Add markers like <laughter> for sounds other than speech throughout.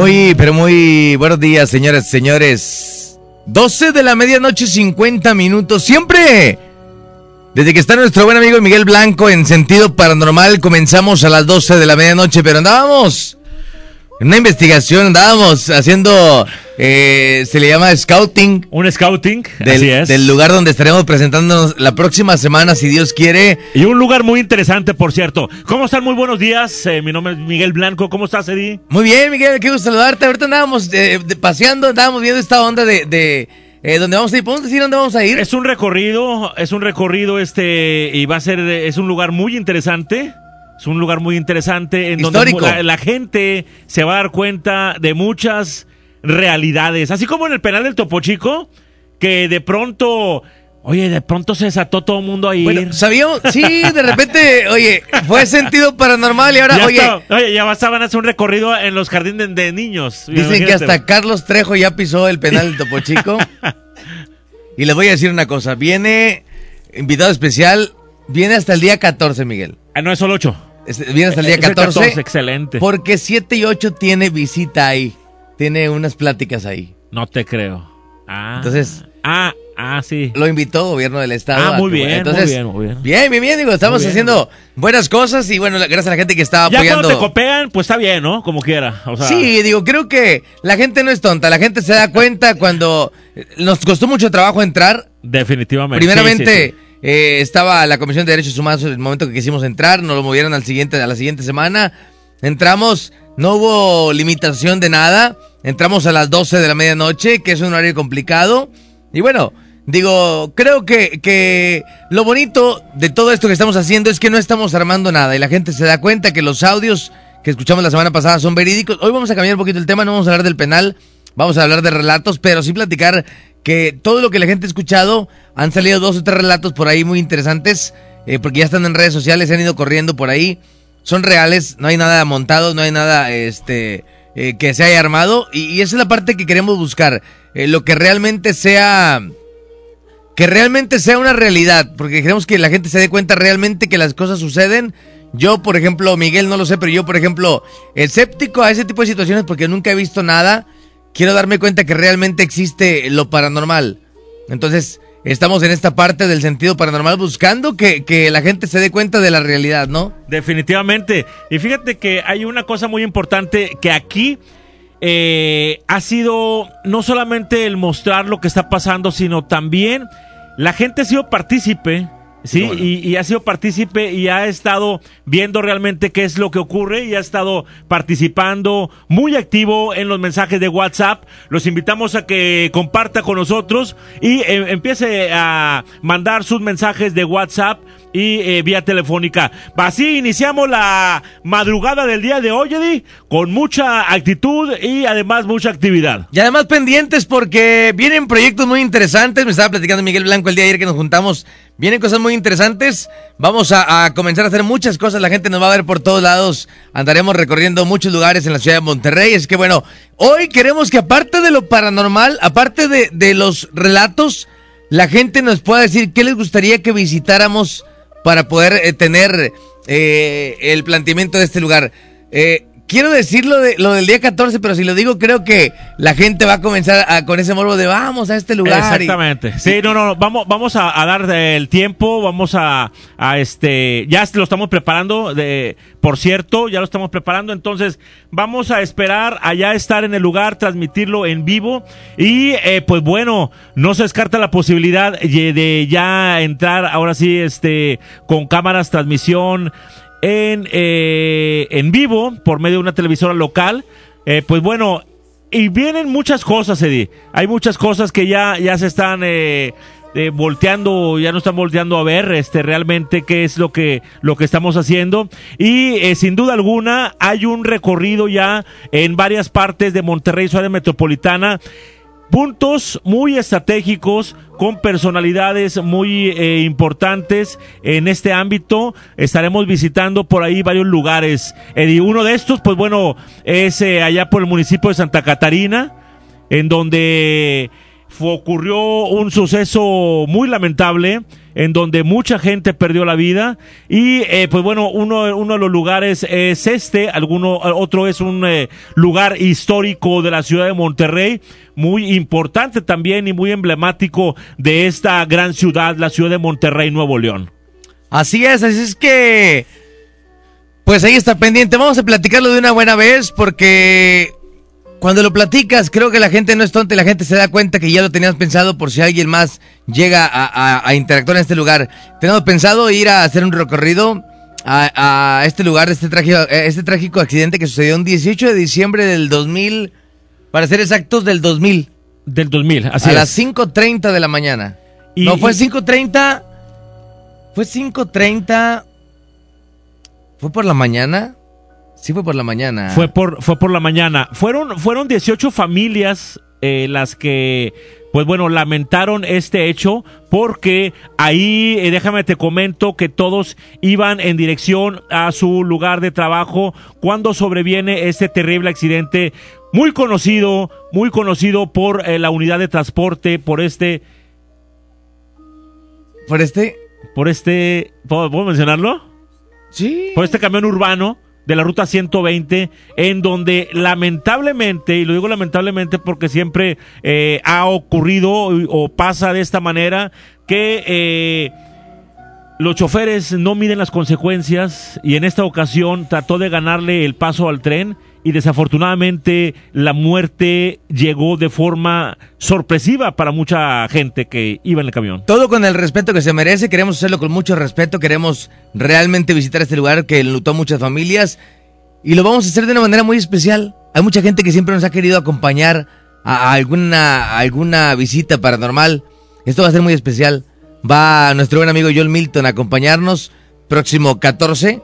Muy, pero muy buenos días, señoras y señores. 12 de la medianoche, 50 minutos. Siempre, desde que está nuestro buen amigo Miguel Blanco en sentido paranormal, comenzamos a las 12 de la medianoche, pero andábamos en una investigación, andábamos haciendo, eh, se le llama scouting. Un scouting, del, así es. del lugar donde estaremos presentándonos la próxima semana, si Dios quiere. Y un lugar muy interesante, por cierto. ¿Cómo están? Muy buenos días. Eh, mi nombre es Miguel Blanco. ¿Cómo estás, Eddie? Muy bien, Miguel, qué gusto saludarte. Ahorita andábamos eh, de- paseando, andábamos viendo esta onda de, de eh, dónde vamos a ir. ¿Podemos decir dónde vamos a ir? Es un recorrido, es un recorrido este, y va a ser, es un lugar muy interesante. Es un lugar muy interesante en Histórico. donde la, la gente se va a dar cuenta de muchas realidades. Así como en el penal del Topo Chico, que de pronto, oye, de pronto se desató todo el mundo ahí. Bueno, sabíamos, sí, de repente, oye, fue sentido paranormal y ahora, ya, oye, está- oye, ya bastaban a hacer un recorrido en los jardines de, de niños. dicen que hasta Carlos Trejo ya pisó el penal del Topo Chico. <laughs> y les voy a decir una cosa, viene invitado especial, viene hasta el día 14, Miguel. Ah, no, es solo 8. Es- Viene hasta el día Es el 14, 14, excelente. porque 7 y 8 tiene visita ahí, tiene unas pláticas ahí. No te creo. Ah. Entonces- Ah, ah, sí. Lo invitó gobierno del estado. Ah, muy bien, Entonces, muy bien, muy bien. Bien, bien, bien, digo, estamos bien. haciendo buenas cosas y bueno, gracias a la gente que está Ya apoyando. cuando te copean, pues está bien, ¿no? Como quiera. O sea, Sí, digo, creo que la gente no es tonta, la gente se da cuenta cuando nos costó mucho trabajo entrar. definitivamente. Primeramente Sí, sí, sí. Eh, estaba la Comisión de Derechos Humanos en el momento que quisimos entrar, nos lo movieron al siguiente, a la siguiente semana. Entramos, no hubo limitación de nada. Entramos a las 12 de la medianoche, que es un horario complicado. Y bueno, digo, creo que, que lo bonito de todo esto que estamos haciendo es que no estamos armando nada y la gente se da cuenta que los audios que escuchamos la semana pasada son verídicos. Hoy vamos a cambiar un poquito el tema, no vamos a hablar del penal, vamos a hablar de relatos, pero sí platicar que todo lo que la gente ha escuchado, han salido dos o tres relatos por ahí muy interesantes, eh, porque ya están en redes sociales, se han ido corriendo por ahí, son reales, no hay nada montado, no hay nada este eh, que se haya armado, y, esa es la parte que queremos buscar, eh, lo que realmente sea que realmente sea una realidad, porque queremos que la gente se dé cuenta realmente que las cosas suceden. Yo, por ejemplo, Miguel no lo sé, pero yo, por ejemplo, escéptico a ese tipo de situaciones porque nunca he visto nada, quiero darme cuenta que realmente existe lo paranormal. Entonces, estamos en esta parte del sentido paranormal buscando que, que la gente se dé cuenta de la realidad, ¿no? Definitivamente. Y fíjate que hay una cosa muy importante que aquí eh, ha sido no solamente el mostrar lo que está pasando, sino también la gente ha sido partícipe. Sí, y, y ha sido partícipe y ha estado viendo realmente qué es lo que ocurre y ha estado participando muy activo en los mensajes de WhatsApp. Los invitamos a que comparta con nosotros y eh, empiece a mandar sus mensajes de WhatsApp y eh, vía telefónica. Así iniciamos la madrugada del día de hoy, Eddie, con mucha actitud y además mucha actividad. Y además pendientes porque vienen proyectos muy interesantes. Me estaba platicando Miguel Blanco el día de ayer que nos juntamos. Vienen cosas muy interesantes. Vamos a, a comenzar a hacer muchas cosas. La gente nos va a ver por todos lados. Andaremos recorriendo muchos lugares en la ciudad de Monterrey. Es que bueno, hoy queremos que aparte de lo paranormal, aparte de, de los relatos, la gente nos pueda decir qué les gustaría que visitáramos para poder eh, tener eh, el planteamiento de este lugar. Eh, quiero decir lo, de, lo del día 14, pero si lo digo, creo que la gente va a comenzar a- con ese morbo de vamos a este lugar. Exactamente. Sí, no, no, no, vamos, vamos a, a dar el tiempo, vamos a, a este, ya lo estamos preparando, de, por cierto, ya lo estamos preparando, entonces vamos a esperar allá estar en el lugar, transmitirlo en vivo y eh, pues bueno, no se descarta la posibilidad de, de ya entrar ahora sí, este, con cámaras, transmisión en, eh, en vivo por medio de una televisora local. Eh, pues bueno, y vienen muchas cosas, Eddie. Hay muchas cosas que ya, ya se están eh, eh, volteando, ya no están volteando a ver este, realmente qué es lo que, lo que estamos haciendo. Y eh, sin duda alguna hay un recorrido ya en varias partes de Monterrey, área metropolitana puntos muy estratégicos con personalidades muy eh, importantes en este ámbito. Estaremos visitando por ahí varios lugares. Y uno de estos, pues bueno, es eh, allá por el municipio de Santa Catarina, en donde ocurrió un suceso muy lamentable en donde mucha gente perdió la vida y eh, pues bueno, uno, uno de los lugares es este, alguno, otro es un eh, lugar histórico de la ciudad de Monterrey, muy importante también y muy emblemático de esta gran ciudad, la ciudad de Monterrey, Nuevo León. Así es, así es que pues ahí está pendiente. Vamos a platicarlo de una buena vez porque cuando lo platicas, creo que la gente no es tonta y la gente se da cuenta que ya lo tenías pensado por si alguien más llega a, interactuar en este lugar. Tenemos pensado ir a hacer un recorrido a, este lugar, este trágico, este trágico accidente que sucedió un 18 de diciembre del 2000, para ser exactos, del 2000. Del 2000, así A las 5.30 de la mañana. Y, no, fue 5.30. Fue 5.30 ¿Fue por la mañana? Sí, fue por la mañana. Fue por, fue por la mañana. Fueron, fueron 18 familias eh, las que, pues bueno, lamentaron este hecho porque ahí, eh, déjame te comento que todos iban en dirección a su lugar de trabajo cuando sobreviene este terrible accidente muy conocido, muy conocido por eh, la unidad de transporte, por este... ¿Por este? Por este... ¿Puedo, ¿puedo mencionarlo? Sí. Por este camión urbano de la ruta 120, en donde lamentablemente, y lo digo lamentablemente porque siempre eh, ha ocurrido o, pasa de esta manera, que eh, los choferes no miden las consecuencias y en esta ocasión trató de ganarle el paso al tren y desafortunadamente la muerte llegó de forma sorpresiva para mucha gente que iba en el camión. Todo con el respeto que se merece, queremos hacerlo con mucho respeto, queremos realmente visitar este lugar que enlutó a muchas familias y lo vamos a hacer de una manera muy especial. Hay mucha gente que siempre nos ha querido acompañar a alguna, alguna visita paranormal. Esto va a ser muy especial. Va nuestro buen amigo Joel Milton a acompañarnos próximo 14.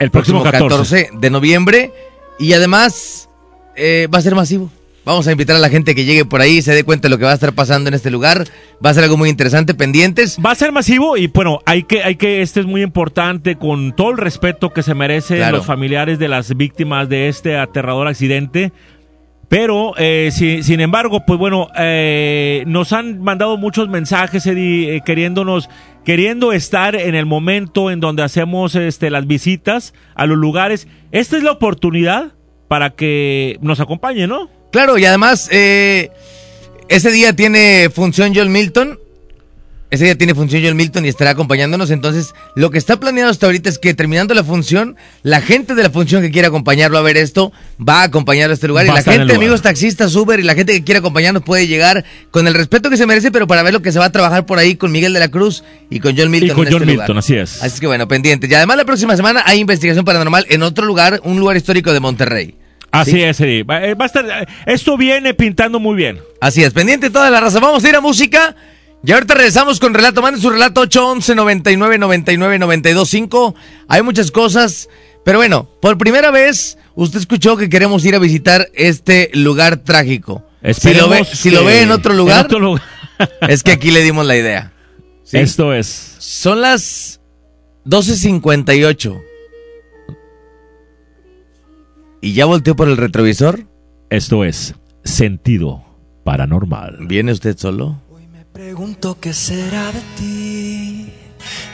El próximo, 14 de noviembre y además, eh, va a ser masivo. Vamos a invitar a la gente que llegue por ahí, se dé cuenta de lo que va a estar pasando en este lugar. Va a ser algo muy interesante, pendientes. Va a ser masivo y bueno, hay que, hay que, este es muy importante con todo el respeto que se merecen los familiares de las víctimas de este aterrador accidente. Pero, eh, sin embargo, pues bueno, eh, nos han mandado muchos mensajes, Eddie, queriéndonos, queriendo estar en el momento en donde hacemos este, las visitas a los lugares. Esta es la oportunidad para que nos acompañe, ¿no? Claro, y además, eh, ese día tiene función John Milton. Ese día tiene función John Milton y estará acompañándonos. Entonces, lo que está planeado hasta ahorita es que terminando la función, la gente de la función que quiera acompañarlo a ver esto va a acompañarlo a este lugar. y la gente, amigos taxistas, Uber y la gente que quiera acompañarnos puede llegar con el respeto que se merece, pero para ver lo que se va a trabajar por ahí con Miguel de la Cruz y con John Milton. Y con John este Milton, así es. Así que bueno, pendiente. Y además, la próxima semana hay investigación paranormal en otro lugar, un lugar histórico de Monterrey. Así es, sí. Va, a estar, esto viene pintando muy bien. Así es, pendiente toda la raza. Vamos a ir a música. Y ahorita regresamos con relato. Manden su relato 811 99 99 92 5. Hay muchas cosas. Pero bueno, por primera vez usted escuchó que queremos ir a visitar este lugar trágico. si lo ve, si lo ve en otro lugar, <laughs> es que aquí le dimos la idea. Esto es. Son las 12.58 y ya volteó por el retrovisor. Esto es Sentido Paranormal. ¿Viene usted solo? Pregunto qué será de ti.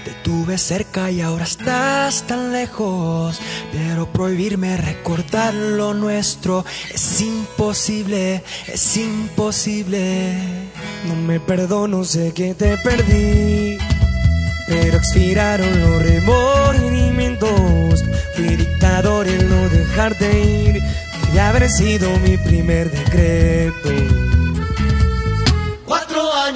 Te tuve cerca y ahora estás tan lejos. Pero prohibirme recordar lo nuestro es imposible, es imposible. No me perdono, sé que te perdí. Pero expiraron los remordimientos Fui dictador en no dejarte ir y haber sido mi primer decreto.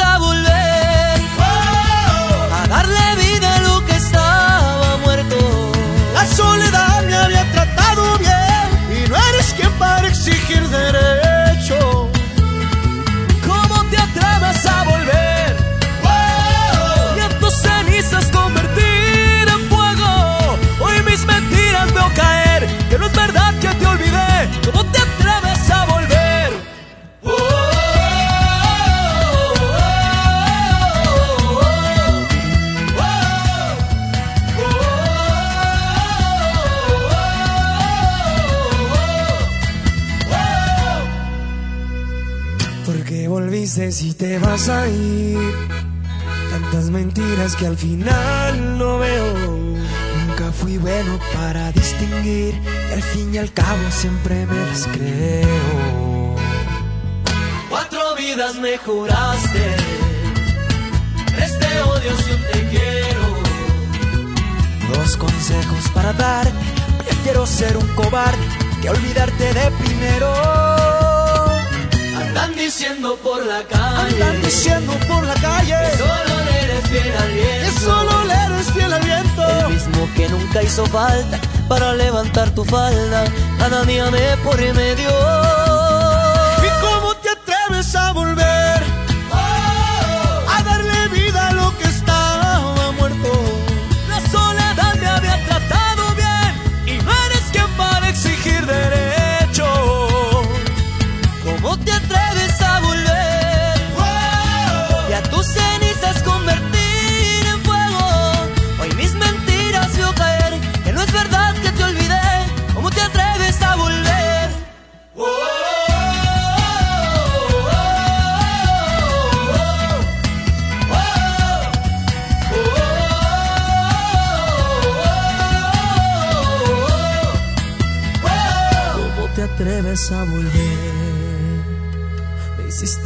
a volver? A darle vida al y cabo siempre me las creo. Cuatro vidas me juraste, este odio si un te quiero. Dos consejos para dar, prefiero ser un cobarde que olvidarte de primero. Andan diciendo por la calle. Andan diciendo por la calle. Que solo le eres fiel al viento. Que solo le eres fiel al viento. El mismo que nunca hizo falta para levantar tu falda. Cada día me por medio.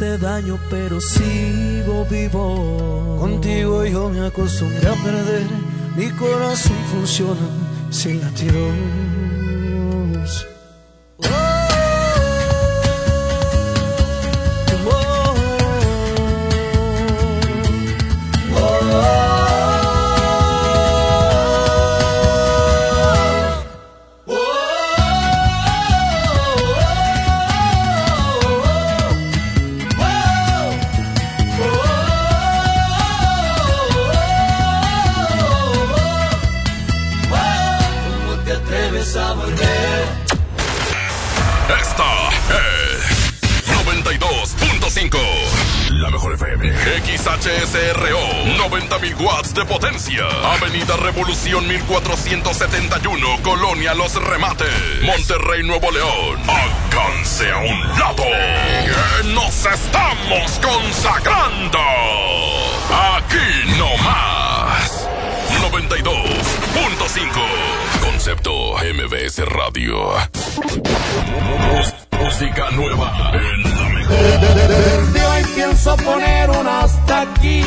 Hiciste daño, pero sigo vivo. Contigo yo me acostumbré a perder. Mi corazón funciona sin latidos. Revolución 1471, Colonia Los Remates, Monterrey, Nuevo León. Alcance a un lado. Que nos estamos consagrando. Aquí no más. 92.5. Concepto MBS Radio. Música nueva en la mejor. Pienso poner un hasta aquí.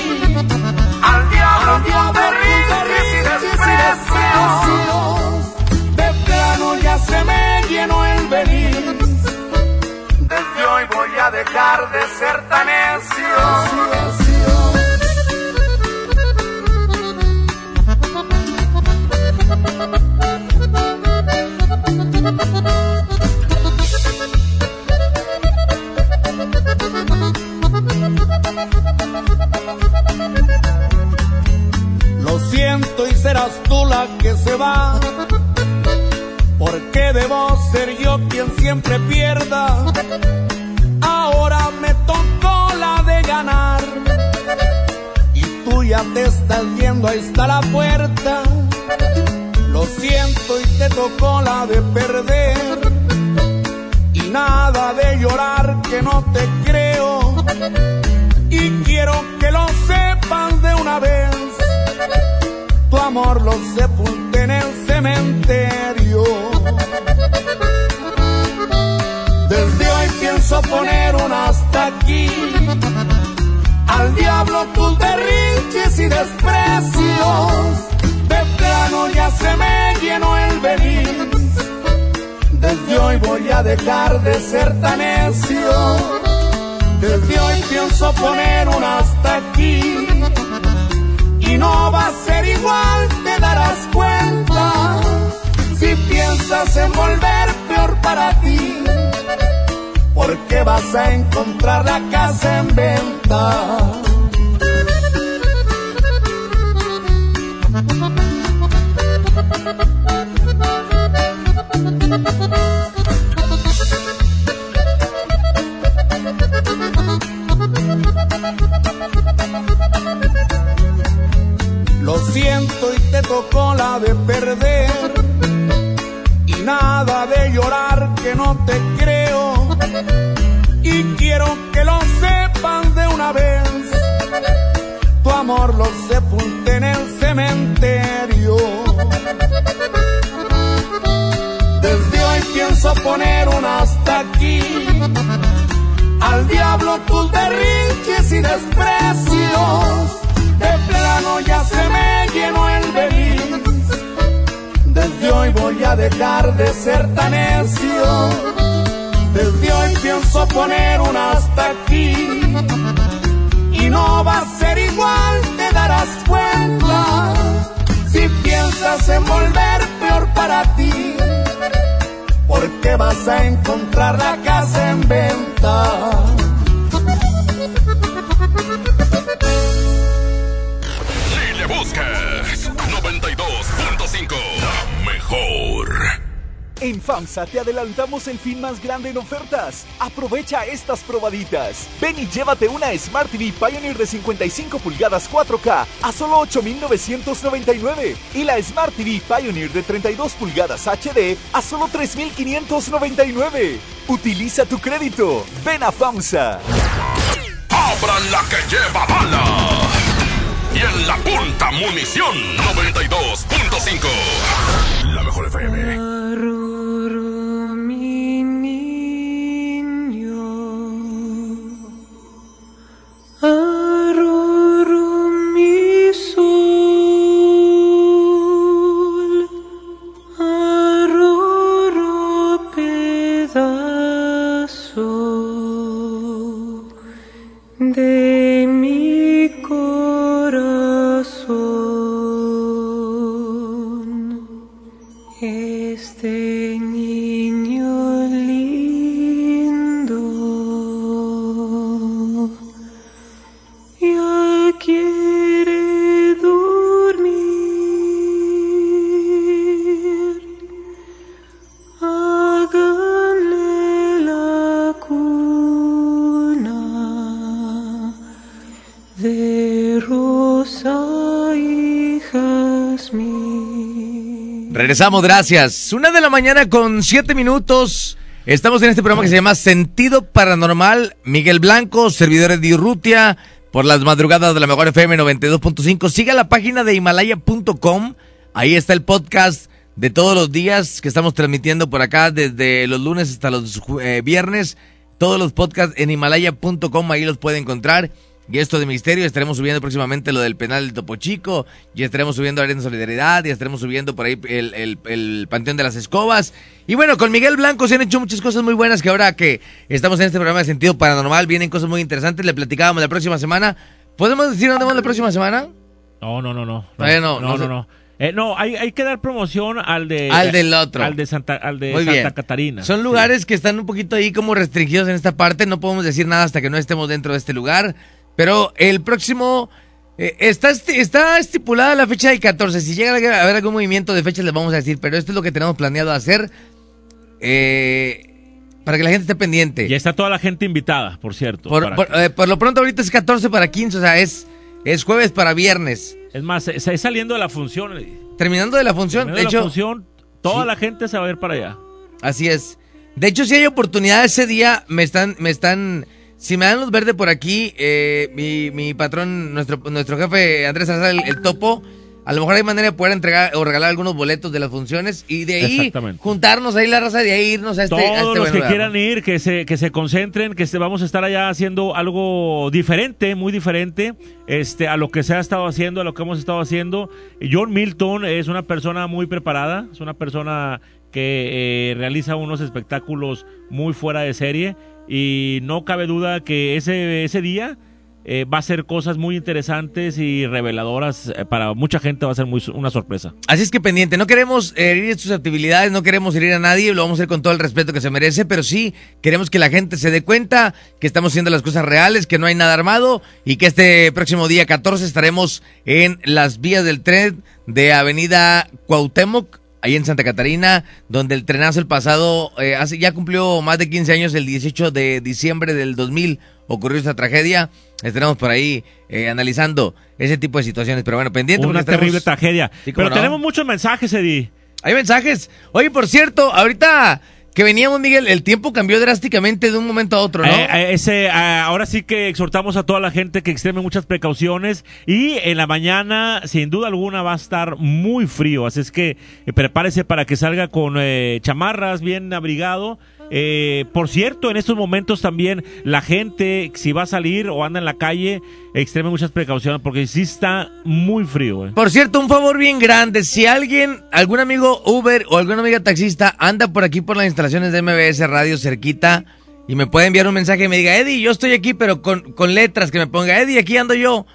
Al diablo, diablo, berrinches y desprecios. De plano ya se me llenó el venir. Desde hoy voy a dejar de ser tan necio. Tú la que se va. Porque debo ser yo quien siempre pierda. Ahora me tocó la de ganar. Y tú ya te estás yendo, ahí está la puerta. Lo siento y te tocó la de perder. Y nada de llorar que no te creo. Y quiero que lo sepas de una vez. Amor lo sepulté en el cementerio. Desde hoy pienso poner un hasta aquí. Al diablo tus berrinches y desprecios. De plano ya se me llenó el venir. Desde hoy voy a dejar de ser tan necio. Desde hoy pienso poner un hasta aquí. Y no va a ser igual, te darás cuenta. Si piensas en volver peor para ti. Porque vas a encontrar la casa en venta. De ser tan necio. Desde hoy pienso poner un hasta aquí. Y no va a ser igual, te darás cuenta. Si piensas en volver peor para ti. Porque vas a encontrar la casa en venta. FAMSA te adelantamos el fin más grande en ofertas. Aprovecha estas probaditas. Ven y llévate una Smart TV Pioneer de 55 pulgadas 4K a solo 8,999. Y la Smart TV Pioneer de 32 pulgadas HD a solo 3,599. Utiliza tu crédito. Ven a FAMSA. Abran la que lleva bala. Y en la punta munición 92.5. La mejor FM. Regresamos, gracias. Una de la mañana con siete minutos. Estamos en este programa que se llama Sentido Paranormal. Miguel Blanco, servidores de Urrutia, por las madrugadas de la mejor FM 92.5. Siga la página de Himalaya.com. Ahí está el podcast de todos los días que estamos transmitiendo por acá desde los lunes hasta los eh, viernes. Todos los podcasts en Himalaya.com, ahí los puede encontrar. Y esto de misterio, estaremos subiendo próximamente lo del penal del Topo Chico, y estaremos subiendo Arena de Solidaridad, y estaremos subiendo por ahí el, el- el Panteón de las Escobas. Y bueno, con Miguel Blanco se han hecho muchas cosas muy buenas que ahora que estamos en este programa de sentido paranormal, vienen cosas muy interesantes, le platicábamos la próxima semana. ¿Podemos decir dónde vamos la próxima semana? No, no, no, no. No, no, no no. sé. no. Eh, no, hay, hay que dar promoción al de... Al del otro. Al de Santa, al de Muy Santa bien. Catarina. Son lugares que están un poquito ahí como restringidos en esta parte. No podemos decir nada hasta que no estemos dentro de este lugar. Pero el próximo. eh, está, está estipulada la fecha del 14. Si llega a haber algún movimiento de fechas, les vamos a decir. Pero esto es lo que tenemos planeado hacer. eh, para que la gente esté pendiente. Ya está toda la gente invitada, por cierto. Por, eh, por lo pronto, ahorita es 14 para 15. O sea, es, es jueves para viernes. es más, es, es saliendo de la función. eh, Terminando de la función. terminando De la hecho, función, toda Sí. la gente se va a ir para allá. Así es. De hecho, si hay oportunidad ese día, me están, me están, si me dan luz verde por aquí, eh, mi, mi patrón, nuestro, nuestro jefe Andrés Salazar, el, el topo, a lo mejor hay manera de poder entregar o regalar algunos boletos de las funciones y de ahí juntarnos ahí la raza de ahí irnos a este, a Todos este los que lugar, quieran ir, que se, que se concentren, que se, vamos a estar allá haciendo algo diferente, muy diferente, este, a lo que se ha estado haciendo, a lo que hemos estado haciendo. John Milton es una persona muy preparada, es una persona que eh, realiza unos espectáculos muy fuera de serie y no cabe duda que ese, ese día eh, va a ser cosas muy interesantes y reveladoras eh, para mucha gente, va a ser muy, una sorpresa. Así es que pendiente, no queremos herir susceptibilidades, no queremos herir a nadie, lo vamos a hacer con todo el respeto que se merece, pero sí queremos que la gente se dé cuenta que estamos haciendo las cosas reales, que no hay nada armado y que este próximo día 14 estaremos en las vías del tren de Avenida Cuauhtémoc, ahí en Santa Catarina, donde el trenazo el pasado, eh, hace, ya cumplió más de 15 años, el 18 de diciembre del 2000 ocurrió esta tragedia. Estaremos por ahí eh, analizando ese tipo de situaciones, pero bueno, pendiente. Una terrible tragedia. Sí, Pero no. tenemos muchos mensajes, Eddie. hay mensajes. Oye, por cierto, ahorita que veníamos, Miguel, el tiempo cambió drásticamente de un momento a otro, ¿no? Eh, eh, ese, ah, ahora sí que exhortamos a toda la gente que extreme muchas precauciones y en la mañana, sin duda alguna, va a estar muy frío. Así es que eh, prepárese para que salga con chamarras, bien abrigado. Eh, por cierto, en estos momentos también la gente, si va a salir o anda en la calle, extreme muchas precauciones porque sí está muy frío. eh. Por cierto, un favor bien grande. Si alguien, algún amigo Uber o alguna amiga taxista anda por aquí por las instalaciones de MBS Radio cerquita y me puede enviar un mensaje y me diga, Eddie, yo estoy aquí, pero con, con letras que me ponga, Eddie, aquí ando yo.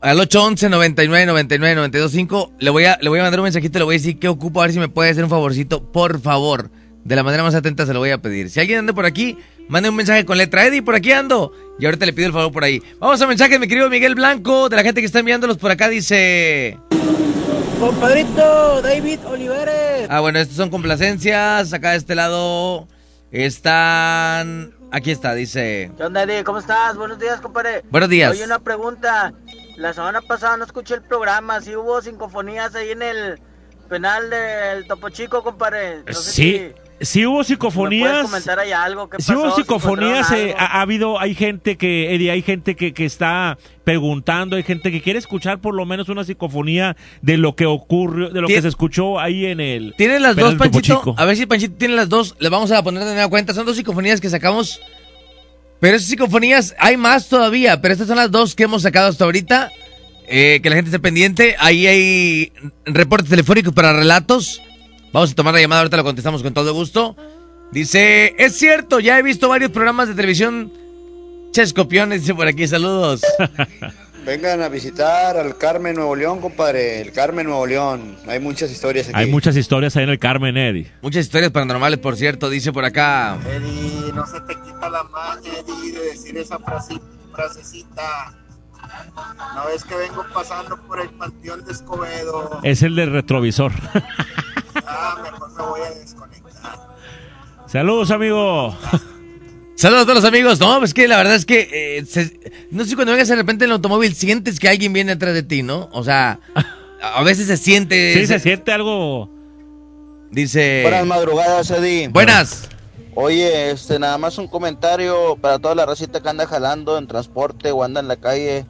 Al 811 99 99 925 le voy a le voy a mandar un mensajito, le voy a decir que ocupo, a ver si me puede hacer un favorcito, por favor. De la manera más atenta se lo voy a pedir. Si alguien anda por aquí, mande un mensaje con letra Eddie, por aquí ando. Y ahorita le pido el favor por ahí. Vamos a mensajes, mi querido Miguel Blanco, de la gente que está enviándolos por acá, dice... Compadrito David Olivares. Ah, bueno, estos son complacencias. Acá de este lado están... Aquí está, dice... ¿Qué onda, Eddie? ¿Cómo estás? Buenos días, compadre. Buenos días. Oye, una pregunta. La semana pasada no escuché el programa. ¿Sí hubo sinfonías ahí en el penal del Topo Chico, compadre? No sé Sí, si- hubo si me puedes psicofonías. comentar ahí algo? ¿Qué Sí hubo pasó? ¿Si psicofonías, eh, ha, ha habido, hay gente que, Eddie, hay gente que, que está preguntando, hay gente que quiere escuchar por lo menos una psicofonía de lo que ocurrió, de lo que se escuchó ahí en el... ¿Tienen las dos, Panchito? Chico. A ver si Panchito tiene las dos. Les vamos a poner de nueva cuenta. Son dos psicofonías que sacamos. Pero esas psicofonías, hay más todavía. Pero estas son las dos que hemos sacado hasta ahorita. Eh, que la gente esté pendiente. Ahí hay reportes telefónicos para relatos. Vamos a tomar la llamada. Ahorita lo contestamos con todo gusto. Dice, es cierto, ya he visto varios programas de televisión. Chescopiones, dice por aquí. Saludos. <laughs> Vengan a visitar al Carmen Nuevo León, compadre. El Carmen Nuevo León. Hay muchas historias aquí. Hay muchas historias ahí en el Carmen, Eddie. Muchas historias paranormales, por cierto. Dice por acá. Eddie, no se te quita la maña, Eddie, de decir esa frase- frasecita. No ves que vengo pasando por el panteón de Escobedo. Es el del retrovisor. <laughs> Ah, mejor me voy a desconectar. Saludos, amigo. Saludos a todos los amigos. No, es que la verdad es que eh, se- no sé si cuando vengas de repente en el automóvil sientes que alguien viene atrás de ti, ¿no? O sea, <laughs> a veces se siente. Sí, se siente algo... Dice. Buenas madrugadas, Eddie. Buenas. Oye, este, nada más un comentario para toda la racita que anda jalando en transporte o anda en la calle.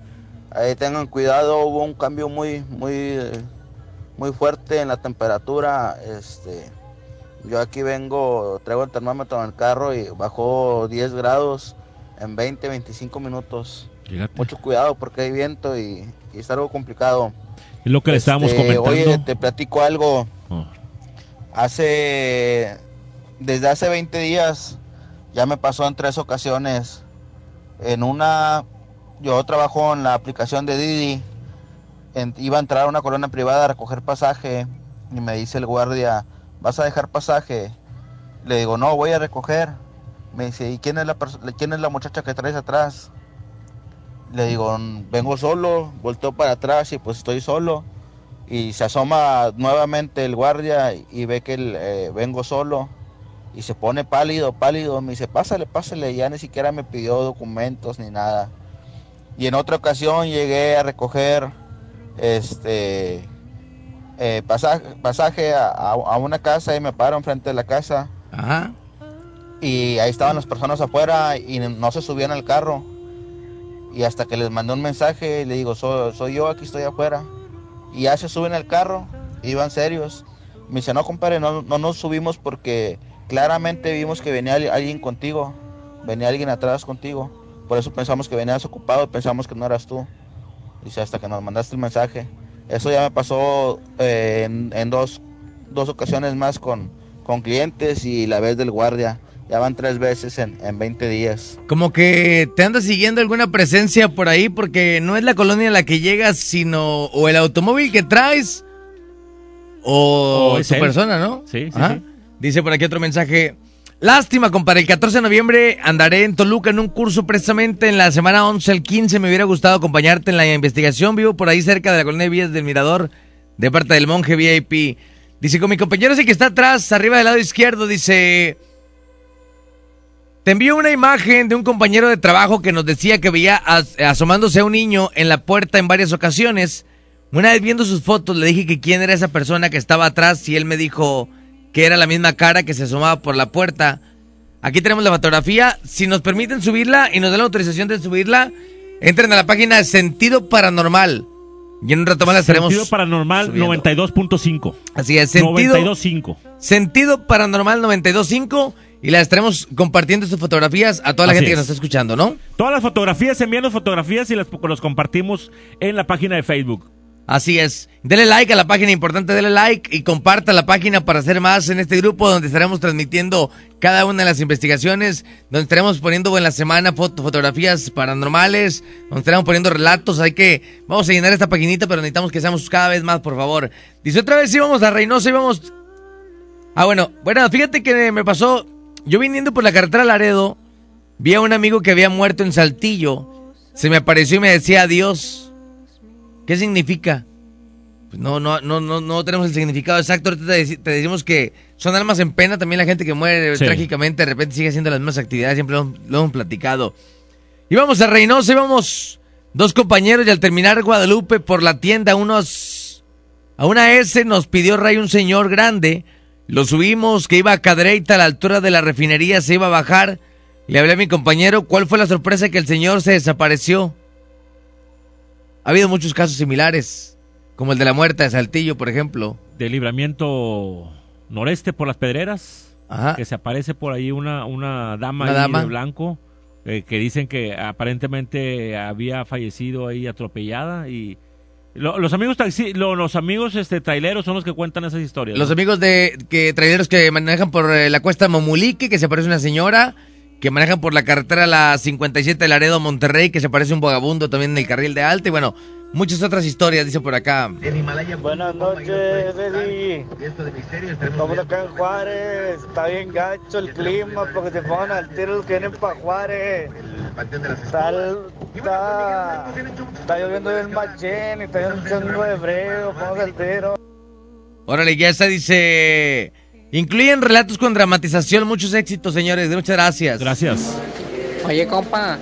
Ahí tengan cuidado, hubo un cambio muy, muy, eh, muy fuerte en la temperatura. Este, yo aquí vengo, traigo el termómetro en el carro y bajó 10 grados en 20, 25 minutos. Mucho cuidado porque hay viento y, y es algo complicado. Es lo que le estábamos Este, comentando. Oye, te platico algo. Oh. Hace. Desde hace 20 días ya me pasó en tres ocasiones. En una. Yo trabajo en la aplicación de Didi. Iba a entrar a una colonia privada a recoger pasaje. Y me dice el guardia: ¿Vas a dejar pasaje? Le digo: No, voy a recoger. Me dice: ¿Y quién es la, quién es la muchacha que traes atrás? Le digo: Vengo solo. Volteo para atrás y pues estoy solo y se asoma nuevamente el guardia y ve que eh, vengo solo y se pone pálido, pálido, me dice, pásale, pásale, ya ni siquiera me pidió documentos ni nada. Y en otra ocasión llegué a recoger este eh, pasaje, pasaje a, a- una casa y me paro enfrente de la casa Ajá. y ahí estaban las personas afuera y no se subían al carro. Y hasta que les mandé un mensaje, le digo, soy, soy yo, aquí estoy afuera. Y ya se suben al carro, iban serios. Me dice, no, compadre, no, no nos subimos porque claramente vimos que venía al- alguien contigo. Venía alguien atrás contigo. Por eso pensamos que venías ocupado, pensamos que no eras tú. Dice, hasta que nos mandaste el mensaje. Eso ya me pasó eh, en, en dos, dos ocasiones más con, con clientes y la vez del guardia. Ya van tres veces en, en 20 días. Como que te anda siguiendo alguna presencia por ahí porque no es la colonia a la que llegas, sino o el automóvil que traes o, O es tu él. persona, ¿no? Sí, sí. Dice por aquí otro mensaje. Lástima, compadre. El 14 de noviembre andaré en Toluca en un curso precisamente en la semana 11 al 15. Me hubiera gustado acompañarte en la investigación. Vivo por ahí cerca de la colonia de Villas del Mirador, de parte del monje VIP. Dice, con mi compañero ese que está atrás, arriba del lado izquierdo, dice... Te envío una imagen de un compañero de trabajo que nos decía que veía as- asomándose a un niño en la puerta en varias ocasiones. Una vez viendo sus fotos le dije que quién era esa persona que estaba atrás y él me dijo que era la misma cara que se asomaba por la puerta. Aquí tenemos la fotografía. Si nos permiten subirla y nos dan la autorización de subirla, entren a la página Sentido Paranormal. Y en un rato más la estaremos. Sentido Paranormal subiendo. 92.5. Así es, Sentido, 92.5. Sentido Paranormal 92.5. Y la estaremos compartiendo sus fotografías a toda la Así gente que nos está escuchando, ¿no? Todas las fotografías, enviando fotografías y las los compartimos en la página de Facebook. Así es. Dele like a la página, importante, dele like y comparta la página para hacer más en este grupo donde estaremos transmitiendo cada una de las investigaciones, donde estaremos poniendo en la semana foto- fotografías paranormales, donde estaremos poniendo relatos. Hay que, vamos a llenar esta paginita, pero necesitamos que seamos cada vez más, por favor. Dice otra vez íbamos a Reynosa, íbamos... Ah, bueno, bueno, fíjate que me pasó, yo viniendo por la carretera Laredo, vi a un amigo que había muerto en Saltillo, se me apareció y me decía adiós. ¿Qué significa? Pues no, no, no, no, no tenemos el significado exacto. Ahorita te, deci- te decimos que son almas en pena. También la gente que muere Sí. trágicamente de repente sigue haciendo las mismas actividades. Siempre lo, lo hemos platicado. Íbamos a Reynosa, íbamos dos compañeros y al terminar Guadalupe por la tienda, unos a una S nos pidió Ray un señor grande. Lo subimos, que iba a Cadreita a la altura de la refinería, se iba a bajar. Le hablé a mi compañero, ¿cuál fue la sorpresa que el señor se desapareció? Ha habido muchos casos similares, como el de la muerte de Saltillo, por ejemplo. De libramiento noreste por las pedreras. Ajá. Que se aparece por ahí una, una dama, Una ahí dama. de blanco. eh, que dicen que aparentemente había fallecido ahí atropellada. Y lo- los amigos taxi, lo- los amigos este traileros son los que cuentan esas historias. Los amigos de que traileros que manejan por eh, la cuesta Momulique, que se aparece una señora, que manejan por la carretera la 57 de Laredo Monterrey, que se aparece un vagabundo también en el carril de alta, y bueno, muchas otras historias, dice por acá. Buenas noches, Eddie. Estamos acá en Juárez. Está bien gacho el clima porque se pongan al tiro los que vienen para Juárez. Está, está, está lloviendo bien machín y está lloviendo un de frío. Vamos al tiro. Órale, ya está, dice... Incluyen relatos con dramatización, muchos éxitos, señores, muchas gracias. Gracias. Oye, compa,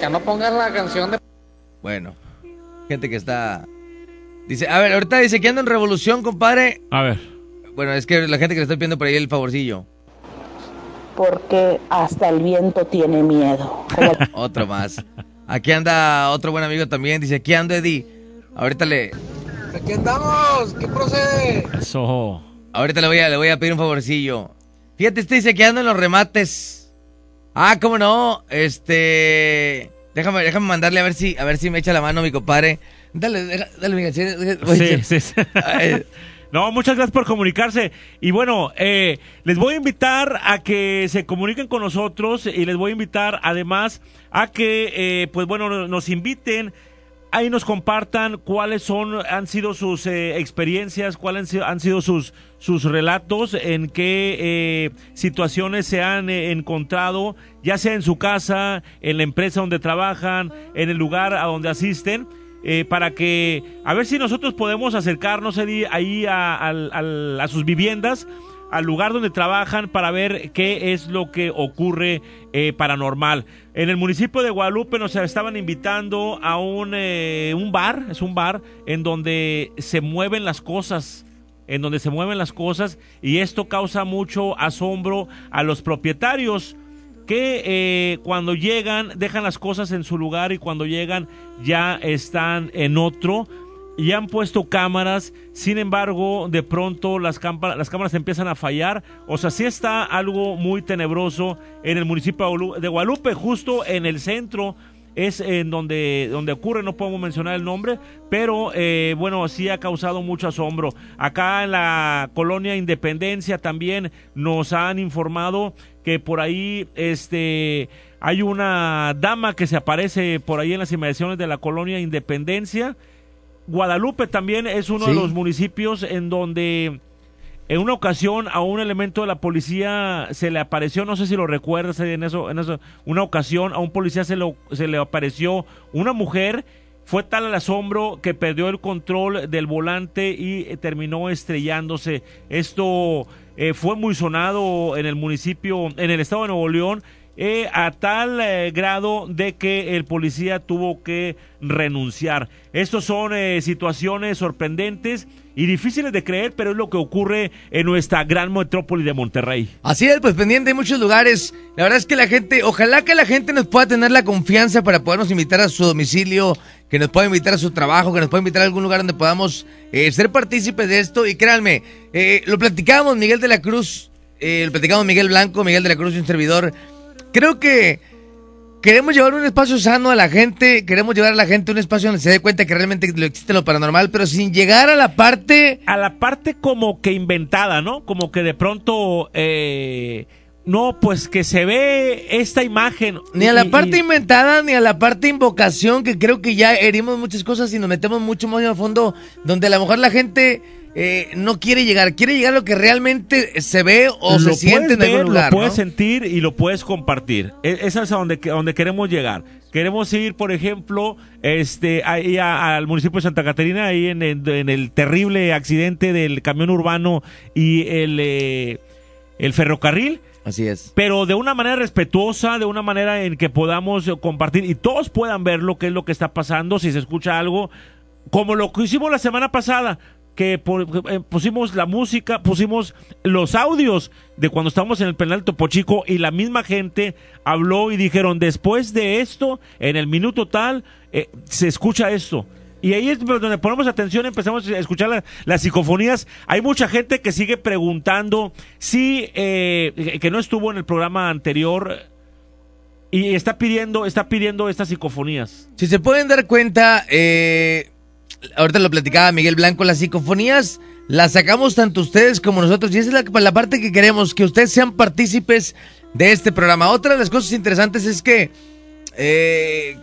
que no pongas la canción de... Bueno, gente que está... Dice, a ver, ahorita dice que ando en revolución, compadre. A ver. Bueno, es que la gente que le estoy pidiendo por ahí el favorcillo. porque hasta el viento tiene miedo. Como <laughs> Otro más. Aquí anda otro buen amigo también. Dice, aquí ando Eddie. Ahorita le... Aquí andamos, ¿qué procede? Eso. Ahorita le voy a, le voy a pedir un favorcillo. Fíjate, este dice que ando en los remates. Ah, cómo no. Este... Déjame, déjame mandarle a ver si, a ver si me echa la mano mi compadre. Dale, deja- dale, mija, sí, Sí. <laughs> No, muchas gracias por comunicarse. Y bueno, eh, les voy a invitar a que se comuniquen con nosotros y les voy a invitar además a que, eh, pues bueno, no- nos inviten. Ahí nos compartan cuáles son, han sido sus eh, experiencias, cuáles han sido, sus, sus relatos, en qué eh, situaciones se han eh, encontrado, ya sea en su casa, en la empresa donde trabajan, en el lugar a donde asisten eh, para que a ver si nosotros podemos acercarnos ahí a, al- a sus viviendas, al lugar donde trabajan para ver qué es lo que ocurre eh, paranormal. En el municipio de Guadalupe nos estaban invitando a un, eh, un bar, es un bar en donde se mueven las cosas en donde se mueven las cosas y esto causa mucho asombro a los propietarios que eh, cuando llegan dejan las cosas en su lugar y cuando llegan ya están en otro y han puesto cámaras, sin embargo, de pronto las, las cámaras empiezan a fallar. O sea, sí está algo muy tenebroso en el municipio de Guadalu- de Guadalupe, justo en el centro es en donde, donde ocurre, no podemos mencionar el nombre, pero eh, bueno, sí ha causado mucho asombro. Acá en la colonia Independencia también nos han informado que por ahí este hay una dama que se aparece por ahí en las inmediaciones de la colonia Independencia. Guadalupe también es uno de los municipios en donde en una ocasión a un elemento de la policía se le apareció, no sé si lo recuerdas en eso, en eso, una ocasión a un policía se, lo, se le apareció una mujer, fue tal el asombro que perdió el control del volante y eh, terminó estrellándose. Esto eh, fue muy sonado en el municipio, en el estado de Nuevo León eh, a tal eh, grado de que el policía tuvo que renunciar. Estos son eh, situaciones sorprendentes y difíciles de creer, pero es lo que ocurre en nuestra gran metrópoli de Monterrey. Así es, pues pendiente de muchos lugares. La verdad es que la gente, ojalá que la gente nos pueda tener la confianza para podernos invitar a su domicilio, que nos pueda invitar a su trabajo, que nos pueda invitar a algún lugar donde podamos ser partícipes de esto. Y créanme, lo platicábamos Miguel de la Cruz, lo platicábamos Miguel Blanco, Miguel de la Cruz y un servidor. Creo que queremos llevar un espacio sano a la gente, queremos llevar a la gente un espacio donde se dé cuenta que realmente existe lo paranormal, pero sin llegar a la parte... A la parte como que inventada, ¿no? Como que de pronto... Eh, no, pues que se ve esta imagen. Ni a la Y- parte y- inventada, ni a la parte invocación, que creo que ya herimos muchas cosas y nos metemos mucho más a fondo, donde a lo mejor la gente eh, no quiere llegar, quiere llegar a lo que realmente se ve o se siente en puedes algún ver, lugar. Lo puedes ¿no? sentir y lo puedes compartir. E- Esa es a donde, a donde queremos llegar. Queremos ir, por ejemplo, este, ahí a- al municipio de Santa Catarina, ahí en, el- en el terrible accidente del camión urbano y el, eh, el ferrocarril. Así es. Pero de una manera respetuosa, de una manera en que podamos eh, compartir y todos puedan ver lo que es lo que está pasando, si se escucha algo, como lo que hicimos la semana pasada, que eh, pusimos la música, pusimos los audios de cuando estábamos en el penal Topo Chico y la misma gente habló y dijeron, después de esto, en el minuto tal, eh, se escucha esto. Y ahí es donde ponemos atención, empezamos a escuchar la- las psicofonías. Hay mucha gente que sigue preguntando si, eh, que no estuvo en el programa anterior y está pidiendo, está pidiendo estas psicofonías. Si se pueden dar cuenta, eh, ahorita lo platicaba Miguel Blanco, las psicofonías las sacamos tanto ustedes como nosotros y esa es la, parte que queremos, que ustedes sean partícipes de este programa. Otra de las cosas interesantes es que eh,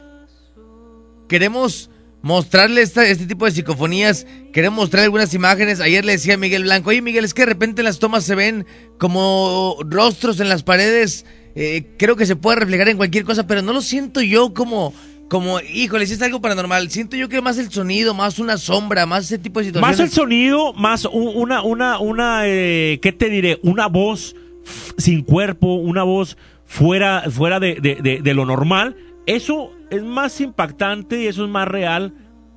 queremos mostrarle este tipo de psicofonías, queremos mostrar algunas imágenes. Ayer le decía a Miguel Blanco, oye Miguel, es que de repente en las tomas se ven como rostros en las paredes. Eh, creo que se puede reflejar en cualquier cosa, pero no lo siento yo como, como, híjole, si es algo paranormal. Siento yo que más el sonido, más una sombra, más ese tipo de situaciones. Más el sonido, más una, una, una, eh, ¿qué te diré? Una voz sin cuerpo, una voz fuera, fuera de, de- de- de lo normal. Eso es más impactante y eso es más real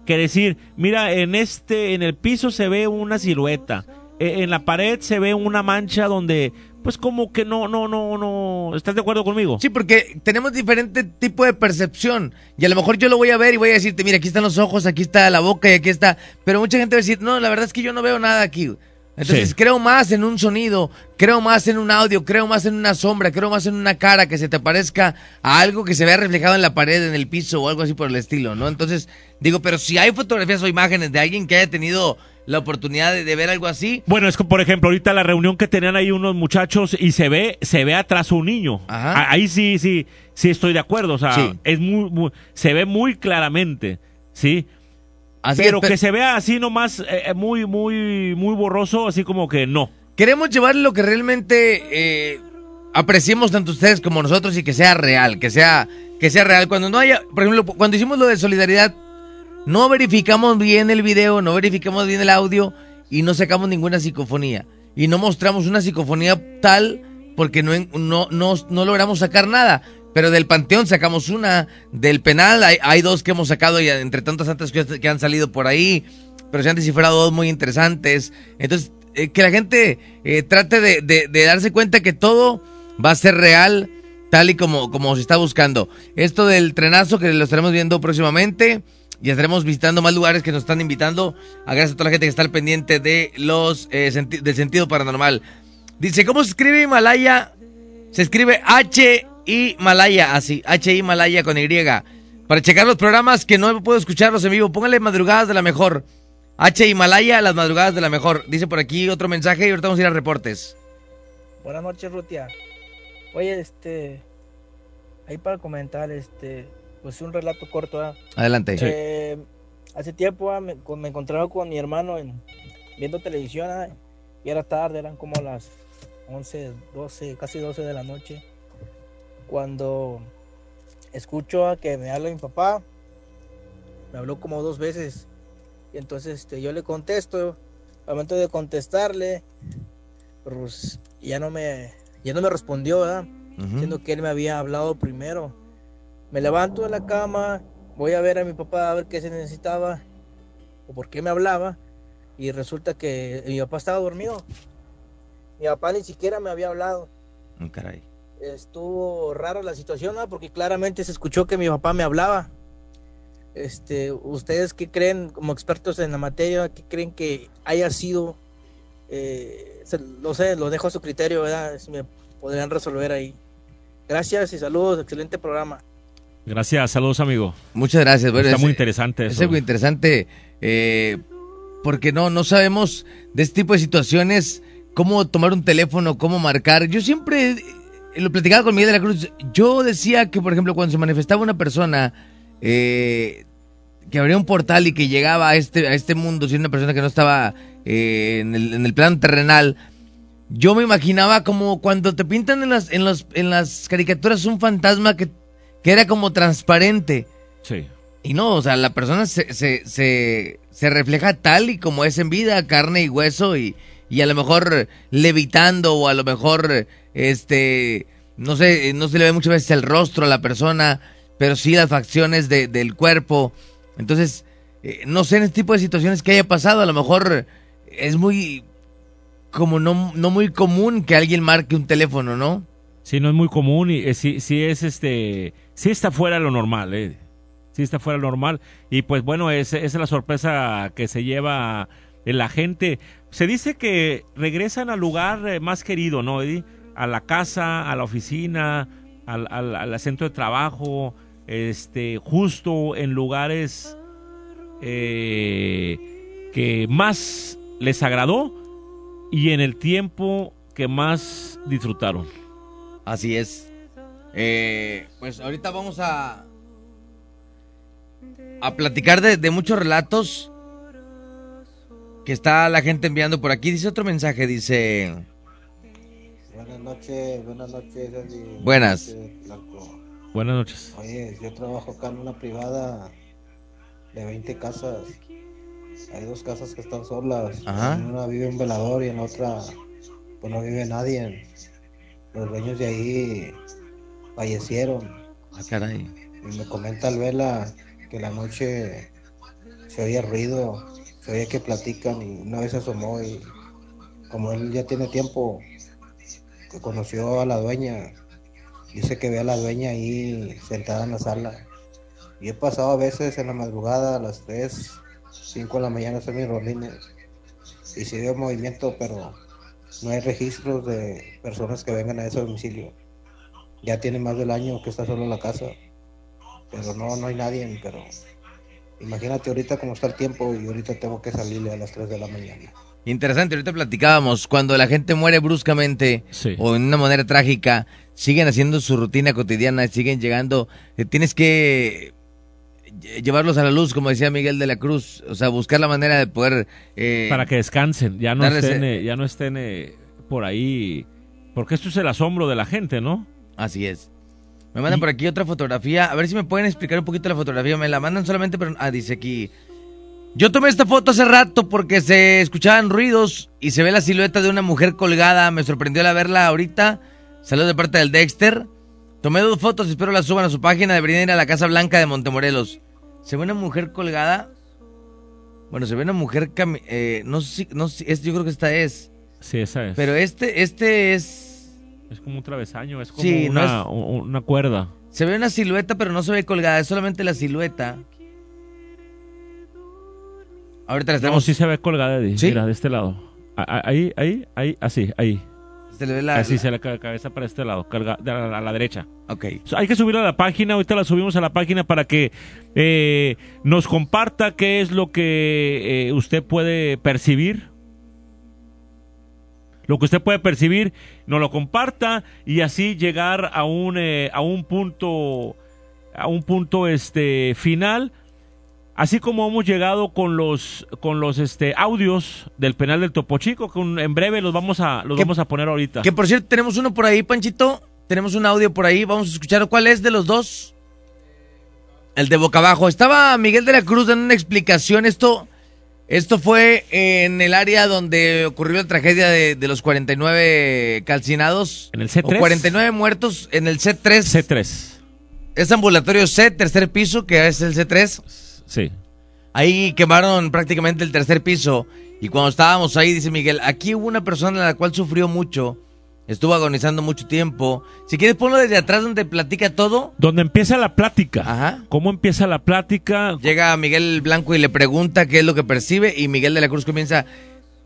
que decir, mira, en este, en el piso se ve una silueta, e- en la pared se ve una mancha donde, pues como que no, no, no, no, ¿estás de acuerdo conmigo? Sí, porque tenemos diferente tipo de percepción. Y a lo mejor yo lo voy a ver y voy a decirte, mira, aquí están los ojos, aquí está la boca y aquí está. Pero mucha gente va a decir, no, la verdad es que yo no veo nada aquí. Entonces Sí. creo más en un sonido, creo más en un audio, creo más en una sombra, creo más en una cara que se te parezca a algo que se vea reflejado en la pared, en el piso o algo así por el estilo, ¿no? Entonces digo, pero si hay fotografías o imágenes de alguien que haya tenido la oportunidad de, de ver algo así, Bueno, es que por ejemplo ahorita la reunión que tenían ahí unos muchachos y se ve, se ve atrás un niño. Ajá. Ahí sí, sí, sí estoy de acuerdo. O sea, Sí. es muy, muy- se ve muy claramente, sí. Así pero es, que se vea así nomás eh, eh, muy, muy, muy borroso, así como que no. Queremos llevar lo que realmente eh, apreciemos tanto ustedes como nosotros y que sea real, que sea, que sea real. Cuando no haya, por ejemplo, cuando hicimos lo de solidaridad, no verificamos bien el video, no verificamos bien el audio y no sacamos ninguna psicofonía. Y no mostramos una psicofonía tal porque no, no, no, logramos sacar nada. Pero del Panteón sacamos una, del penal hay, hay dos que hemos sacado y entre tantas tantas que, han salido por ahí, pero se han descifrado dos muy interesantes. Entonces, eh, que la gente eh, trate de, darse cuenta que todo va a ser real, tal y como se está buscando. Esto del trenazo que lo estaremos viendo próximamente y estaremos visitando más lugares que nos están invitando. A gracias a toda la gente que está al pendiente de los eh, del sentido paranormal. Dice, ¿cómo se escribe Himalaya? Se escribe H Himalaya, así, H Himalaya con Y. Para checar los programas que no puedo escucharlos en vivo, póngale madrugadas de la mejor. H Himalaya, las madrugadas de la mejor. Dice por aquí otro mensaje y ahorita vamos a ir a reportes. Buenas noches, Rutia. Oye, este, ahí para comentar, este, pues un relato corto, ¿ah? Adelante. Eh, hace tiempo me, con- me encontraba con mi hermano en, viendo televisión y era tarde, eran como las 11, 12, casi 12 de la noche, cuando escucho a que me habla mi papá, me habló como dos veces y entonces este, yo le contesto, al momento de contestarle, pues ya no me, ya no me respondió, ¿verdad? siendo que él me había hablado primero. Me levanto de la cama, voy a ver a mi papá a ver qué se necesitaba o por qué me hablaba y resulta que mi papá estaba dormido. Mi papá ni siquiera me había hablado. Mm, Caray. Estuvo rara la situación, ¿no? porque claramente se escuchó que mi papá me hablaba. Este, ¿ustedes qué creen como expertos en la materia? ¿Qué creen que haya sido? Eh, se- lo sé, lo dejo a su criterio, ¿verdad? Si me podrían resolver ahí. Gracias y saludos, excelente programa. Gracias, saludos amigo. Muchas gracias. Bueno, Está es- muy interesante Es algo interesante eh, porque no, no sabemos de este tipo de situaciones cómo tomar un teléfono, cómo marcar. Yo siempre eh, lo platicaba con Miguel de la Cruz. Yo decía que, por ejemplo, cuando se manifestaba una persona eh, que abría un portal y que llegaba a este, a este mundo, siendo una persona que no estaba eh, en, el, en el plano terrenal, yo me imaginaba como cuando te pintan en las, en los, en las caricaturas un fantasma que, que era como transparente. Sí. Y no, o sea, la persona se, se, se, se refleja tal y como es en vida, carne y hueso, y, y a lo mejor levitando, o a lo mejor, este, no sé, no se le ve muchas veces el rostro a la persona, pero sí las facciones de- del cuerpo. Entonces, eh, no sé en este tipo de situaciones que haya pasado, a lo mejor es muy, como no, no muy común que alguien marque un teléfono, ¿no? Sí, no es muy común y eh, sí, sí es este, sí está fuera de lo normal, eh. Sí está fuera de lo normal y pues bueno, es- esa es la sorpresa que se lleva la gente. Se dice que regresan al lugar eh, más querido, ¿no? Eddie? A la casa, a la oficina, al, al, al centro de trabajo, este, justo en lugares eh, que más les agradó y en el tiempo que más disfrutaron. Así es. Eh, pues ahorita vamos a a platicar de, de muchos relatos que está la gente enviando por aquí. Dice otro mensaje, dice... Buenas noches, buenas noches. Eddie. Buenas. Buenas noches. Oye, yo trabajo acá en una privada de 20 casas. Hay dos casas que están solas. Ajá. En una vive un velador y en la otra pues no vive nadie. Los dueños de ahí fallecieron. Ah, caray. Y me comenta el vela que la noche se oye ruido, se oye que platican y una vez se asomó y como él ya tiene tiempo que conoció a la dueña, dice que ve a la dueña ahí sentada en la sala. Y he pasado a veces en la madrugada a las 3, 5 de la mañana a hacer mis rolines y sí veo movimiento, pero no hay registros de personas que vengan a ese domicilio. Ya tiene más del año que está solo en la casa pero no, no hay nadie, pero imagínate ahorita cómo está el tiempo y ahorita tengo que salirle a las 3 de la mañana. Interesante, ahorita platicábamos, cuando la gente muere bruscamente Sí. o en una manera trágica, siguen haciendo su rutina cotidiana, siguen llegando, eh, tienes que llevarlos a la luz, como decía Miguel de la Cruz, o sea, buscar la manera de poder... eh, para que descansen, ya no estén, eh, eh, ya no estén eh, por ahí, porque esto es el asombro de la gente, ¿no? Así es. Me mandan por aquí otra fotografía. A ver si me pueden explicar un poquito la fotografía. Me la mandan solamente, pero... Ah, dice aquí... Yo tomé esta foto hace rato porque se escuchaban ruidos y se ve la silueta de una mujer colgada. Me sorprendió al verla ahorita. Saludos de parte del Dexter. Tomé dos fotos, espero las suban a su página. Deberían ir a la Casa Blanca de Montemorelos. Se ve una mujer colgada. Bueno, se ve una mujer... cami- eh, no sé si... No sé, si- es- yo creo que esta es. Sí, esa es. Pero este, este es... Es como un travesaño, es como Sí, no una, es- una cuerda. Se ve una silueta, pero no se ve colgada, es solamente la silueta. Ahorita la No, estamos. sí se ve colgada, Eddie. ¿Sí? Mira, de este lado. Ahí, ahí, ahí, así, ahí. Se le ve la. así la- se le cae la cabeza para este lado, carga, de la- a la derecha. Ok. So, Hay que subirla a la página, ahorita la subimos a la página para que eh, nos comparta qué es lo que eh, usted puede percibir. Lo que usted puede percibir, nos lo comparta y así llegar a un, eh, a un punto, a un punto este, final. Así como hemos llegado con los, con los este, audios del penal del Topo Chico, que un- en breve los vamos a, los Que- vamos a poner ahorita. Que por cierto, tenemos uno por ahí, Panchito. Tenemos un audio por ahí. Vamos a escuchar cuál es de los dos. El de boca abajo. Estaba Miguel de la Cruz dando una explicación. Esto Esto fue en el área donde ocurrió la tragedia de, de los 49 calcinados. ¿En el C3? O 49 muertos en el C3. C3. Es ambulatorio C, tercer piso, que es el C3. Sí. Ahí quemaron prácticamente el tercer piso. Y cuando estábamos ahí, dice Miguel, aquí hubo una persona la cual sufrió mucho. Estuvo agonizando mucho tiempo. Si quieres, ponlo desde atrás donde platica todo. Donde empieza la plática. Ajá. ¿Cómo empieza la plática? Llega Miguel Blanco y le pregunta qué es lo que percibe. Y Miguel de la Cruz comienza.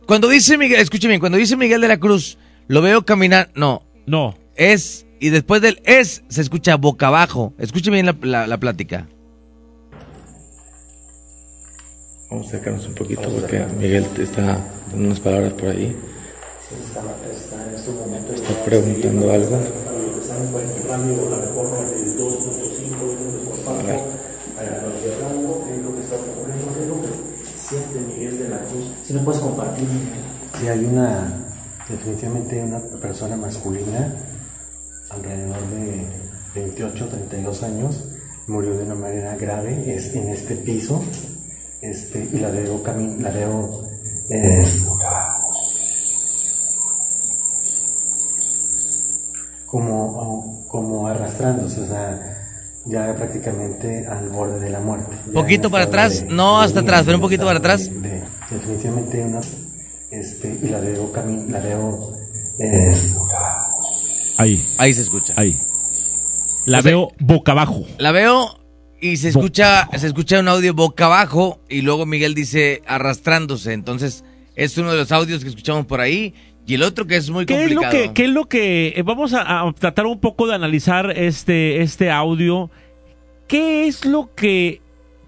Cuando dice Miguel, escuche bien, cuando dice Miguel de la Cruz, lo veo caminar. No. No. Es. Y después del es, se escucha boca abajo. Escuche bien la, la- la plática. Vamos a acercarnos un poquito porque Miguel te está dando unas palabras por ahí. Está preguntando algo. A. Si no puedes compartir. Sí, hay una, definitivamente una persona masculina, alrededor de 28, 32 años, murió de una manera grave, es en este piso, este, y la veo, la veo eh, como, como arrastrándose, o sea, ya prácticamente al borde de la muerte. Poquito para atrás, de- no hasta de- atrás, pero un poquito para atrás. de- de- definitivamente una, este, y la veo, la veo eh, Ahí. Ahí se escucha. Ahí. La O sea, veo boca abajo. La veo y se escucha, se escucha un audio boca abajo y luego Miguel dice arrastrándose. Entonces, es uno de los audios que escuchamos por ahí. Y el otro que es muy ¿Qué es lo complicado. que, qué es lo que eh, vamos a, a tratar un poco de analizar este, este audio? ¿Qué es lo que...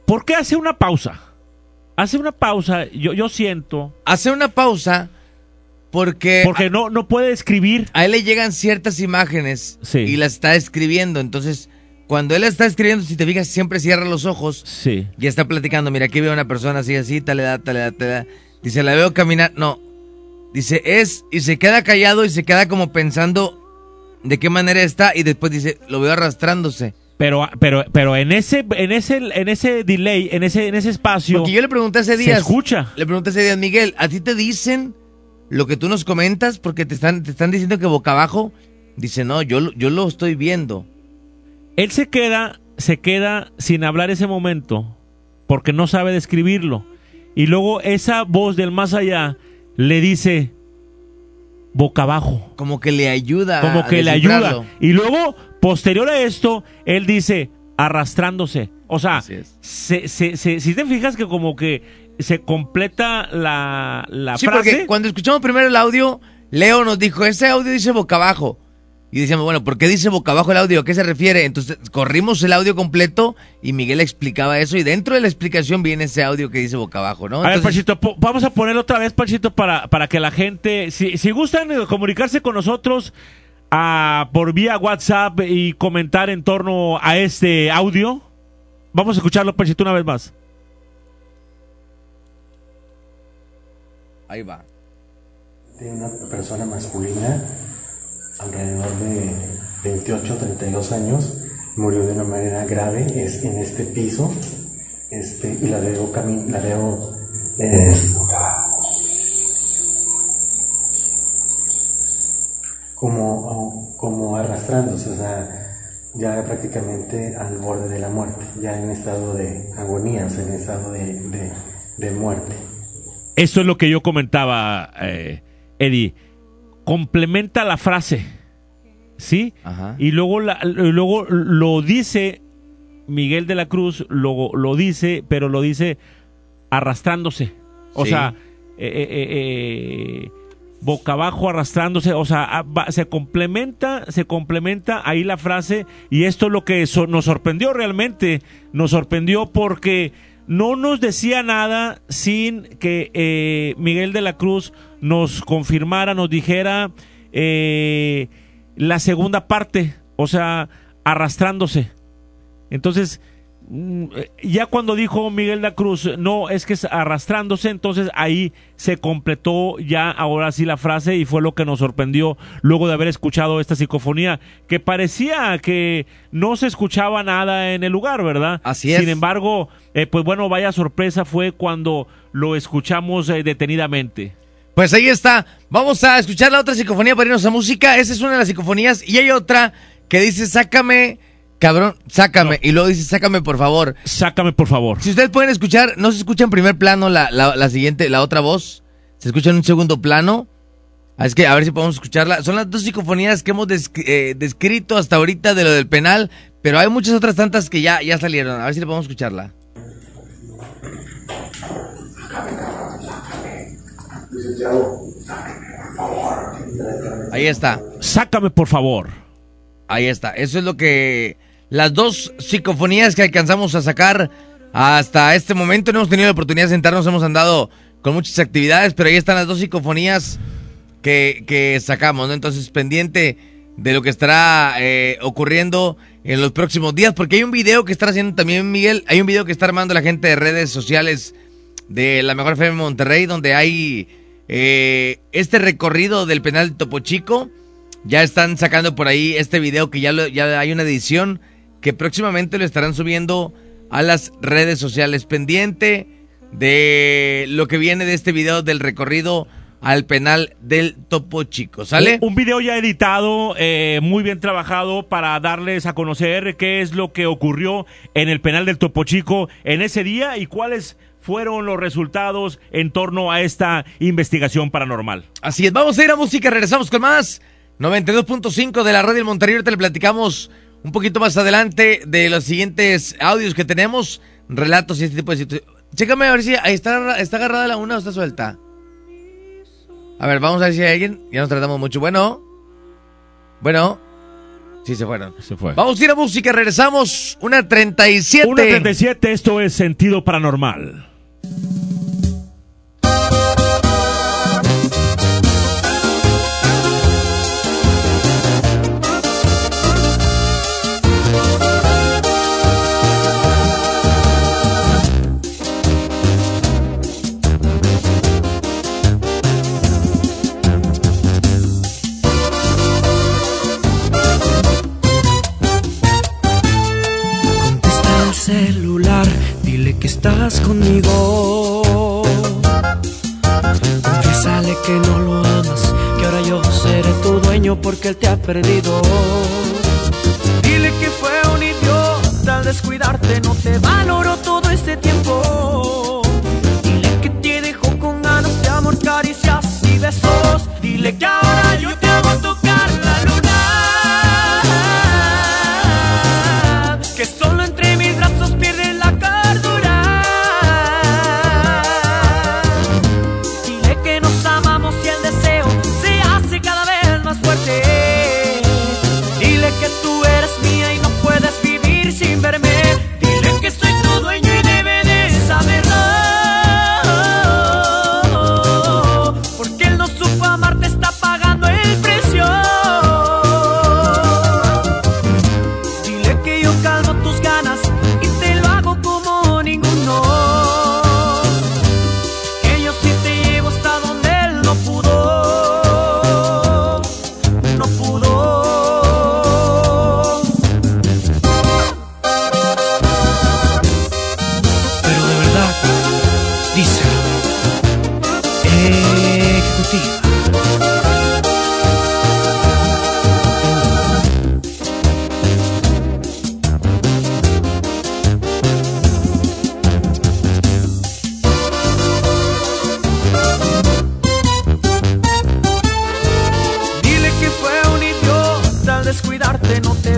¿Por qué hace una pausa? Hace una pausa, yo, yo siento... Hace una pausa porque... Porque no, no puede escribir. A él le llegan ciertas imágenes y las está escribiendo. Entonces, cuando él está escribiendo, si te fijas, siempre cierra los ojos. Sí. Y está platicando. Mira, aquí veo una persona así, así, tal edad, tal edad, tal edad. Dice, la veo caminar. No. Dice, es. Y se queda callado y se queda como pensando de qué manera está. Y después dice, lo veo arrastrándose. Pero, pero, pero en ese, en ese, en ese delay, en ese, en ese espacio. Porque yo le pregunté hace se días. escucha. Le pregunté hace días, Miguel, ¿a ti te dicen lo que tú nos comentas? Porque te están, te están diciendo que boca abajo. Dice, no, yo, yo lo estoy viendo. Él se queda, se queda sin hablar ese momento porque no sabe describirlo. Y luego esa voz del más allá le dice boca abajo. Como que le ayuda. Como que le ayuda. Y luego, posterior a esto, él dice arrastrándose. O sea, se, se- se- si te fijas que como que se completa la, la Sí, frase. porque cuando escuchamos primero el audio, Leo nos dijo, ese audio dice boca abajo. Y decíamos, bueno, ¿por qué dice boca abajo el audio? ¿A qué se refiere? Entonces corrimos el audio completo y Miguel explicaba eso y dentro de la explicación viene ese audio que dice boca abajo, ¿no? A ver, Entonces, Panchito, vamos a poner otra vez, Panchito, para, para que la gente, si, si gustan eh, comunicarse con nosotros ah, por vía WhatsApp y comentar en torno a este audio, vamos a escucharlo, Panchito, una vez más. ahí va. de una persona masculina, alrededor de 28, 32 años, murió de una manera grave, es en este piso, este, y la veo, la veo eh, como, como arrastrándose, o sea, ya prácticamente al borde de la muerte, ya en estado de agonía, o sea, en estado de, de- muerte. Esto es lo que yo comentaba, eh, Eddie. Complementa la frase, ¿sí? Y luego, la- luego lo dice Miguel de la Cruz, lo, lo dice, pero lo dice arrastrándose. O Sí. sea, eh, eh, eh, boca abajo arrastrándose, o sea, ah, se complementa, se complementa ahí la frase y esto es lo que so- nos sorprendió realmente, nos sorprendió porque no nos decía nada sin que eh, Miguel de la Cruz nos confirmara, nos dijera eh, la segunda parte, o sea, arrastrándose. Entonces, ya cuando dijo Miguel da Cruz, no, es que es arrastrándose, entonces ahí se completó ya ahora sí la frase y fue lo que nos sorprendió luego de haber escuchado esta psicofonía, que parecía que no se escuchaba nada en el lugar, ¿verdad? Así es. Sin embargo, eh, pues bueno, vaya sorpresa fue cuando lo escuchamos eh, detenidamente. Pues ahí está. Vamos a escuchar la otra psicofonía para irnos a música. Esa es una de las psicofonías. Y hay otra que dice, sácame, cabrón, sácame. Y luego dice, sácame por favor. Sácame por favor. Si ustedes pueden escuchar, no se escucha en primer plano la, la, la siguiente, la otra voz. Se escucha en un segundo plano. Ah, Es que a ver si podemos escucharla. Son las dos psicofonías que hemos eh, descrito hasta ahorita de lo del penal. Pero hay muchas otras tantas que ya, ya salieron. A ver si le podemos escucharla. Ahí está. Sácame por favor. Ahí está. Eso es lo que. Las dos psicofonías que alcanzamos a sacar hasta este momento. No hemos tenido la oportunidad de sentarnos, hemos andado con muchas actividades, pero ahí están las dos psicofonías que, que sacamos, ¿no? Entonces, pendiente de lo que estará eh, ocurriendo en los próximos días, porque hay un video que está haciendo también Miguel, hay un video que está armando la gente de redes sociales de la Mejor FM Monterrey, donde hay eh, este recorrido del penal Topo Chico. Ya están sacando por ahí este video que ya, lo- ya hay una edición que próximamente lo estarán subiendo a las redes sociales. Pendiente de lo que viene de este video del recorrido al penal del Topo Chico. ¿Sale? Un, un video ya editado, eh, muy bien trabajado para darles a conocer qué es lo que ocurrió en el penal del Topo Chico en ese día y cuáles fueron los resultados en torno a esta investigación paranormal. Así es, vamos a ir a música, regresamos con más. 92.5 de la radio del Monterrey, ahorita le platicamos un poquito más adelante de los siguientes audios que tenemos, relatos y este tipo de situaciones. Chécame a ver si ahí está, está agarrada la una o está suelta. A ver, vamos a ver si hay alguien. Ya nos tratamos mucho. Bueno. Bueno. Sí, se fueron. Se fue. Vamos a ir a música, regresamos. Una 37. Una 37, esto es Sentido Paranormal. Estás conmigo. Confiésale que no lo amas, que ahora yo seré tu dueño porque él te ha perdido. Dile que fue un idiota al descuidarte, no te valoró todo este tiempo. Dile que te dejó con ganas de amor, caricias y besos. Dile que ahora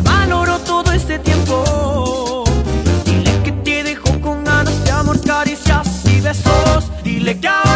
valoró todo este tiempo. Dile que te dejó con ganas de amor, caricias y besos. Dile que ahora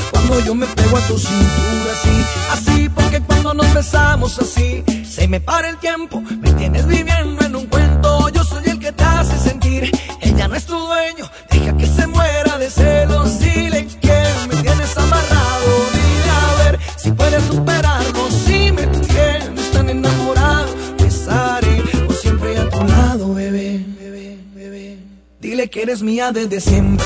Cuando yo me pego a tu cintura, sí. Así, porque cuando nos besamos así, se me para el tiempo. Me tienes viviendo en un cuento. Yo soy el que te hace sentir. Ella no es tu dueño. Deja que se muera de celos. Dile que me tienes amarrado. Dile a ver si puedes superarlo. Si me tienes tan enamorado, estaré por siempre a tu lado, bebé. Dile que eres mía desde siempre.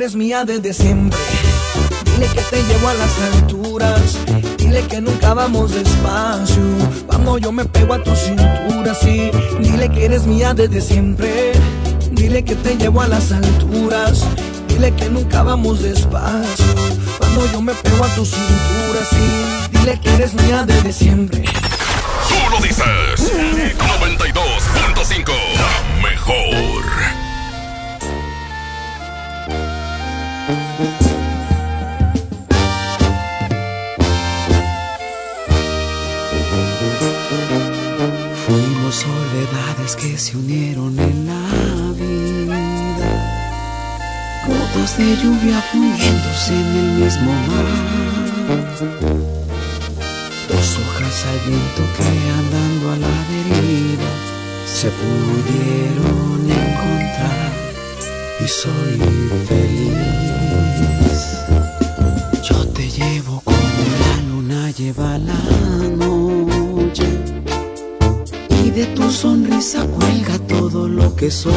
Eres mía desde siempre. Dile que te llevo a las alturas. Dile que nunca vamos despacio. Cuando yo me pego a tu cintura, sí. Dile que eres mía desde siempre. Dile que te llevo a las alturas. Dile que nunca vamos despacio. Cuando yo me pego a tu cintura, sí. Dile que eres mía desde siempre. Tú lo dices. 92.5, la mejor. Fuimos soledades que se unieron en la vida, gotas de lluvia fundiéndose en el mismo mar. Dos hojas al viento que andando a la deriva se pudieron encontrar soy feliz. Yo te llevo como la luna lleva la noche y de tu sonrisa cuelga todo lo que soy.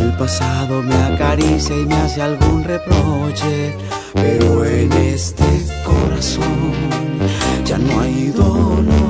El pasado me acaricia y me hace algún reproche, pero en este corazón ya no hay dolor.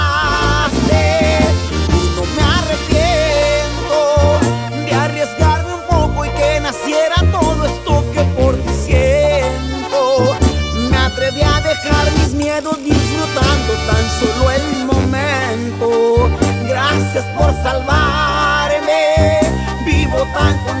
Salvarme, vivo tan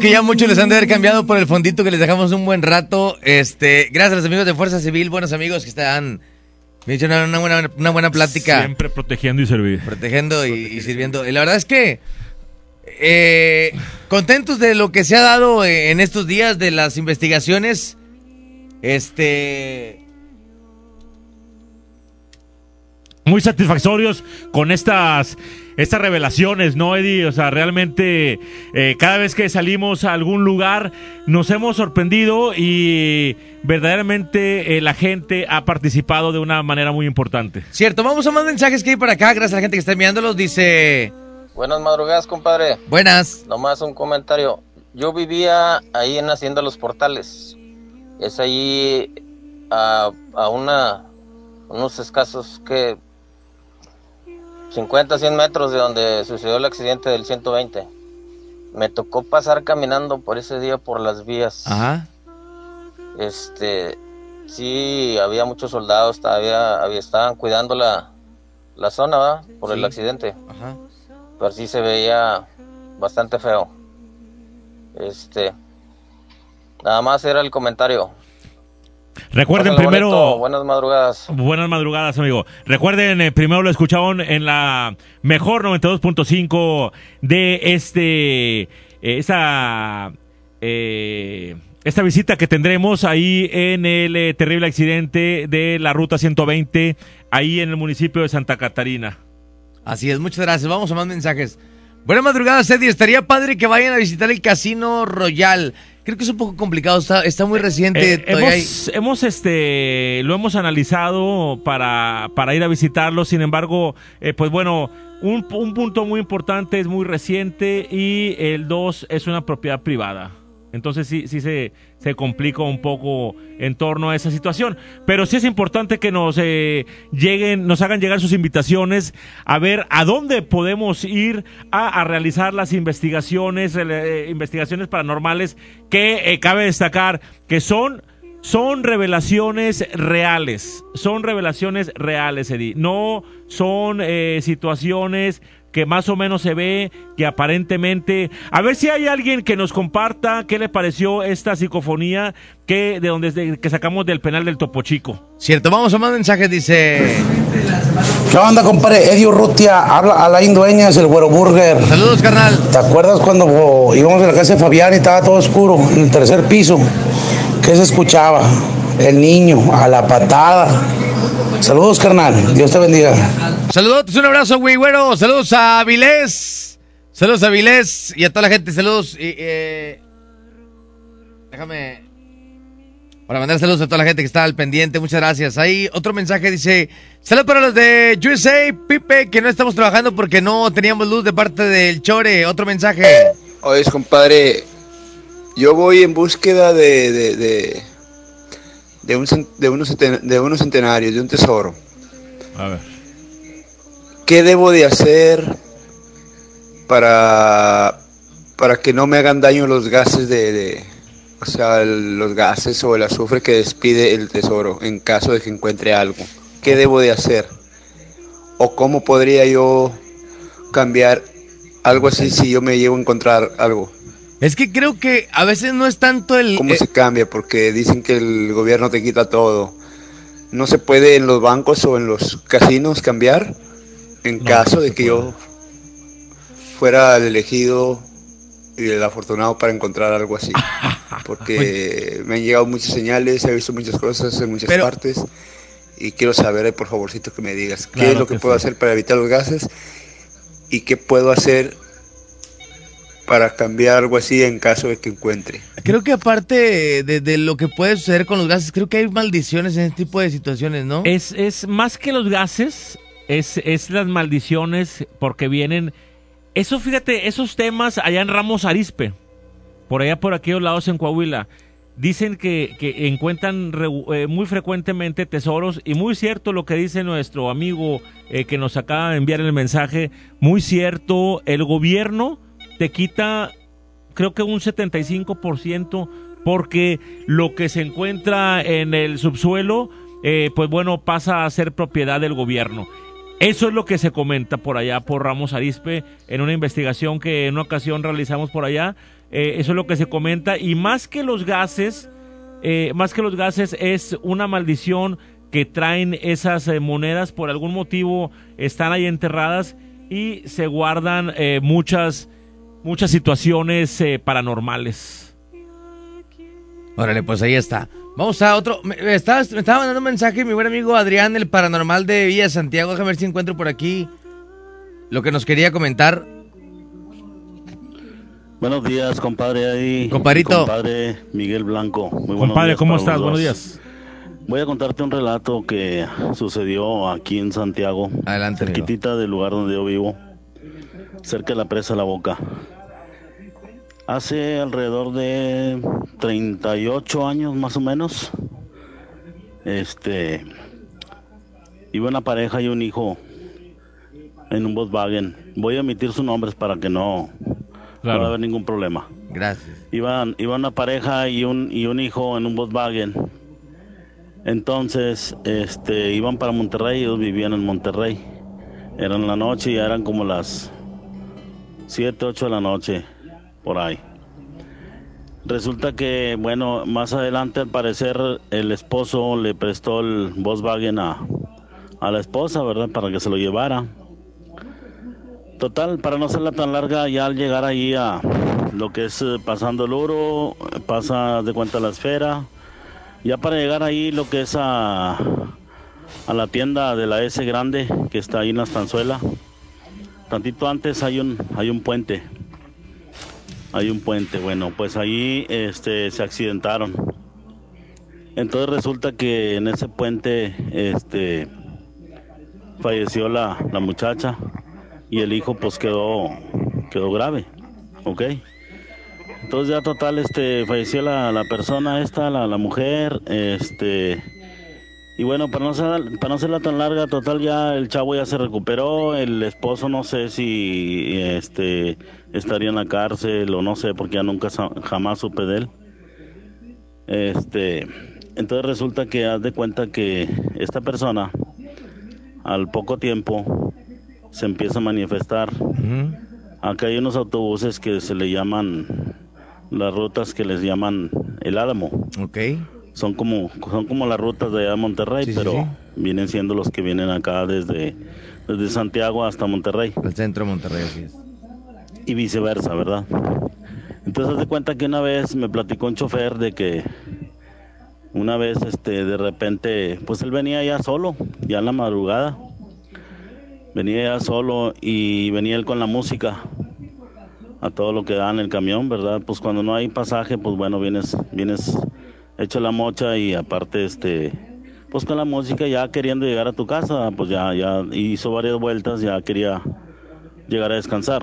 Que ya muchos les han de haber cambiado por el fondito que les dejamos un buen rato. Este, gracias a los amigos de Fuerza Civil, buenos amigos que están me hicieron una buena, una buena plática. Siempre protegiendo y servir. Protegiendo y, y sirviendo. Y la verdad es que eh, contentos de lo que se ha dado en estos días de las investigaciones. Este. muy satisfactorios con estas estas revelaciones, ¿no, Eddie? O sea, realmente eh, cada vez que salimos a algún lugar nos hemos sorprendido y verdaderamente eh, la gente ha participado de una manera muy importante. Cierto, vamos a más mensajes que hay por acá, gracias a la gente que está enviándolos. Dice. Buenas madrugadas, compadre. Buenas. Nomás un comentario. Yo vivía ahí en Hacienda Los Portales. Es ahí a, a una, unos escasos que 50, 100 metros de donde sucedió el accidente del 120. Me tocó pasar caminando por ese día por las vías. Ajá. Este, sí, había muchos soldados, todavía había, estaban cuidando la, la zona. Por el accidente. Ajá. Pero sí se veía bastante feo. Este, nada más era el comentario. Recuerden primero... bonito, buenas madrugadas. Buenas madrugadas, amigo. Recuerden, eh, primero lo escucharon en la mejor 92.5 de este, eh, esa, eh, esta visita que tendremos ahí en el eh, terrible accidente de la ruta 120, ahí en el municipio de Santa Catarina. Así es, muchas gracias. Vamos a más mensajes. Buenas madrugadas, Eddie. Estaría padre que vayan a visitar el Casino Royal. Creo que es un poco complicado, está, está muy reciente. Eh, todavía hay- hemos, hemos, este, lo hemos analizado para, para ir a visitarlo, sin embargo, eh, pues bueno, un, un punto muy importante es muy reciente y el dos es una propiedad privada. Entonces sí, sí se, se complica un poco en torno a esa situación. Pero sí es importante que nos eh, lleguen, nos hagan llegar sus invitaciones a ver a dónde podemos ir a, a realizar las investigaciones, eh, investigaciones paranormales que eh, cabe destacar que son son revelaciones reales, son revelaciones reales, Eddie. No son eh, situaciones que más o menos se ve, que aparentemente... A ver si hay alguien que nos comparta qué le pareció esta psicofonía que de donde de- que sacamos del penal del Topo Chico. Cierto, vamos a más mensajes. Dice. ¿Qué onda, compadre? Eddie Urrutia, habla Alain Dueñas, el Güero Burger. Saludos, carnal. ¿Te acuerdas cuando oh, íbamos a la casa de Fabián y estaba todo oscuro en el tercer piso? ¿Qué se escuchaba? El niño, a la patada. Saludos, carnal. Dios te bendiga. Saludos, un abrazo, güey, güero. Saludos a Vilés. Saludos a Vilés y a toda la gente. Saludos. Y, eh, déjame. Para mandar saludos a toda la gente que está al pendiente. Muchas gracias. Ahí otro mensaje dice: Saludos para los de USA, Pipe, que no estamos trabajando porque no teníamos luz de parte del Chore. Otro mensaje. Oye, compadre, yo voy en búsqueda de, de, de, de un, de, unos, centen- de unos centenarios, de un tesoro. A ver. ¿Qué debo de hacer para, para que no me hagan daño los gases de, de- o sea, el- los gases o el azufre que despide el tesoro en caso de que encuentre algo? ¿Qué debo de hacer? ¿O cómo podría yo cambiar algo así si yo me llevo a encontrar algo? Es que creo que a veces no es tanto el. ¿Cómo eh, se cambia? Porque dicen que el gobierno te quita todo. ¿No se puede en los bancos o en los casinos cambiar? En caso de que yo fuera el elegido y el afortunado para encontrar algo así. <laughs> Porque me han llegado muchas señales, he visto muchas cosas en muchas Pero- partes. Y quiero saber, por favorcito, que me digas qué Claro es lo que, que puedo sí. hacer para evitar los gases y qué puedo hacer para cambiar algo así en caso de que encuentre. Creo que aparte de, de lo que puede suceder con los gases, creo que hay maldiciones en este tipo de situaciones, ¿no? Es, es más que los gases, es, es las maldiciones porque vienen... Eso, fíjate, esos temas allá en Ramos Arispe, por allá por aquellos lados en Coahuila, dicen que, que encuentran eh, muy frecuentemente tesoros y muy cierto lo que dice nuestro amigo eh, que nos acaba de enviar el mensaje, muy cierto, el gobierno te quita creo que un 75% porque lo que se encuentra en el subsuelo, eh, pues bueno, pasa a ser propiedad del gobierno. Eso es lo que se comenta por allá por Ramos Arispe en una investigación que en una ocasión realizamos por allá. Eh, eso es lo que se comenta y más que los gases, eh, más que los gases es una maldición que traen esas eh, monedas por algún motivo están ahí enterradas y se guardan muchas muchas situaciones paranormales. Órale, pues ahí está. Vamos a otro. Me, me estaba, me estaba mandando un mensaje mi buen amigo Adrián, el paranormal de Villa Santiago. Déjame ver si encuentro por aquí lo que nos quería comentar. Buenos días, compadre. Ahí, Compadrito. Compadre Miguel Blanco. Muy buenos Compadre, días ¿cómo estás? los Buenos días. Voy a contarte un relato que sucedió aquí en Santiago. Adelante, amigo. Cerquitita del lugar donde yo vivo. Cerca de la presa La Boca. Hace alrededor de 38 años más o menos. Este. Iba una pareja y un hijo en un Volkswagen. Voy a omitir sus nombres para que no, no va a haber ningún problema. Gracias. Iban, iba una pareja y un, y un hijo en un Volkswagen. Entonces, este, iban para Monterrey, ellos vivían en Monterrey. Eran la noche, ya eran como las 7, 8 de la noche, por ahí. Resulta que, bueno, más adelante al parecer el esposo le prestó el Volkswagen a, a la esposa, ¿verdad? Para que se lo llevara. Total, para no hacerla tan larga, ya al llegar ahí a lo que es eh, pasando el oro, pasa de cuenta la esfera, ya para llegar ahí lo que es a, a la tienda de la S grande que está ahí en la estanzuela, tantito antes hay un, hay un puente, hay un puente, bueno, pues ahí este, se accidentaron. Entonces resulta que en ese puente este, falleció la, la muchacha y el hijo pues quedó quedó grave, ¿ok? Entonces ya total este falleció la, la persona esta, la, la mujer, este y bueno para no ser, para no hacerla tan larga, total ya el chavo ya se recuperó, el esposo no sé si este estaría en la cárcel o no sé porque ya nunca jamás supe de él. Este entonces resulta que haz de cuenta que esta persona al poco tiempo se empieza a manifestar. Acá hay unos autobuses que se le llaman las rutas que les llaman el Álamo. Ok. Son como son como las rutas de allá de Monterrey, Sí, pero sí. vienen siendo los que vienen acá desde desde Santiago hasta Monterrey. Al centro de Monterrey, así es. Y viceversa, ¿verdad? Entonces, haz de cuenta que una vez me platicó un chofer de que una vez, este, de repente, pues él venía ya solo, ya en la madrugada. Venía ya solo y venía él con la música a todo lo que da en el camión, ¿verdad? Pues cuando no hay pasaje, pues bueno, vienes, vienes hecho la mocha y aparte, este, pues con la música ya queriendo llegar a tu casa, pues ya, ya hizo varias vueltas, ya quería llegar a descansar.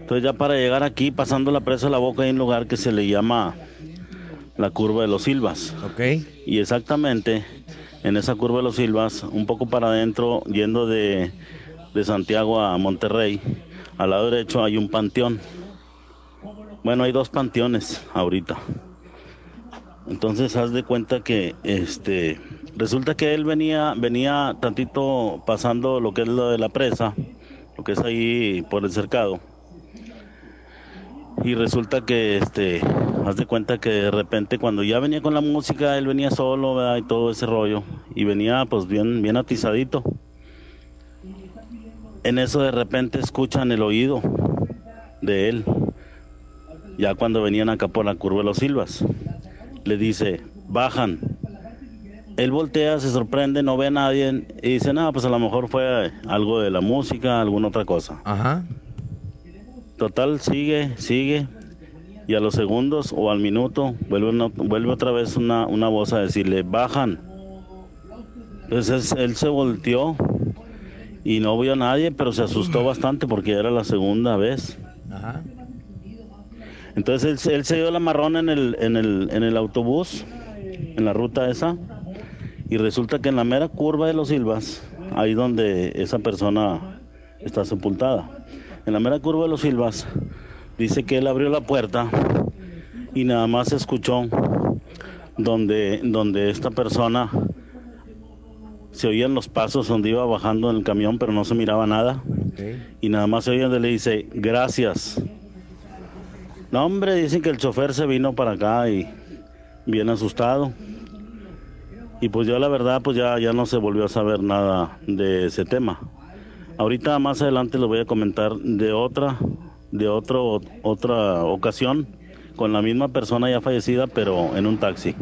Entonces ya para llegar aquí, pasando la presa de la boca, hay un lugar que se le llama la curva de los Silvas. Ok. Y exactamente en esa curva de los Silvas, un poco para adentro, yendo de, de Santiago a Monterrey, al lado derecho hay un panteón. Bueno, hay dos panteones ahorita. Entonces haz de cuenta que este resulta que él venía venía tantito pasando lo que es lo de la presa, lo que es ahí por el cercado. Y resulta que este haz de cuenta que de repente cuando ya venía con la música, él venía solo, ¿verdad? y todo ese rollo y venía pues bien bien atizadito. En eso de repente escuchan el oído de él. Ya cuando venían acá por la curva de los Silvas le dice, bajan. Él voltea, se sorprende, no ve a nadie y dice, no, pues a lo mejor fue algo de la música, alguna otra cosa. Ajá. Total, sigue, sigue. Y a los segundos o al minuto vuelve, una- vuelve otra vez una, una voz a decirle, bajan. Entonces él se volteó y no vio a nadie, pero se asustó bastante porque era la segunda vez. Ajá. Entonces él, se- él se dio la marrón en el, en, el, en el autobús, en la ruta esa, y resulta que en la mera curva de los Silvas, ahí donde esa persona está sepultada, en la mera curva de los Silvas, dice que él abrió la puerta y nada más escuchó donde, donde esta persona se oían los pasos donde iba bajando en el camión, pero no se miraba nada. Y nada más se oía donde le dice, gracias. No, hombre, dicen que el chofer se vino para acá y bien asustado. Y pues yo la verdad, pues ya, ya no se volvió a saber nada de ese tema. Ahorita más adelante les voy a comentar de otra, de otro, otra ocasión con la misma persona ya fallecida, pero en un taxi.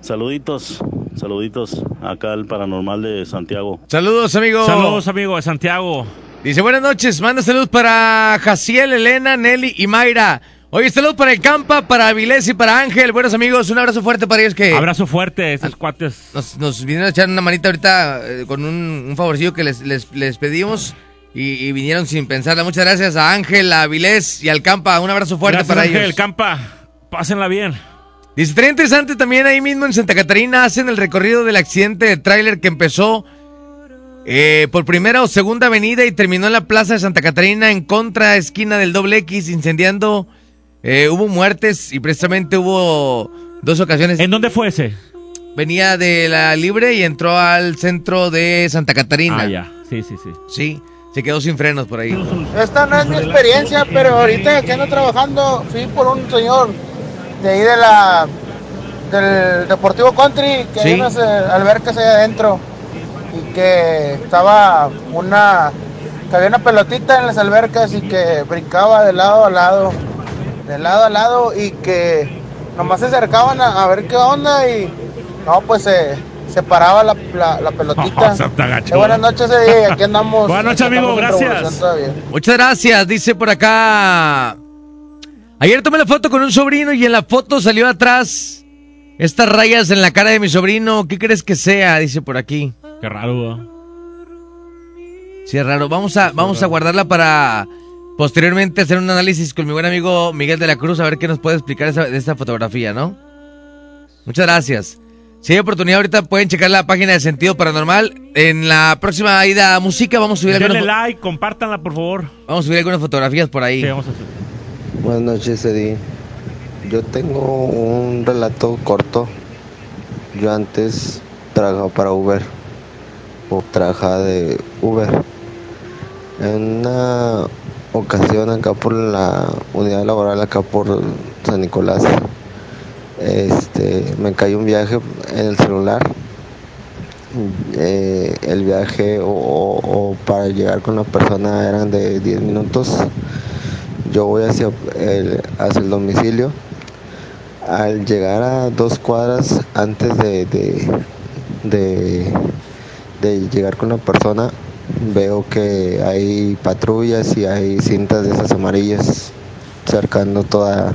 Saluditos, saluditos acá al paranormal de Santiago. Saludos, amigo. Saludos, amigo de Santiago. Dice, buenas noches, manda saludos para Jaciel, Elena, Nelly y Mayra. Oye, saludos para el Campa, para Avilés y para Ángel. Buenos amigos, un abrazo fuerte para ellos que Abrazo fuerte, estos cuates. nos, nos vinieron a echar una manita ahorita eh, con un, un favorcillo que les, les, les pedimos y, y vinieron sin pensarla. Muchas gracias a Ángel, a Avilés y al Campa. Un abrazo fuerte Gracias, para Ángel, ellos. Campa. Pásenla bien. Dice, estaría interesante también ahí mismo en Santa Catarina hacen el recorrido del accidente de tráiler que empezó eh, por primera o segunda avenida y terminó en la plaza de Santa Catarina en contra esquina del doble X incendiando. Eh, hubo muertes y precisamente hubo dos ocasiones. ¿En dónde fue ese? Venía de la libre y entró al centro de Santa Catarina. Ah, ya. Sí, sí, sí. Sí, se quedó sin frenos por ahí. Esta no es mi experiencia, pero ahorita que ando trabajando, fui por un señor de ahí de la del Deportivo Country, que Sí. hay unas eh, albercas ahí adentro, y que estaba una, que había una pelotita en las albercas y que brincaba de lado a lado, de lado a lado, y que nomás se acercaban a, a ver qué onda y no, pues se, se paraba la, la, la pelotita. <laughs> Eh, buenas noches, Eddie, aquí andamos. Buenas noches, amigo, gracias. Muchas gracias, dice por acá. Ayer tomé la foto con un sobrino y en la foto salió atrás estas rayas en la cara de mi sobrino. ¿Qué crees que sea? Dice por aquí. Qué raro. ¿eh? Sí, es raro. Vamos a, vamos a guardarla para posteriormente hacer un análisis con mi buen amigo Miguel de la Cruz a ver qué nos puede explicar esa- de esta fotografía, ¿no? Muchas gracias. Si hay oportunidad ahorita pueden checar la página de Sentido Paranormal. En la próxima ida a música vamos a subir Denle algunas, like, compártanla, por favor. vamos a subir algunas fotografías por ahí. Sí, vamos a hacer. Buenas noches, Eddie. Yo tengo un relato corto. Yo antes trabajaba para Uber o trabajaba de Uber. En una ocasión acá por la unidad laboral acá por San Nicolás, este, me cayó un viaje en el celular. Eh, el viaje o, para llegar con la persona eran de 10 minutos yo voy hacia el, hacia el domicilio. Al llegar a dos cuadras antes de, de, de, de llegar con la persona, veo que hay patrullas y hay cintas de esas amarillas cercando toda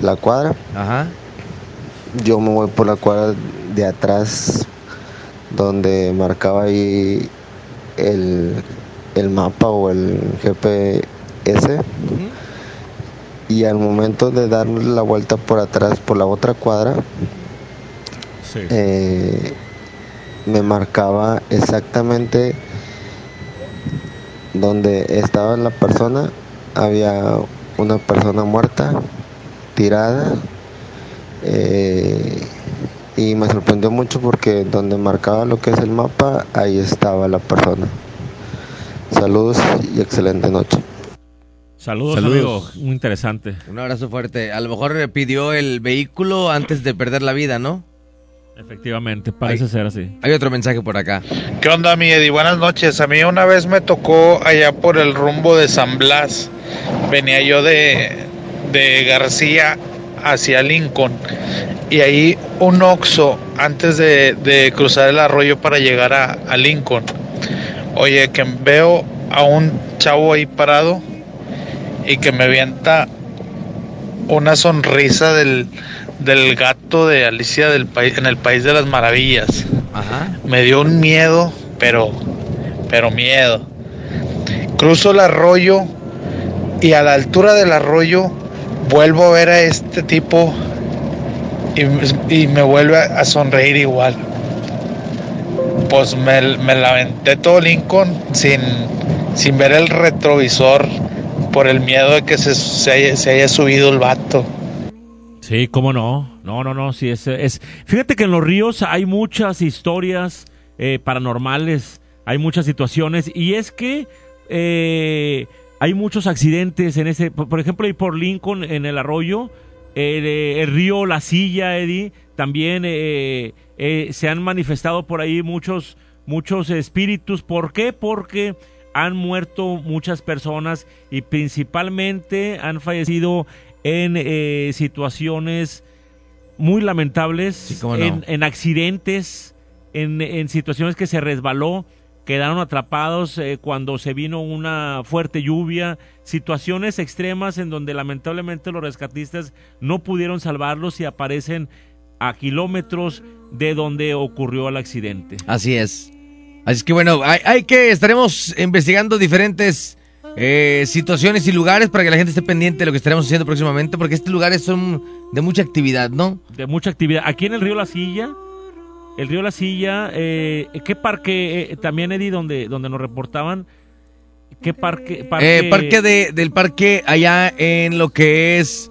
la cuadra. Ajá. Yo me voy por la cuadra de atrás donde marcaba ahí el, el mapa o el GPS y al momento de dar la vuelta por atrás por la otra cuadra eh, me marcaba exactamente donde estaba la persona había una persona muerta tirada eh, y me sorprendió mucho porque donde marcaba lo que es el mapa ahí estaba la persona saludos y excelente noche Saludos, Saludos. amigo. Muy interesante. Un abrazo fuerte. A lo mejor pidió el vehículo antes de perder la vida, ¿no? Efectivamente, parece ser así. Hay otro mensaje por acá. ¿Qué onda, mi Eddie? Buenas noches. A mí una vez me tocó allá por el rumbo de San Blas. Venía yo de, de García hacia Lincoln. Y ahí un Oxxo antes de, de cruzar el arroyo para llegar a, a Lincoln. Oye, que veo a un chavo ahí parado y que me avienta una sonrisa del, del gato de Alicia del país, en el País de las Maravillas. Me dio un miedo, pero, pero miedo. Cruzo el arroyo y a la altura del arroyo vuelvo a ver a este tipo y, y me vuelve a, a sonreír igual. Pues me, me la aventé todo Lincoln sin, sin ver el retrovisor por el miedo de que se, se haya, se haya subido el vato. Sí, cómo no. No, no, no. Sí, es, es. Fíjate que en los ríos hay muchas historias eh, paranormales, hay muchas situaciones, y es que eh, hay muchos accidentes en ese. Por, ejemplo, ahí por Lincoln, en el arroyo, el, eh, el río La Silla, Eddie, también eh, eh, se han manifestado por ahí muchos muchos espíritus. ¿Por qué? Porque han muerto muchas personas y principalmente han fallecido en eh, situaciones muy lamentables, no. en, en accidentes, en, en situaciones que se resbaló, quedaron atrapados eh, cuando se vino una fuerte lluvia, situaciones extremas en donde lamentablemente los rescatistas no pudieron salvarlos y aparecen a kilómetros de donde ocurrió el accidente. Así es. Así es que bueno, hay, hay que estaremos investigando diferentes eh, situaciones y lugares para que la gente esté pendiente de lo que estaremos haciendo próximamente, porque estos lugares son de mucha actividad, ¿no? de mucha actividad. Aquí en el río La Silla, el río La Silla, eh, ¿qué parque eh, también, Eddie, donde, donde nos reportaban? ¿Qué parque? Eh, parque de, del parque allá en lo que es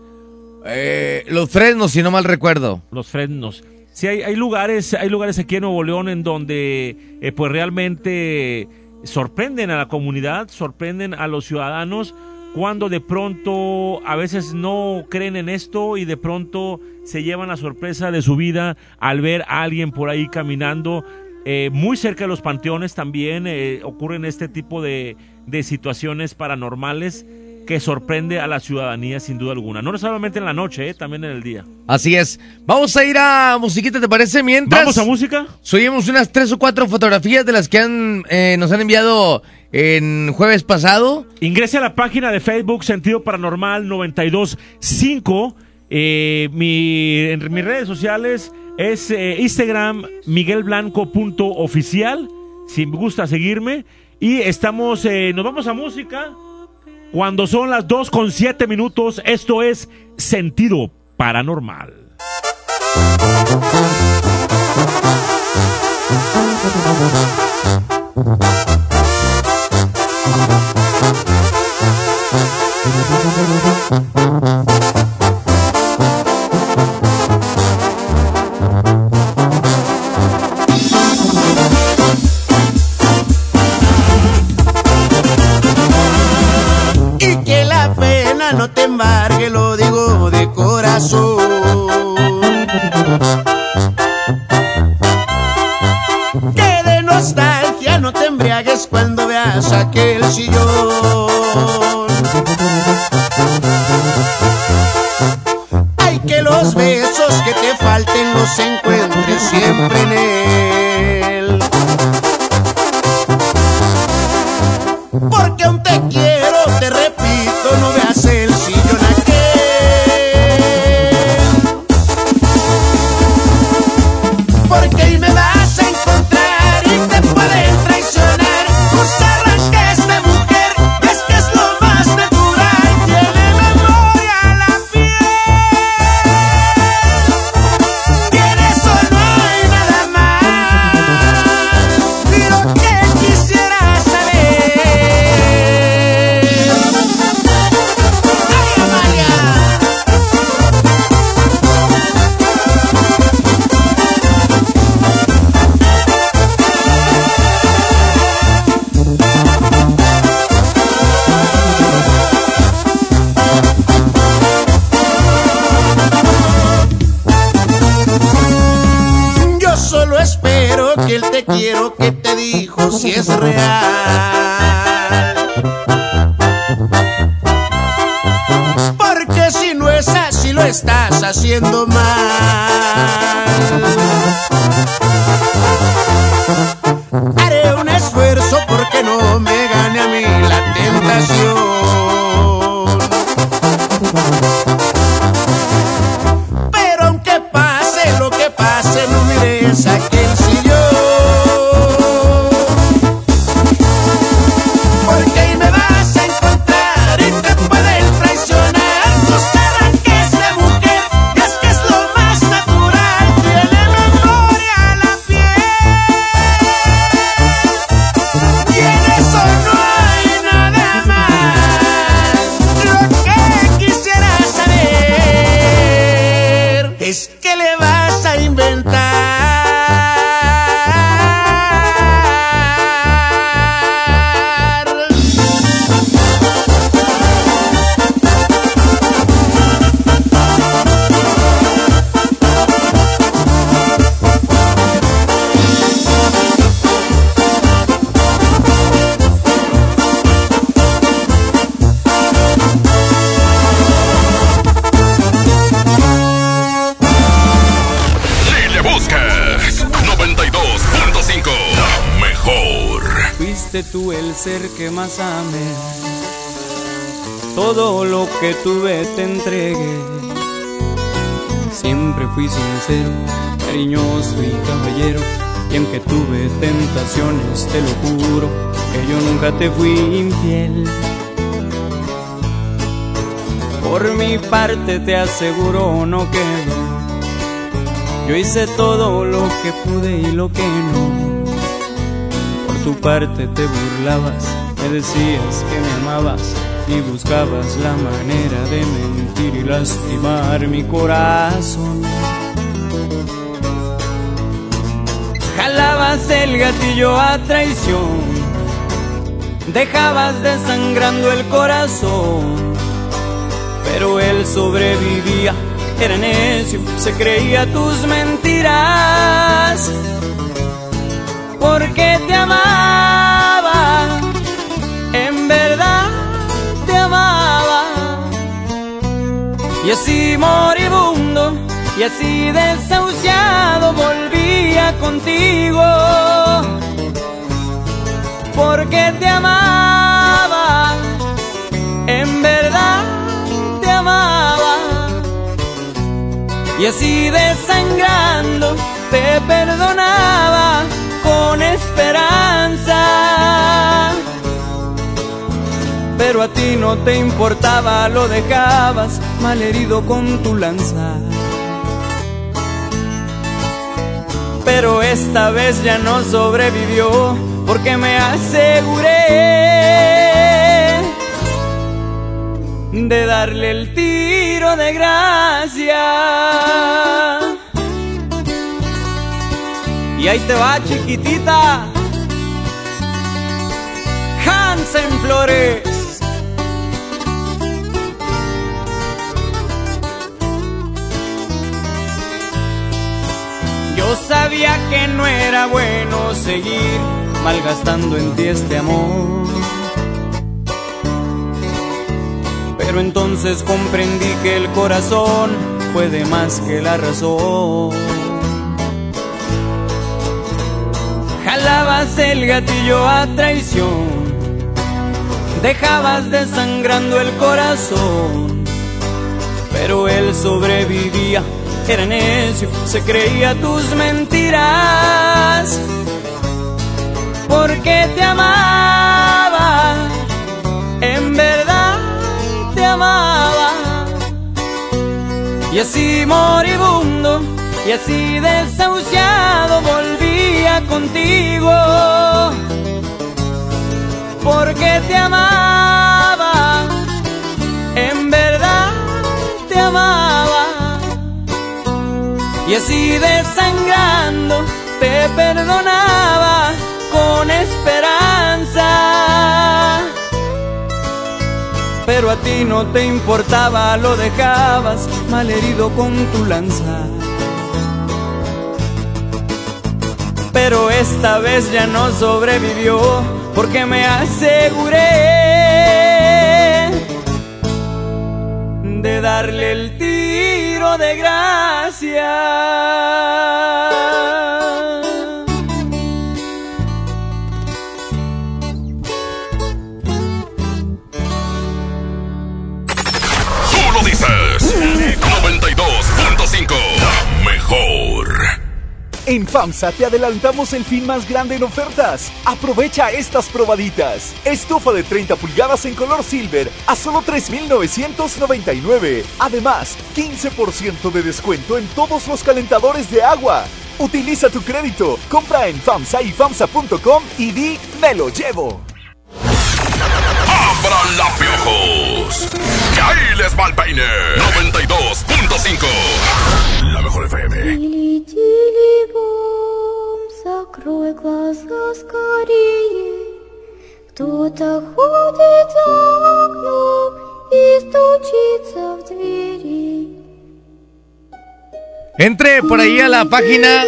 eh, Los Fresnos, si no mal recuerdo. Los Fresnos. Sí, hay, hay lugares, hay lugares aquí en Nuevo León en donde eh, pues realmente sorprenden a la comunidad, sorprenden a los ciudadanos cuando de pronto a veces no creen en esto y de pronto se llevan la sorpresa de su vida al ver a alguien por ahí caminando. Eh, muy cerca de los panteones también eh, ocurren este tipo de, de situaciones paranormales que sorprende a la ciudadanía sin duda alguna. No solamente en la noche, eh, también en el día. Así es. Vamos a ir a musiquita, ¿te parece? Mientras. ¿Vamos a música? Subimos unas tres o cuatro fotografías de las que han, eh, nos han enviado en jueves pasado. Ingrese a la página de Facebook Sentido Paranormal 925. Eh, mi, en mis redes sociales es eh, Instagram miguelblanco.oficial. Si gusta seguirme. Y estamos, eh, nos vamos a música. Cuando son las 2 con 7 minutos, esto es Sentido Paranormal. <laughs> Que de nostalgia no te embriagues cuando veas aquel sillón. Ay, que los besos que te falten los encuentres siempre en él. Porque aún real. Porque si no es así lo estás haciendo mal. Que tuve te entregué. Siempre fui sincero, cariñoso y caballero. Y aunque tuve tentaciones, te lo juro, que yo nunca te fui infiel. Por mi parte te aseguro no quedó. Yo hice todo lo que pude y lo que no. Por tu parte te burlabas, me decías que me amabas y buscabas la manera de mentir y lastimar mi corazón. Jalabas el gatillo a traición, dejabas desangrando el corazón, pero él sobrevivía, era necio, se creía tus mentiras, porque te amaba, y así moribundo, y así desahuciado volvía contigo, porque te amaba, en verdad te amaba, y así desangrando te perdonaba con esperanza. Pero a ti no te importaba, lo dejabas malherido con tu lanza. pero esta vez ya no sobrevivió porque me aseguré de darle el tiro de gracia. Y ahí te va, chiquitita. Hansen Flores. Sabía que no era bueno seguir malgastando en ti este amor. Pero entonces comprendí que el corazón puede más que la razón. Jalabas el gatillo a traición, dejabas desangrando el corazón, pero él sobrevivía era necio, se creía tus mentiras, porque te amaba, en verdad te amaba, y así moribundo, y así desahuciado volvía contigo, porque te amaba, y así desangrando te perdonaba con esperanza. Pero a ti no te importaba, lo dejabas malherido con tu lanza. Pero esta vez ya no sobrevivió porque me aseguré de darle el tiro de gracia. En FAMSA te adelantamos el fin más grande en ofertas. Aprovecha estas probaditas. Estufa de 30 pulgadas en color silver a solo 3,999. Además, 15% de descuento en todos los calentadores de agua. Utiliza tu crédito, compra en FAMSA y FAMSA.com y di me lo llevo ¡Abran la piojos! ¡Que ahí les va el peine! 92.5. La mejor FM. Тили, тили, бом, закрой глаза скорее. Кто-то ходит за окном и стучится в двери. Entre por ahí a la página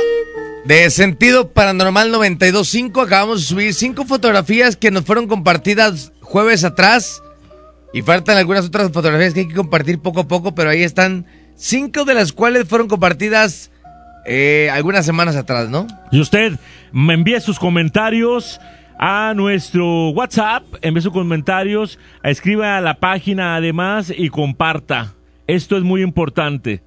de Sentido Paranormal 925. Acabamos de subir cinco fotografías que nos fueron compartidas jueves atrás. Y faltan algunas otras fotografías que hay que compartir poco a poco, pero ahí están cinco de las cuales fueron compartidas eh, algunas semanas atrás, ¿no? Y usted me envíe sus comentarios a nuestro WhatsApp, envíe sus comentarios, escriba a la página además y comparta. Esto es muy importante.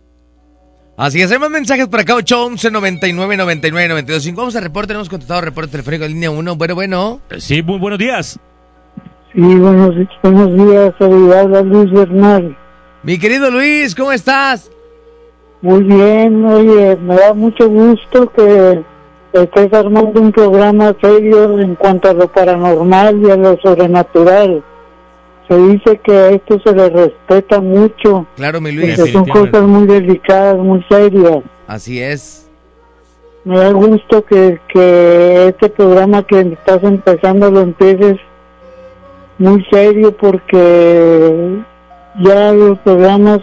Así es, hay más mensajes por acá, 811 99 99 92 Vamos a reporte, hemos contestado reporte telefónico línea 1. Bueno, bueno. Sí, muy buenos días. Sí, buenos, buenos días, habla Luis Bernal. Mi querido Luis, ¿cómo estás? Muy bien, oye, me da mucho gusto que estés armando un programa serio en cuanto a lo paranormal y a lo sobrenatural. Se dice que a esto se le respeta mucho. Claro, mi Luis. Porque son cosas muy delicadas, muy serias. Así es. Me da gusto que, que este programa que estás empezando lo empieces muy serio porque ya los programas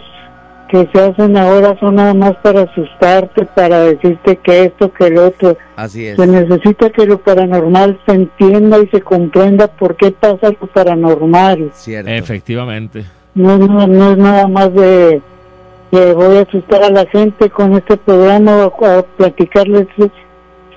que se hacen ahora son nada más para asustarte, para decirte que esto, que el otro. Así es. Se necesita que lo paranormal se entienda y se comprenda por qué pasa lo paranormal. Cierto. Efectivamente. No, no, no es nada más de que voy a asustar a la gente con este programa o a platicarles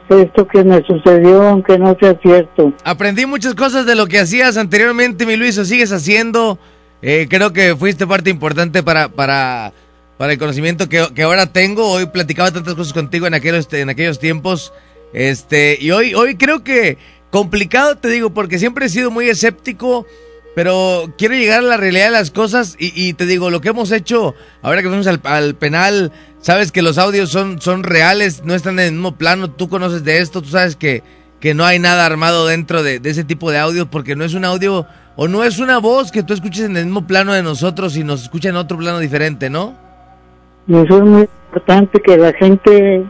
esto que me sucedió, aunque no sea cierto. Aprendí muchas cosas de lo que hacías anteriormente, mi Luis, o sigues haciendo. Eh, creo que fuiste parte importante para, para, para el conocimiento que, que ahora tengo. Hoy platicaba tantas cosas contigo en aquellos, en aquellos tiempos. Este, y hoy, hoy creo que complicado, te digo, porque siempre he sido muy escéptico, pero quiero llegar a la realidad de las cosas y, y te digo, lo que hemos hecho, ahora que fuimos al, al penal, sabes que los audios son, son reales, no están en el mismo plano, tú conoces de esto, tú sabes que, que no hay nada armado dentro de, de ese tipo de audios, porque no es un audio o no es una voz que tú escuches en el mismo plano de nosotros y nos escucha en otro plano diferente, ¿no? Y eso es muy importante que la gente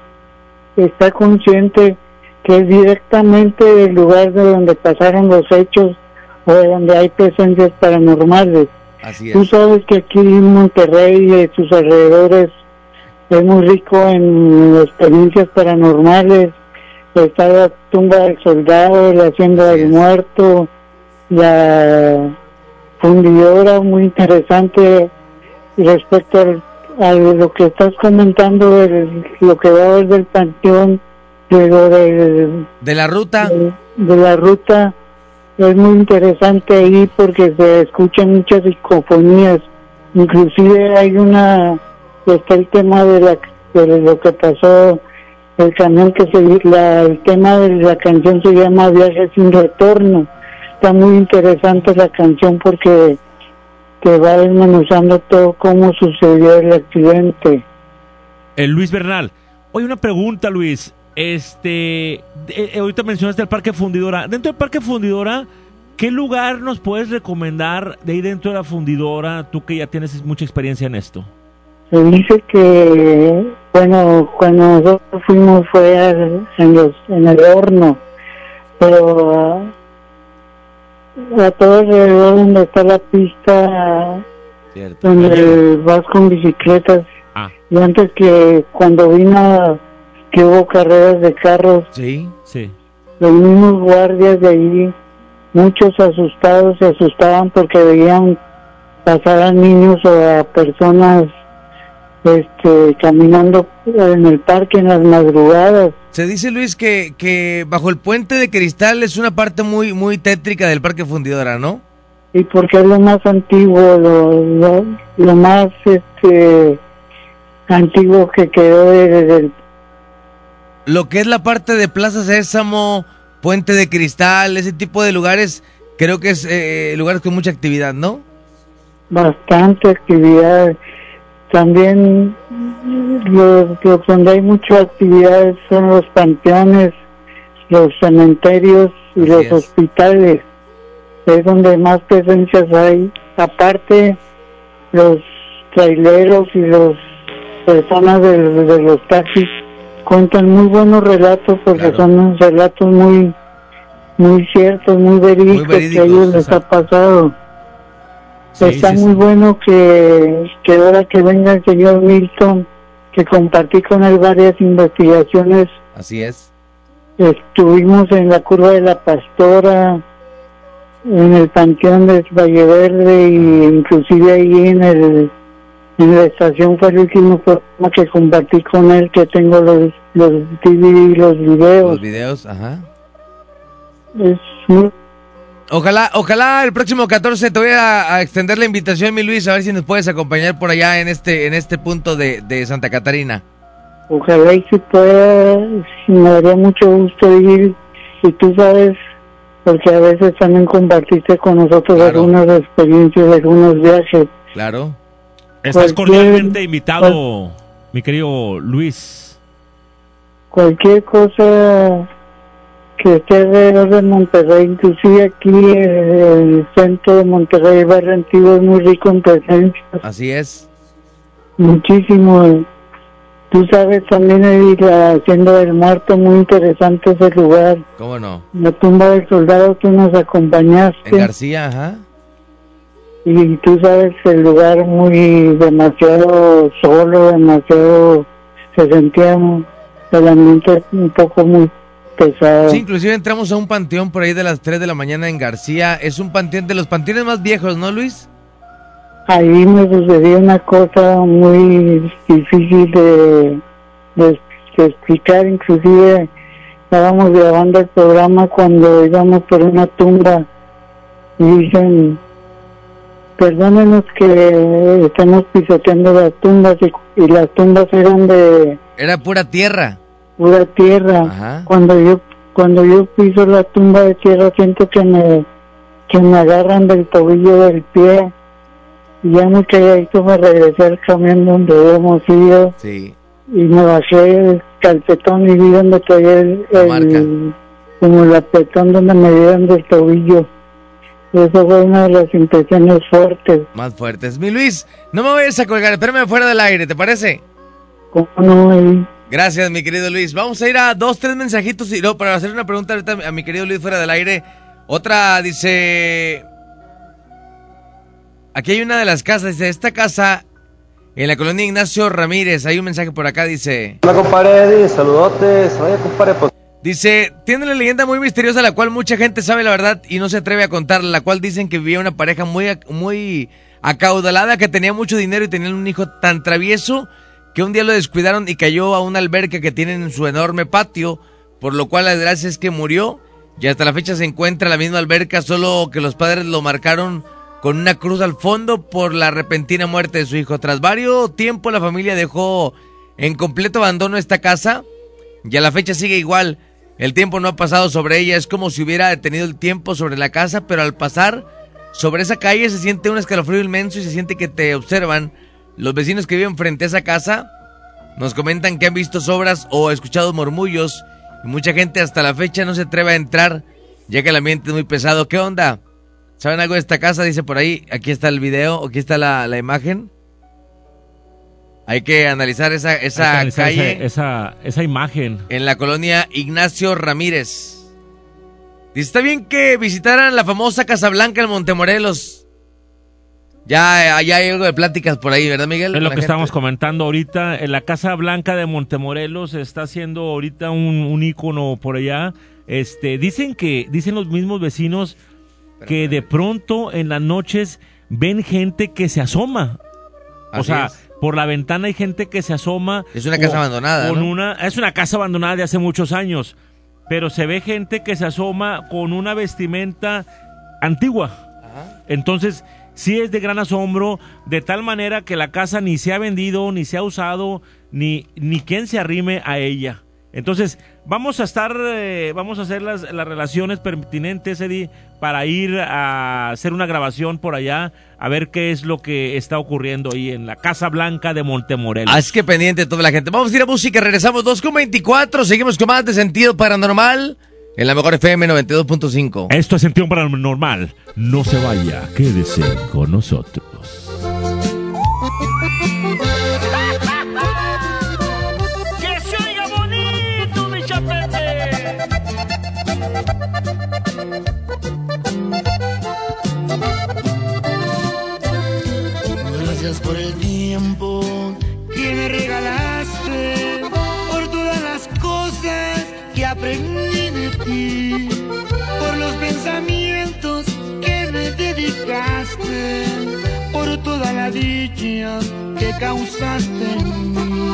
está consciente que es directamente del lugar de donde pasaron los hechos o de donde hay presencias paranormales. Así Tú es. sabes que aquí en Monterrey y sus alrededores es muy rico en experiencias paranormales. Está la tumba del soldado, la hacienda del muerto, la fundidora muy interesante respecto al- a lo que estás comentando de lo que va a haber del panteón, de lo del De la ruta. de, de la ruta es muy interesante ahí porque se escuchan muchas psicofonías inclusive hay una está el tema de la de lo que pasó el camión que se la, el tema de la canción se llama Viaje sin retorno está muy interesante la canción porque te va desmenuzando todo cómo sucedió el accidente El Luis Bernal. Oye, una pregunta, Luis. Este, eh, ahorita mencionaste el Parque Fundidora. Dentro del Parque Fundidora, ¿qué lugar nos puedes recomendar de ahí dentro de la fundidora? Tú que ya tienes mucha experiencia en esto. Se dice que bueno cuando nosotros fuimos fue en los en el horno pero ah, a todo alrededor donde está la pista donde vas con bicicletas Ah. y antes que cuando vino que hubo carreras de carros Sí. Sí. los mismos guardias de ahí muchos asustados se asustaban porque veían pasar a niños o a personas este caminando en el parque en las madrugadas Se dice, Luis, que, que bajo el puente de cristal es una parte muy, muy tétrica del Parque Fundidora, ¿no? y porque es lo más antiguo lo, lo, lo más este antiguo que quedó desde el Lo que es la parte de Plaza Sésamo, Puente de Cristal, ese tipo de lugares, creo que es eh, lugares con mucha actividad, ¿no? bastante actividad también los, los donde hay muchas actividades son los panteones los cementerios y los hospitales. Es donde más presencias hay. Aparte los traileros y los personas de, de los taxis cuentan muy buenos relatos porque son relatos muy muy ciertos muy verídicos, que a verídicos, ellos les ha pasado Sí, está sí, muy sí. bueno que, que ahora que venga el señor Milton, que compartí con él varias investigaciones, Así es. estuvimos en la curva de la Pastora, en el panteón de Valle Verde y inclusive ahí en el en la estación fue el último programa que compartí con él que tengo los los DVD y los videos Los videos, ajá. es muy Ojalá, ojalá el próximo 14 te voy a, a extender la invitación, mi Luis, a ver si nos puedes acompañar por allá en este, en este punto de, de Santa Catarina. Ojalá y si pueda, me daría mucho gusto ir. Y tú sabes, porque a veces también compartiste con nosotros algunas experiencias, algunos viajes. Claro. Estás Cualquier- cordialmente invitado, mi querido Luis. Cualquier cosa que alrededor de Monterrey, inclusive aquí el centro de Monterrey, Barrio Antiguo, es muy rico en presencia. Así es. Muchísimo. Tú sabes también el- la Hacienda del Muerto, muy interesante ese lugar. ¿Cómo no? La tumba del soldado, tú nos acompañaste. En García, ajá. Y tú sabes el lugar muy demasiado solo, demasiado se sentía el ambiente un poco muy pesado. Sí, inclusive entramos a un panteón por ahí de las 3 de la mañana en García. Es un panteón de los panteones más viejos, ¿no, Luis? Ahí me sucedió una cosa muy difícil de, de- de explicar, inclusive estábamos grabando el programa cuando íbamos por una tumba y dicen, perdónenos que estamos pisoteando las tumbas y, y las tumbas eran de Era pura tierra. Pura tierra. Cuando yo cuando yo piso la tumba de tierra siento que me que me agarran del tobillo del pie y ya muy calladito me regresé al camión donde habíamos ido Sí. y me bajé el calcetón y vi donde traía el, el- como el apretón donde me dieron del tobillo. Eso fue una de las impresiones fuertes. Más fuertes. Mi Luis, no me vayas a colgar, espérame fuera del aire, ¿te parece? ¿Cómo no? Ahí. Gracias, mi querido Luis. Vamos a ir a dos, tres mensajitos y luego para hacer una pregunta ahorita a mi querido Luis fuera del aire. Otra dice... Aquí hay una de las casas, dice, esta casa en la colonia Ignacio Ramírez. Hay un mensaje por acá, dice... Hola compadre Eddie, saludotes. Oye compadre, pues Dice, tiene una leyenda muy misteriosa la cual mucha gente sabe la verdad y no se atreve a contarla, la cual dicen que vivía una pareja muy, muy acaudalada que tenía mucho dinero y tenían un hijo tan travieso que un día lo descuidaron y cayó a una alberca que tienen en su enorme patio, por lo cual la desgracia es que murió y hasta la fecha se encuentra la misma alberca, solo que los padres lo marcaron con una cruz al fondo por la repentina muerte de su hijo. Tras varios tiempo la familia dejó en completo abandono esta casa y a la fecha sigue igual. El tiempo no ha pasado sobre ella, es como si hubiera detenido el tiempo sobre la casa, pero al pasar sobre esa calle se siente un escalofrío inmenso y se siente que te observan. Los vecinos que viven frente a esa casa nos comentan que han visto sobras o escuchado murmullos y mucha gente hasta la fecha no se atreve a entrar ya que el ambiente es muy pesado. ¿Qué onda? ¿Saben algo de esta casa? Dice por ahí, aquí está el video, aquí está la, la imagen. Hay que analizar esa, esa Hay que analizar calle esa, esa imagen. en la colonia Ignacio Ramírez. Dice, está bien que visitaran la famosa Casa Blanca en Montemorelos. Ya, ya hay algo de pláticas por ahí, ¿verdad, Miguel? Es lo que estamos comentando ahorita. En la Casa Blanca de Montemorelos está haciendo ahorita un, un ícono por allá. Este, dicen que, dicen los mismos vecinos que de pronto en las noches ven gente que se asoma. O sea, es. por la ventana hay gente que se asoma. Es una casa abandonada, con ¿no? una, es una casa abandonada de hace muchos años. Pero se ve gente que se asoma con una vestimenta antigua. Entonces, sí es de gran asombro, de tal manera que la casa ni se ha vendido, ni se ha usado, ni, ni quien se arrime a ella. Entonces, vamos a estar, eh, vamos a hacer las, las relaciones pertinentes, Eddie, para ir a hacer una grabación por allá, a ver qué es lo que está ocurriendo ahí en la Casa Blanca de Montemorelos. Así que pendiente toda la gente. Vamos a ir a música, regresamos 2.24, seguimos con más de sentido paranormal en la mejor FM 92.5. Esto es Sentido Paranormal. No se vaya, quédese con nosotros. Que causaste en mí.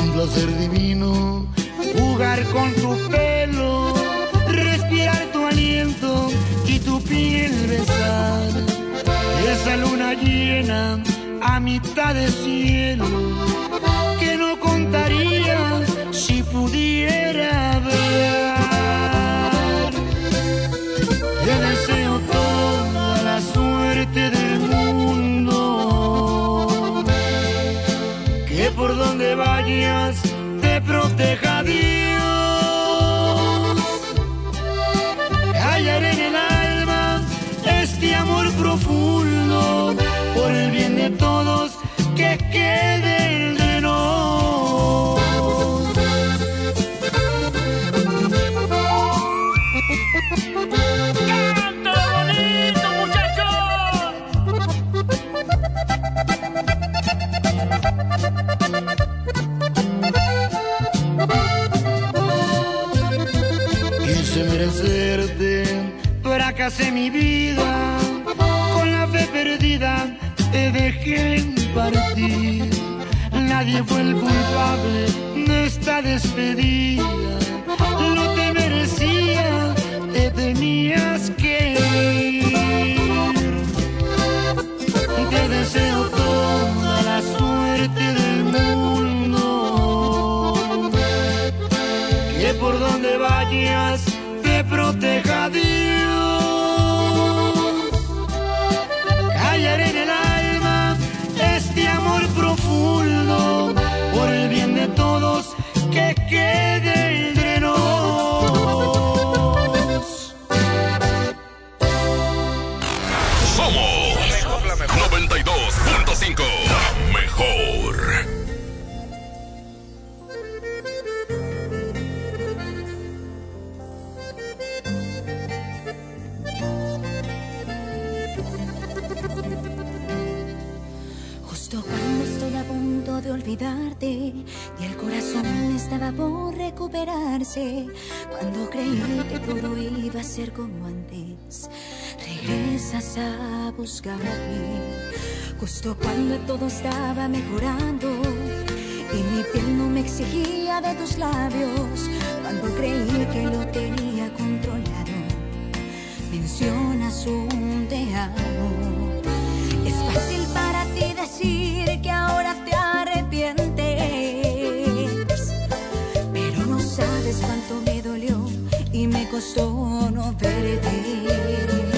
Un placer divino jugar con tu pelo, respirar tu aliento y tu piel besar. Esa luna llena a mitad de cielo que no contaría si pudiera ver. Fracasé mi vida, con la fe perdida te dejé partir. Nadie fue el culpable de esta despedida, no te merecía, te tenías que ir. Te deseo toda la suerte del mundo que por donde vayas te proteja Dios. Callaré en el alma este amor profundo por el bien de todos que quede olvidarte y el corazón estaba por recuperarse, cuando creí que todo iba a ser como antes, regresas a buscarme. Justo cuando todo estaba mejorando y mi piel no me exigía de tus labios, cuando creí que lo tenía controlado, mencionas un te amo. Es fácil para ti decir que ahora te arrepientes, sabes cuánto me dolió y me costó no verte.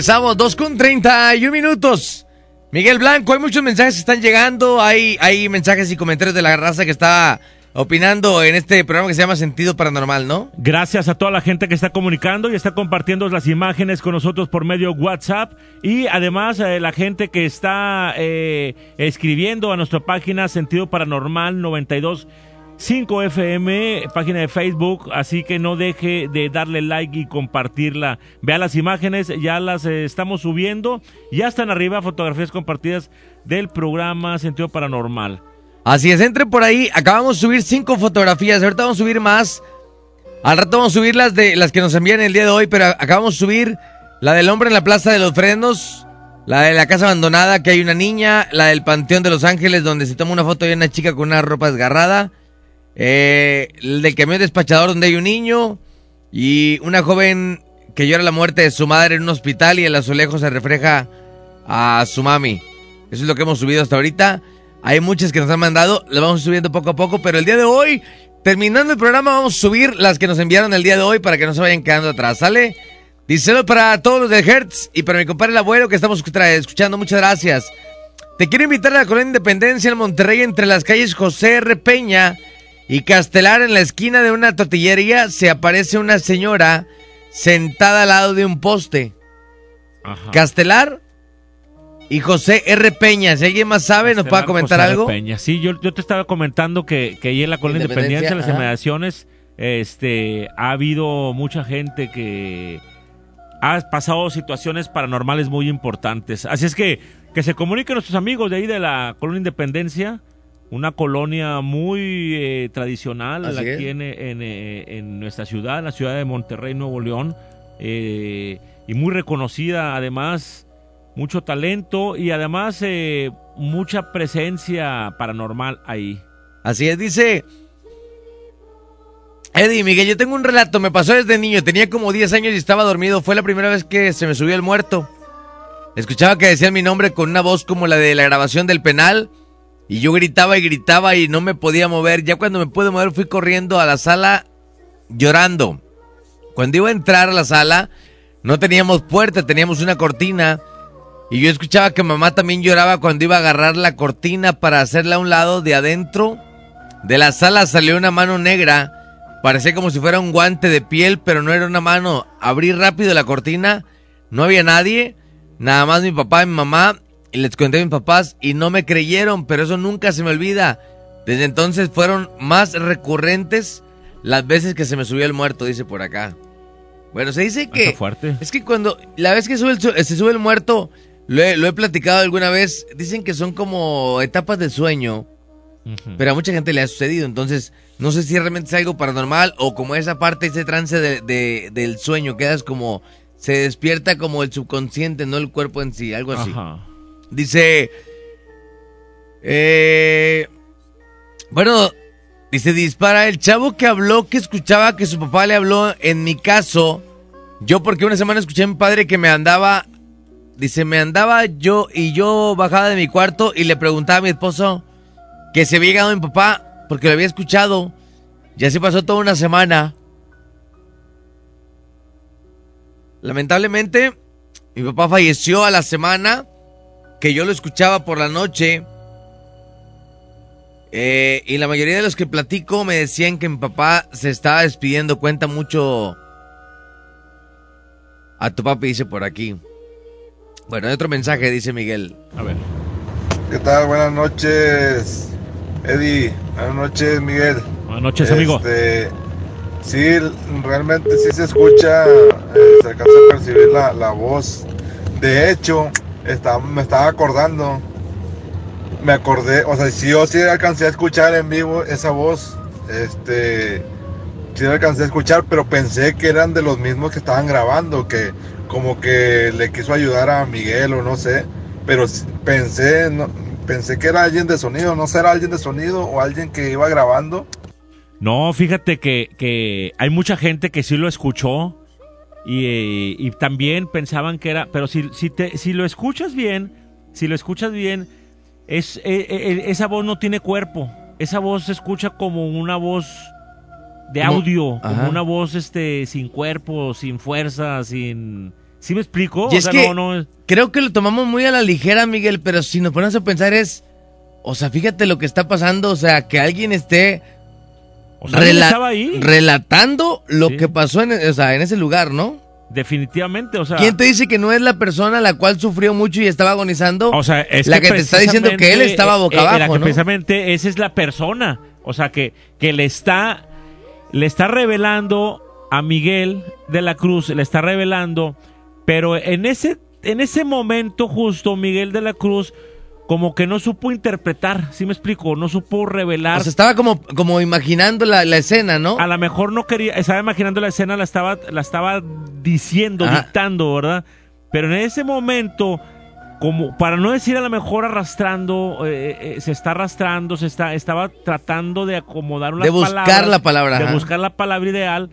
Regresamos, 2 con 31 minutos. Miguel Blanco, hay muchos mensajes que están llegando. Hay, hay mensajes y comentarios de la raza que está opinando en este programa que se llama Sentido Paranormal, ¿no? Gracias a toda la gente que está comunicando y está compartiendo las imágenes con nosotros por medio WhatsApp y además eh, la gente que está eh, escribiendo a nuestra página Sentido Paranormal 92 5 FM, página de Facebook, así que no deje de darle like y compartirla. Vea las imágenes, ya las eh, estamos subiendo, ya están arriba fotografías compartidas del programa Sentido Paranormal. Así es, entre por ahí. Acabamos de subir cinco fotografías. Ahorita vamos a subir más. Al rato vamos a subir las de las que nos envían el día de hoy, pero acabamos de subir la del hombre en la Plaza de los Frenos, la de la casa abandonada que hay una niña, la del Panteón de Los Ángeles donde se toma una foto de una chica con una ropa desgarrada, eh, el del camión despachador donde hay un niño y una joven que llora la muerte de su madre en un hospital y el azulejo se refleja a su mami. Eso es lo que hemos subido hasta ahorita. Hay muchas que nos han mandado, las vamos subiendo poco a poco, pero el día de hoy, terminando el programa, vamos a subir las que nos enviaron el día de hoy para que no se vayan quedando atrás, ¿sale? Díselo para todos los de Hertz y para mi compadre el abuelo que estamos escuchando, muchas gracias. Te quiero invitar a la Colonia Independencia en Monterrey entre las calles José R. Peña y Castelar en la esquina de una tortillería se aparece una señora sentada al lado de un poste. Castelar y José R. Peña. Si alguien más sabe, nos puede comentar José algo. Peña. Sí, yo, yo te estaba comentando que, que ahí en la colonia Independencia, Independencia, en las ajá. inmediaciones, este, ha habido mucha gente que ha pasado situaciones paranormales muy importantes. Así es que que se comuniquen nuestros amigos de ahí de la colonia Independencia, una colonia muy eh, tradicional Así aquí en, en, eh, en nuestra ciudad, en la ciudad de Monterrey, Nuevo León, eh, y muy reconocida además, mucho talento y además eh, mucha presencia paranormal ahí. Así es, dice. Eddie, Miguel, yo tengo un relato, me pasó desde niño, tenía como 10 años y estaba dormido, fue la primera vez que se me subió el muerto. Escuchaba que decían mi nombre con una voz como la de la grabación del penal y yo gritaba y gritaba y no me podía mover. Ya cuando me pude mover fui corriendo a la sala llorando. Cuando iba a entrar a la sala no teníamos puerta, teníamos una cortina y yo escuchaba que mamá también lloraba cuando iba a agarrar la cortina para hacerla a un lado de adentro. De la sala salió una mano negra. Parecía como si fuera un guante de piel, pero no era una mano. Abrí rápido la cortina. No había nadie. Nada más mi papá y mi mamá. Y les conté a mis papás y no me creyeron, pero eso nunca se me olvida. Desde entonces fueron más recurrentes las veces que se me subió el muerto, dice por acá. Bueno, se dice que... Está fuerte. Es que cuando la vez que sube el su- se sube el muerto, lo he, lo he platicado alguna vez, dicen que son como etapas de sueño, pero a mucha gente le ha sucedido, entonces no sé si realmente es algo paranormal o como esa parte, ese trance de- de- del sueño, quedas como, se despierta como el subconsciente, no el cuerpo en sí, algo así. Ajá. Dice, eh, bueno, dice, dispara el chavo que habló, que escuchaba que su papá le habló, en mi caso, yo porque una semana escuché a mi padre que me andaba, dice, me andaba yo y yo bajaba de mi cuarto y le preguntaba a mi esposo que se había llegado mi papá porque lo había escuchado. Y así pasó toda una semana. Lamentablemente, mi papá falleció a la semana que yo lo escuchaba por la noche. Eh, y la mayoría de los que platico me decían que mi papá se estaba despidiendo. Cuenta mucho a tu papi, dice por aquí. Bueno, hay otro mensaje, dice Miguel. A ver. ¿Qué tal? Buenas noches, Eddie. Buenas noches, Miguel. Buenas noches, amigo. Este, sí, realmente sí se escucha, eh, se alcanza a percibir la, la voz. De hecho, me estaba acordando, me acordé, o sea, sí, yo sí alcancé a escuchar en vivo esa voz, este, sí alcancé a escuchar, pero pensé que eran de los mismos que estaban grabando, que como que le quiso ayudar a Miguel o no sé, pero pensé, pensé que era alguien de sonido, no será alguien de sonido o alguien que iba grabando. No, fíjate que, que hay mucha gente que sí lo escuchó y, eh, y también pensaban que era, pero si, si, te, si lo escuchas bien, si lo escuchas bien, es, eh, eh, esa voz no tiene cuerpo, esa voz se escucha como una voz de audio, como una voz este sin cuerpo, sin fuerza, sin... ¿Sí me explico? Y O es sea, que no, no es- creo que lo tomamos muy a la ligera, Miguel, pero si nos ponemos a pensar es, o sea, fíjate lo que está pasando, o sea, que alguien esté sea, rela- estaba ahí. relatando lo que pasó en, o sea, en ese lugar, ¿no? Definitivamente, o sea... ¿Quién te dice que no es la persona la cual sufrió mucho y estaba agonizando? O sea, es la que, te está diciendo que él estaba boca eh, eh, la abajo, que ¿no? precisamente esa es la persona, o sea, que, que le está le está revelando a Miguel de la Cruz, le está revelando, pero en ese en ese momento justo Miguel de la Cruz como que no supo interpretar, ¿sí me explico? No supo revelar. O sea, estaba como, como imaginando la, la escena, ¿no? A lo mejor no quería, estaba imaginando la escena, la estaba, la estaba diciendo, Ajá. dictando, ¿verdad? Pero en ese momento, como para no decir a lo mejor arrastrando, eh, eh, se está arrastrando, se está, estaba tratando de acomodar una De buscar la palabra, de ajá. buscar la palabra ideal,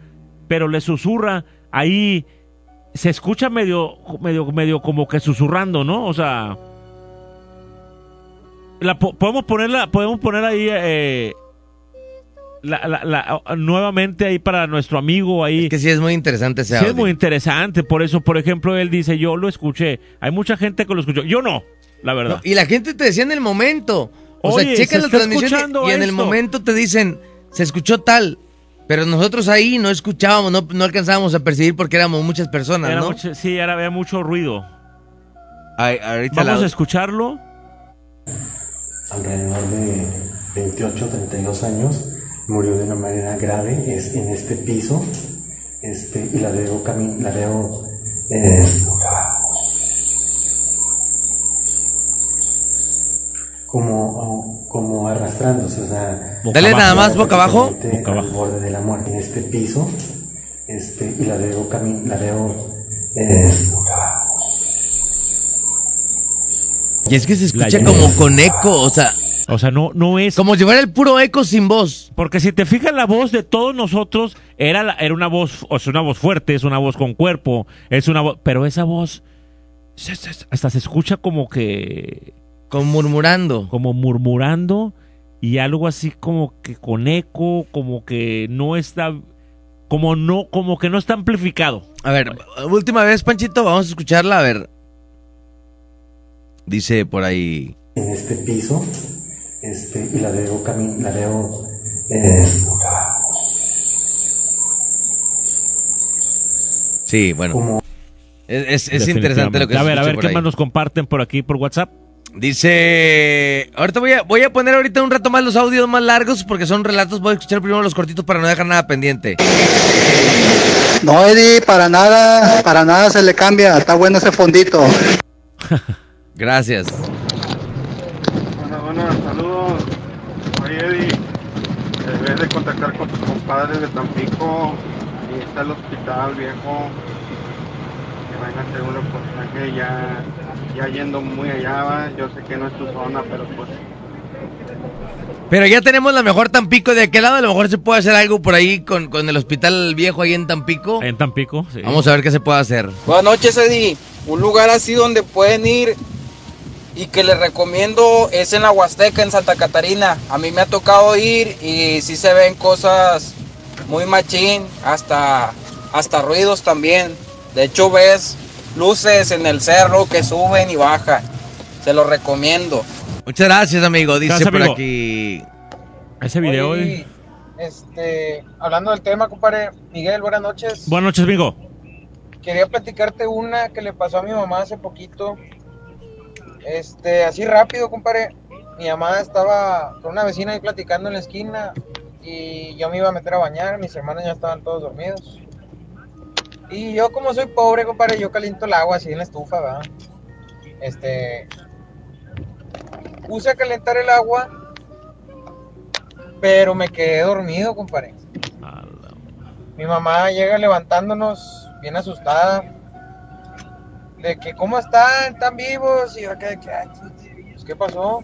pero le susurra ahí, se escucha medio, medio, medio como que susurrando, ¿no? O sea, la podemos ponerla, podemos poner ahí eh, la, la- la- nuevamente ahí para nuestro amigo ahí. que sí es muy interesante ese Sí, audio. es muy interesante. Por eso, por ejemplo, él dice, yo lo escuché. Hay mucha gente que lo escuchó. Yo no, la verdad. No, y la gente te decía en el momento. O Oye, sea, checan se la transmisión y, y en el momento te dicen, se escuchó tal. Pero nosotros ahí no escuchábamos, no, no alcanzábamos a percibir porque éramos muchas personas, Era ¿no? mucho- sí, era, había mucho ruido. Ay, ahorita Vamos a escucharlo. Alrededor de 28 32 años, murió de una manera grave es en este piso este, y la veo, la veo eh, como, como arrastrándose, o sea, Dale nada más boca abajo. al borde de la muerte en este piso este, y la veo, la veo eh, Y es que se escucha como con eco, o sea. O sea, no, no es. Como llevar el puro eco sin voz. Porque si te fijas la voz de todos nosotros era la- era una voz, o sea, una voz fuerte, es una voz con cuerpo, es una voz, pero esa voz hasta se escucha como que como murmurando, como murmurando y algo así como que con eco, como que no está como no como que no está amplificado. A ver, última vez, Panchito, vamos a escucharla, a ver. Dice por ahí. en este piso este, y la veo, cami- la veo eh, Sí, bueno. Es, es- es interesante lo que A ver, a ver qué ahí. más nos comparten por aquí por WhatsApp. Dice, ahorita voy a, voy a poner ahorita un rato más los audios más largos porque son relatos, voy a escuchar primero los cortitos para no dejar nada pendiente. No, Eddie, para nada, para nada se le cambia. Está bueno ese fondito. <laughs> Gracias. Buenas, buenas, saludos. Oye, Eddie, debes de contactar con tus compadres de Tampico. Ahí está el hospital viejo. Que van a hacer un reportaje ya, ya yendo muy allá. va. Yo sé que no es tu zona, pero pues Pero ya tenemos la mejor Tampico de aquel lado, a lo mejor se puede hacer algo por ahí con, con el hospital viejo ahí en Tampico. En Tampico, sí. Vamos a ver qué se puede hacer. Buenas noches, Eddie. Un lugar así donde pueden ir y que les recomiendo es en la Huasteca, en Santa Catarina. A mí me ha tocado ir y sí se ven cosas muy machín, hasta, hasta ruidos también. De hecho, ves luces en el cerro que suben y bajan. Se los recomiendo. Muchas gracias, amigo. Dice Gracias, por amigo. aquí. Ese video. Oye, este, hablando del tema, compadre, Miguel, buenas noches. Buenas noches, amigo. Quería platicarte una que le pasó a mi mamá hace poquito. Este, así rápido, compadre. Mi mamá estaba con una vecina ahí platicando en la esquina y yo me iba a meter a bañar, mis hermanos ya estaban todos dormidos. Y yo como soy pobre, compadre, yo caliento el agua así en la estufa, ¿verdad? Este... Puse a calentar el agua, pero me quedé dormido, compadre. Mi mamá llega levantándonos bien asustada. De que, ¿cómo están? ¿Están vivos? Y acá de que, "Ay, pues, ¿qué pasó?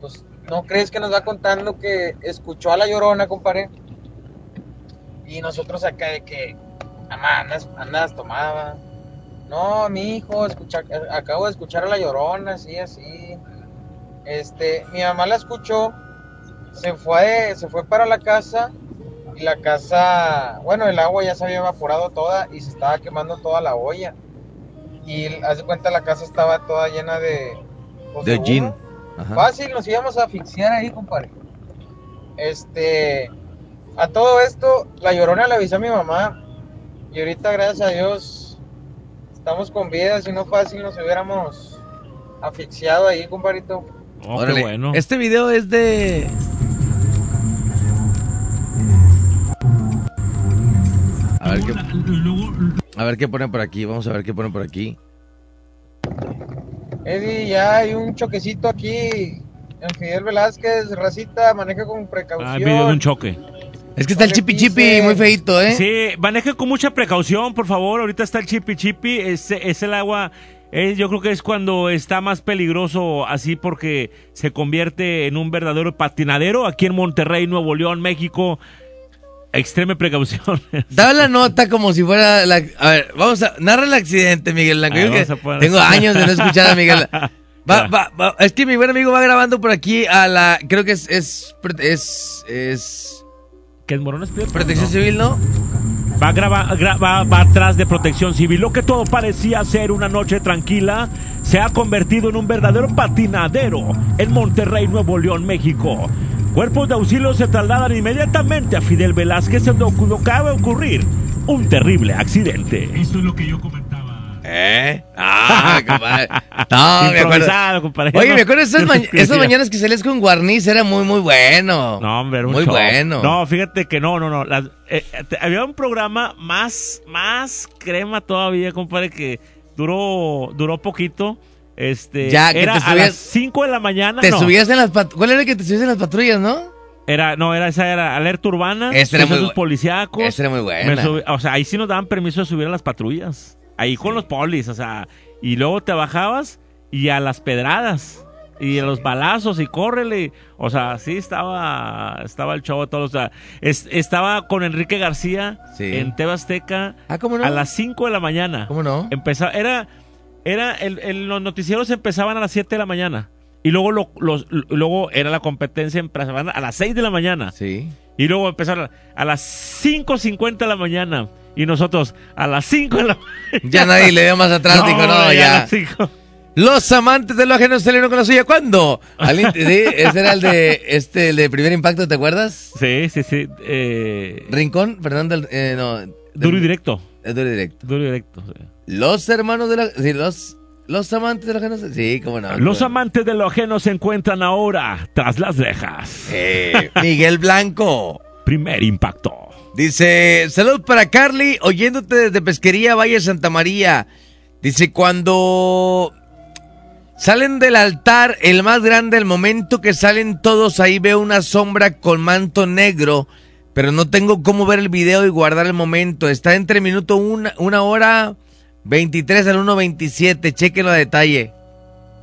Pues, ¿no crees que nos va contando que escuchó a la llorona, compadre? Y nosotros acá de que, mamá, andas, andas tomada. No, mi hijo, escucha, acabo de escuchar a la llorona, así, así. Este, mi mamá la escuchó, se fue, se fue para la casa y la casa, bueno, el agua ya se había evaporado toda y se estaba quemando toda la olla. Y haz de cuenta la casa estaba toda llena de... pues, De gin. Ajá. Fácil, nos íbamos a asfixiar ahí, compadre. Este, a todo esto, la llorona le avisó a mi mamá. Y ahorita, gracias a Dios, estamos con vida. Si no fácil, nos hubiéramos asfixiado ahí, compadrito. Oh, qué bueno. Este video es de. Ver qué. A ver qué ponen por aquí. Vamos a ver qué ponen por aquí. Eddie, ya hay un choquecito aquí en Fidel Velázquez. Racita, maneja con precaución. Ah, video de un choque. Es que está el chipi chipi muy feito, ¿eh? Sí, maneje con mucha precaución, por favor. Ahorita está el chipi chipi. Es, es el agua. es- yo creo que es cuando está más peligroso así porque se convierte en un verdadero patinadero aquí en Monterrey, Nuevo León, México. Extreme precaución. <laughs> Dame la nota como si fuera la... A ver, vamos a... Narra el accidente, Miguel Blanco. Ver, Yo que Tengo años de no escuchar a Miguel. <laughs> Va, va, va. Es que mi buen amigo va grabando por aquí a la... Creo que es... Es... Es... es ¿Que es Morones? Protección No. Civil, ¿no? Va, va, atrás de protección civil. Lo que todo parecía ser una noche tranquila se ha convertido en un verdadero patinadero en Monterrey, Nuevo León, México. Cuerpos de auxilio se trasladan inmediatamente a Fidel Velázquez, donde acaba de ocurrir un terrible accidente. Esto es lo que yo comentaba. ¿Eh? Ah, <laughs> compadre. No, me acuerdo. Compadre. Oye, me acuerdo esas, <laughs> ma- esas mañanas que salías con Guarniz, era muy, muy bueno. No, hombre, era un Muy show. bueno. No, fíjate que no, no, no. las- eh, había un programa más, más crema todavía, compadre, que duró, duró poquito. Este, Ya, que era te a subías- las 5 de la mañana. Te no. subías en las. ¿Cuál era el que te subías en las patrullas, no? Era, no, era esa era alerta urbana. Ese era muy policíacos. ese era muy subí- o sea, ahí sí nos daban permiso de subir a las patrullas. Ahí con los polis, o sea, y luego te bajabas y a las pedradas y a los balazos y córrele. O sea, sí estaba estaba el de todos. O sea, es- estaba con Enrique García Sí. en Tebasteca Ah, a las 5 de la mañana. ¿Cómo no? Empezaba, era, era el, el- los noticieros empezaban a las 7 de la mañana. Y luego, lo- los, luego era la competencia empezaban a las 6 de la mañana. Sí. Y luego empezaron a las 5.50 de la mañana. Y nosotros a las 5 de la mañana. Ya nadie le dio más atrás, dijo, no, ya. a las cinco. Los amantes de lo ajeno salieron con la suya. ¿Cuándo? Al sí, ese era el de, este, el de primer impacto, ¿te acuerdas? Sí, sí, sí. Eh, Rincón, Fernando, el- eh, no. del- duro y directo. Es duro y directo. Duro y directo. sí. Los hermanos de la, sí, los, los amantes de lo ajeno, sí, cómo no. Los no. amantes de lo ajeno se encuentran ahora tras las rejas. Eh, Miguel Blanco. Primer impacto. Dice, salud para Carly, oyéndote desde Pesquería Valle Santa María. Dice, cuando salen del altar, el más grande, el momento que salen todos, ahí veo una sombra con manto negro, pero no tengo cómo ver el video y guardar el momento. Está entre minuto una, una hora 23 al 1.27, chequenlo a detalle.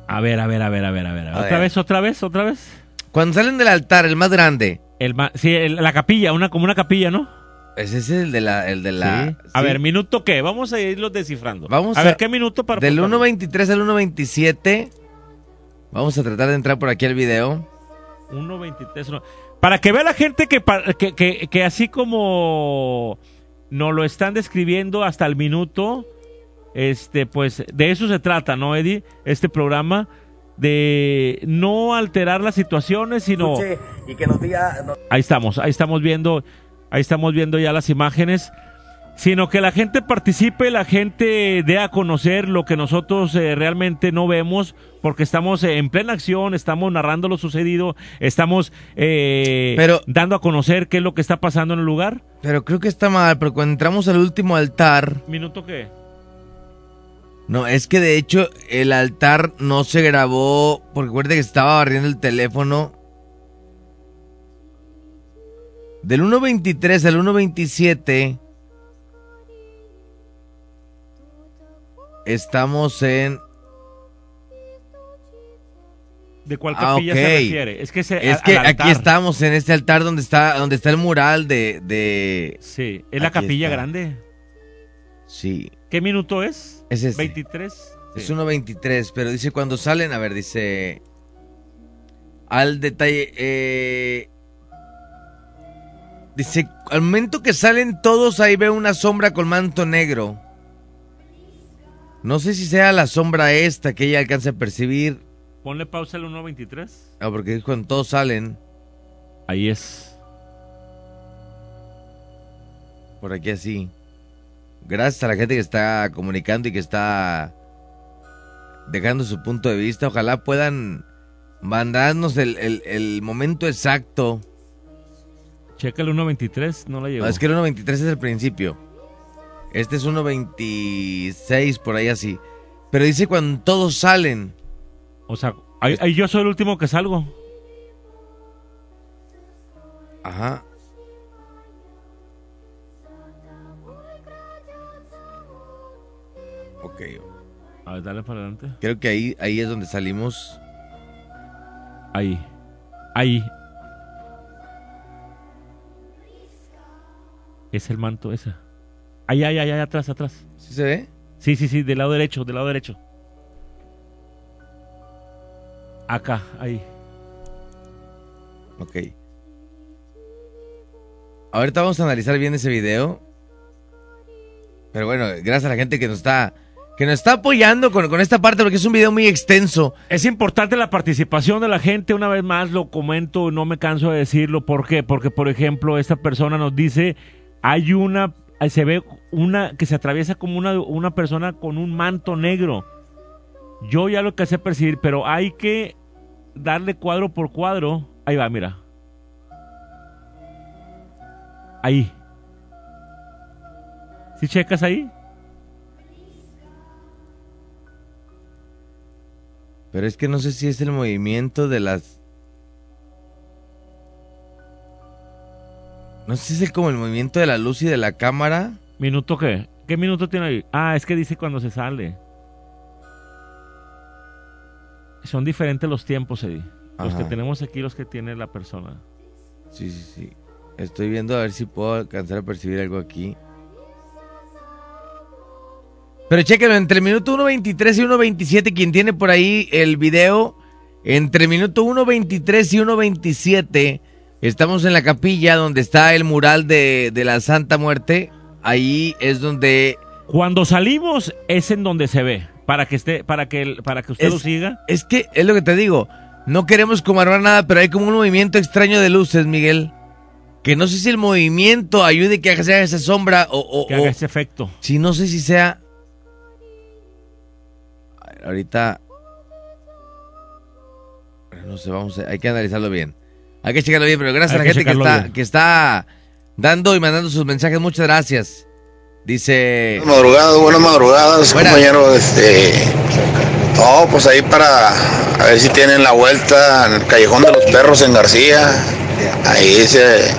A ver, a ver, a ver, a ver, a ver. A ¿Otra ver. vez, otra vez, otra vez? Cuando salen del altar, el más grande. El sí, el- la capilla, una, como una capilla, ¿no? Ese es el de la... El de la Sí. A ver, ¿minuto qué? Vamos a irlos descifrando. Vamos a, ver, ¿qué minuto para Del apuntarlo? 1.23 al 1.27. Vamos a tratar de entrar por aquí al video. 1.23. no. Para que vea la gente que, que, que, que así como nos lo están describiendo hasta el minuto, este, pues de eso se trata, ¿no, Eddie? Este programa de no alterar las situaciones, sino Escuche y que nos diga. no- ahí estamos, ahí estamos viendo, ahí estamos viendo ya las imágenes. sino que la gente participe, la gente dé a conocer lo que nosotros eh, realmente no vemos, porque estamos en plena acción, estamos narrando lo sucedido, estamos eh, Pero- dando a conocer qué es lo que está pasando en el lugar. Pero creo que está mal, porque cuando entramos al último altar, ¿Minuto qué? no, es que de hecho el altar no se grabó, porque recuerde que estaba barriendo el teléfono. Del 1.23 al 1.27 estamos en... ¿De cuál Ah, capilla se refiere? Es que, se, Es que aquí estamos en este altar donde está donde está el mural de... de... Sí, es la Aquí capilla está. grande. Sí. ¿Qué minuto es? Es este. 23. Es 1.23, pero dice cuando salen, a ver, dice... Al detalle... eh, dice, al momento que salen todos, ahí veo una sombra con manto negro. No sé si sea la sombra esta que ella alcanza a percibir. Ponle pausa al 1.23. Ah, porque es cuando todos salen. Ahí es. Por aquí así. Gracias a la gente que está comunicando y que está dejando su punto de vista. Ojalá puedan mandarnos el, el- el momento exacto. Checa el 1.23, no la llegó. No, es que el 1.23 es el principio. Este es 1.26, por ahí así. Pero dice cuando todos salen. O sea, ahí, ahí yo soy el último que salgo. Ajá. Ok. A ver, dale para adelante. Creo que ahí, ahí es donde salimos. Ahí. Ahí. Es el manto. Ahí, ahí, ahí, ahí, atrás, atrás. ¿Sí se ve? Sí, sí, sí, del lado derecho, del lado derecho. Acá, ahí. Ok. Ahorita vamos a analizar bien ese video. Pero bueno, gracias a la gente que nos está que nos está apoyando con, con esta parte porque es un video muy extenso. Es importante la participación de la gente, una vez más lo comento, no me canso de decirlo. ¿Por qué? Porque, por ejemplo, esta persona nos dice, hay una, se ve una que se atraviesa como una, una persona con un manto negro. Yo ya lo que sé percibir, pero hay que darle cuadro por cuadro. Ahí va, mira. Ahí. ¿Sí checas ahí? Pero es que no sé si es el movimiento de las... No sé si es como el movimiento de la luz y de la cámara. ¿Minuto qué? ¿Qué minuto tiene ahí? Ah, es que dice cuando se sale. Son diferentes los tiempos, Eddie. Los que tenemos aquí, los que tiene la persona. Sí, sí, sí. Estoy viendo a ver si puedo alcanzar a percibir algo aquí. Pero chéquenlo, entre el minuto 1.23 y 1.27, quien tiene por ahí el video, entre el minuto 1.23 y 1.27, estamos en la capilla donde está el mural de, de la Santa Muerte. Ahí es donde... Cuando salimos es en donde se ve. Para que esté, para que, para que usted Es- lo siga. Es que es lo que te digo. No queremos como armar nada, pero hay como un movimiento extraño de luces, Miguel. Que no sé si el movimiento ayude que haga esa sombra o... o- Que haga o- ese efecto. Si no sé si sea... A ver, Ahorita... No sé, vamos a... Hay que analizarlo bien. Hay que checarlo bien, pero gracias Hay a la que gente que está, bien. que está dando y mandando sus mensajes. Muchas gracias. Dice... Buenas madrugadas, buenas madrugadas, Buenas. compañero. Este, no, pues ahí para a ver si tienen la vuelta en el Callejón de los Perros en García. Ahí se,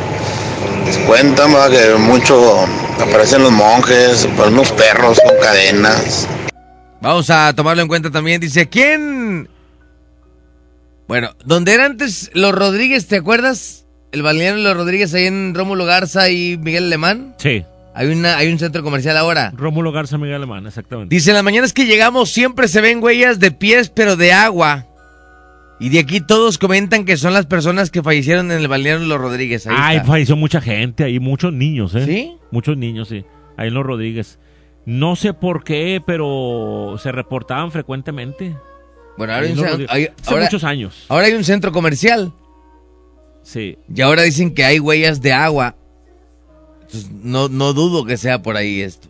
cuentan ¿va? que mucho aparecen los monjes, pues, unos perros con cadenas. Vamos a tomarlo en cuenta también. Dice, ¿quién? Bueno, donde era antes los Rodríguez, ¿te acuerdas? El balneario los Rodríguez ahí en Rómulo Garza y Miguel Alemán. Sí. Hay, una, hay un centro comercial ahora. Rómulo Garza Miguel Alemán, exactamente. Dice, en las mañanas que llegamos siempre se ven huellas de pies, pero de agua. Y de aquí todos comentan que son las personas que fallecieron en el balneario los Rodríguez. Ahí Ay, está. falleció mucha gente ahí, muchos niños, ¿eh? ¿Sí? Muchos niños, sí. Ahí en los Rodríguez. No sé por qué, pero se reportaban frecuentemente. Bueno, ahora hay un Rodríguez. hay- Hace ahora- muchos años. Ahora hay un centro comercial. Sí. Y ahora dicen que hay huellas de agua. Entonces, no, no dudo que sea por ahí esto.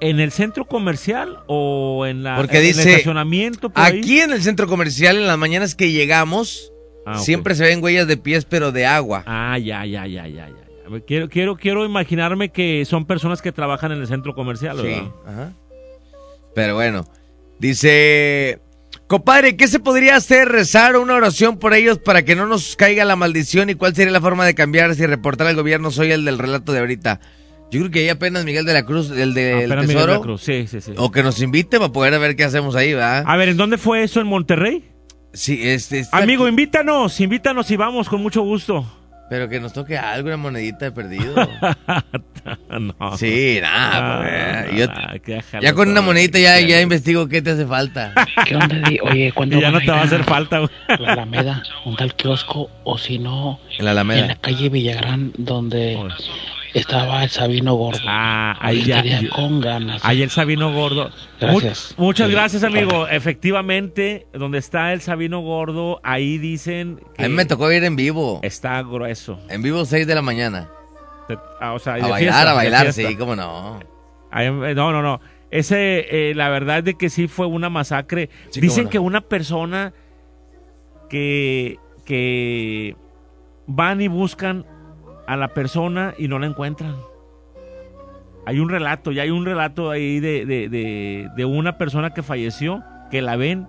¿En el centro comercial o en, la, Porque en el estacionamiento? por ahí? Aquí en el centro comercial, en las mañanas que llegamos, Ah, siempre se ven huellas de pies, pero de agua. Ah, ya, ya, ya, ya, ya. Quiero, quiero, quiero imaginarme que son personas que trabajan en el centro comercial, Sí, ¿verdad? ajá. Pero bueno, dice, compadre, ¿qué se podría hacer? ¿Rezar una oración por ellos para que no nos caiga la maldición? ¿Y cuál sería la forma de cambiar si reportar al gobierno? Soy el del relato de ahorita. Yo creo que ahí apenas Miguel de la Cruz, el del Apenas Miguel Tesoro, de la Cruz, sí, sí, sí. o que nos invite para poder ver qué hacemos ahí, ¿verdad? A ver, ¿en dónde fue eso? ¿En Monterrey? Sí, este... Amigo, aquí. invítanos, invítanos y vamos con mucho gusto. Pero que nos toque algo, una monedita de perdido. <laughs> no. Sí, nada, Ah, pues, yo- que déjalo ya con una monedita ya, ya investigo qué te hace falta. <laughs> ¿Qué onda, Di? Oye, ¿cuándo ya no te va a hacer falta, güey. La Alameda, un tal kiosco, o si no, En la Alameda. en la calle Villagrán, donde estaba el Sabino Gordo. Ah, ahí ya. Yo- con ganas. Ahí el Sabino Gordo. Gracias. Mu- muchas Sí. gracias, amigo. Efectivamente, donde está el Sabino Gordo, ahí dicen que A mí me tocó ir en vivo. está grueso. En vivo 6 de la mañana. Ah, o sea, y A bailar, fiesta, a bailar, sí, cómo no. Ahí, eh, no, no, no. Ese, eh, la verdad es de que sí fue una masacre. Sí, Dicen no. que una persona que, que van y buscan a la persona y no la encuentran. Hay un relato, ya hay un relato ahí de, de, de, de una persona que falleció, que la ven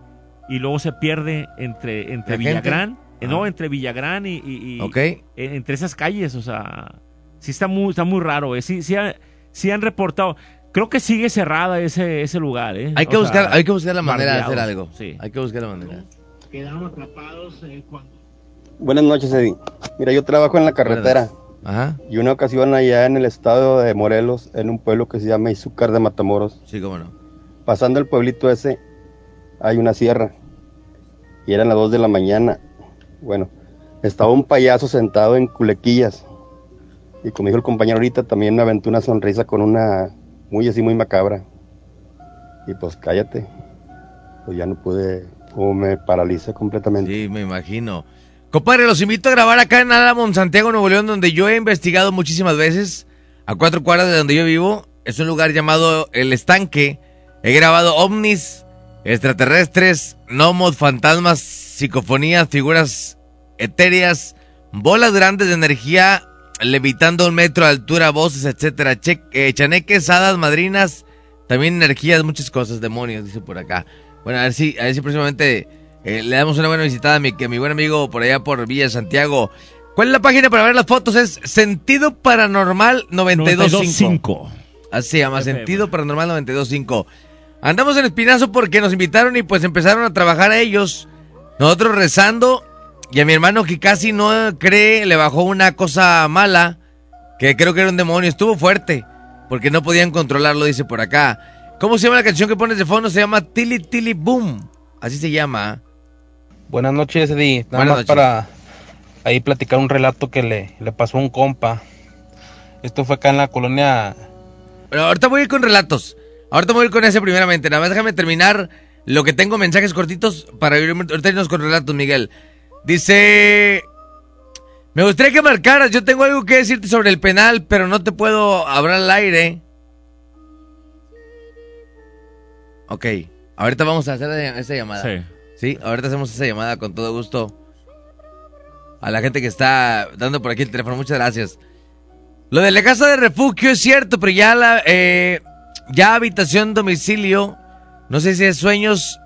y luego se pierde entre, entre. Villagrán, eh, no, Ah. entre Villagrán y, y- y- Ok. eh, entre esas calles, o sea, sí está muy, está muy raro, eh. sí, sí, ha- sí han reportado. Creo que sigue cerrada ese, ese lugar, eh. Hay que, O buscar, sea, hay que buscar la manera de hacer algo. Sí. Hay que buscar la manera. Quedaron atrapados cuando... Buenas noches, Eddie. Mira, yo trabajo en la carretera. Ajá. Y una ocasión allá en el estado de Morelos, en un pueblo que se llama Izúcar de Matamoros, Sí, cómo no. pasando el pueblito ese, hay una sierra. Y eran las 2 de la mañana. Bueno, estaba un payaso sentado en culequillas. Y como dijo el compañero ahorita, también me aventó una sonrisa con una muy así, muy macabra. Y pues cállate. Pues ya no pude, como me paralicé completamente. Sí, me imagino. Compadre, los invito a grabar acá en Álamo, Santiago, Nuevo León, donde yo he investigado muchísimas veces, a cuatro cuadras de donde yo vivo. Es un lugar llamado El Estanque. He grabado ovnis, extraterrestres, gnomos, fantasmas, psicofonías, figuras etéreas, bolas grandes de energía levitando un metro de altura, voces, etcétera, che- eh, chaneques, hadas, madrinas, también energías, muchas cosas, demonios, dice por acá. Bueno, a ver si, a ver si próximamente eh, le damos una buena visitada a mi, que mi buen amigo por allá por Villa Santiago. ¿Cuál es la página para ver las fotos? Es Sentido Paranormal 925. 92.5. Así se llama, FM. Sentido Paranormal 925. Andamos en Espinazo porque nos invitaron y pues empezaron a trabajar a ellos. Nosotros rezando y a mi hermano que casi no cree le bajó una cosa mala, que creo que era un demonio. Estuvo fuerte porque no podían controlarlo, dice por acá. ¿Cómo se llama la canción que pones de fondo? Se llama Tilly Tilly Boom. Así se llama. Buenas noches, Eddie. Nada Buenas más noches. para ahí platicar un relato que le, le pasó a un compa. Esto fue acá en la colonia. Pero ahorita voy a ir con relatos. Ahorita voy a ir con ese primeramente. Nada más déjame terminar lo que tengo mensajes cortitos para ir ahorita irnos con relatos, Miguel. Dice... Me gustaría que marcaras. Yo tengo algo que decirte sobre el penal, pero no te puedo hablar al aire. Ok. Ahorita vamos a hacer esa llamada. Sí. Sí, ahorita hacemos esa llamada con todo gusto. A la gente que está dando por aquí el teléfono, muchas gracias. Lo de la casa de refugio es cierto, pero ya la eh, ya habitación domicilio, no sé si es sueños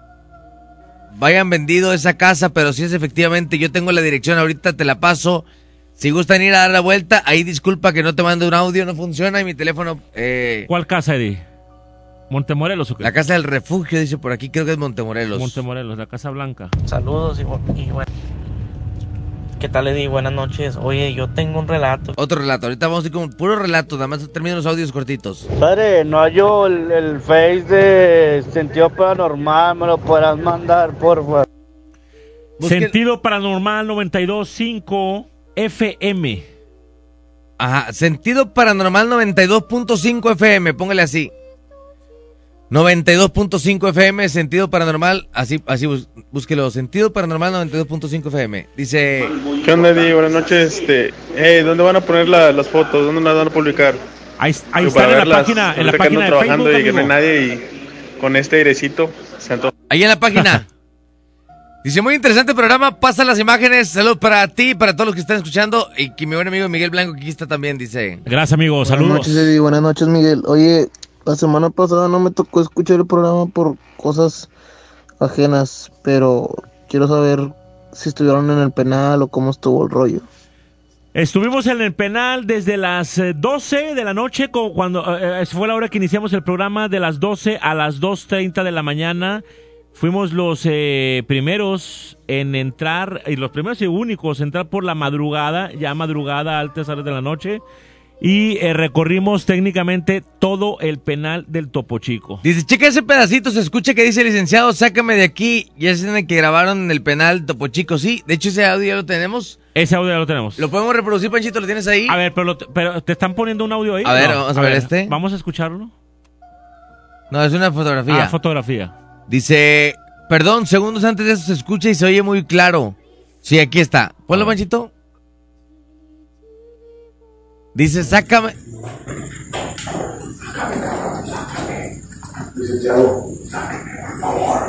vayan vendido esa casa, pero si es efectivamente, yo tengo la dirección ahorita, te la paso. Si gustan ir a dar la vuelta, ahí disculpa que no te mando un audio, no funciona y mi teléfono... Eh, ¿Cuál casa, Eddie? ¿Montemorelos o qué? la casa del refugio, dice por aquí, creo que es Montemorelos. Montemorelos, la Casa Blanca. Saludos y, bu- y bueno. ¿Qué tal, Eddie? Buenas noches. Oye, yo tengo un relato. Otro relato, ahorita vamos a ir con puro relato, nada más termino los audios cortitos. Padre, no hallo el, el face de sentido paranormal, me lo podrás mandar, por favor. Sentido Paranormal 92.5 FM. Ajá, sentido paranormal 92.5 FM, póngale así. 92.5 FM, sentido paranormal, así, así bus- búsquelo, sentido paranormal 92.5 FM. Dice, ¿Qué onda, Eddie? Buenas noches. Este, hey, ¿Dónde van a poner la- las fotos? ¿Dónde las van a publicar? Ahí, ahí Digo, están en la página, en la página de ando trabajando Facebook, y que no hay nadie y con este airecito ahí en la página. <laughs> Dice, muy interesante programa, pasa las imágenes, saludos para ti, para todos los que están escuchando, y que mi buen amigo Miguel Blanco que aquí está también, dice. Gracias, amigo. Buenas Saludos. noches, Eddie. Buenas noches, Miguel. Oye, la semana pasada no me tocó escuchar el programa por cosas ajenas, pero quiero saber si estuvieron en el penal o cómo estuvo el rollo. Estuvimos en el penal desde las eh, 12 de la noche, cuando eh, eh, fue la hora que iniciamos el programa, de las 12 a las 2.30 de la mañana. Fuimos los eh, primeros en entrar, y los primeros y únicos en entrar por la madrugada, ya madrugada, altas horas de la noche, y eh, recorrimos técnicamente todo el penal del Topo Chico. Dice, checa ese pedacito, se escucha que dice licenciado, sácame de aquí. Y es en el que grabaron el penal Topo Chico, sí. De hecho, ese audio ya lo tenemos. Ese audio ya lo tenemos. ¿Lo podemos reproducir, Panchito? ¿Lo tienes ahí? A ver, pero, lo- pero ¿te están poniendo un audio ahí? A ver, No. vamos a ver este. Vamos a escucharlo. No, es una fotografía. Ah, fotografía. Dice, perdón, segundos antes de eso se escucha y se oye muy claro. Sí, aquí está. Ponlo, Panchito. Dice, sácame.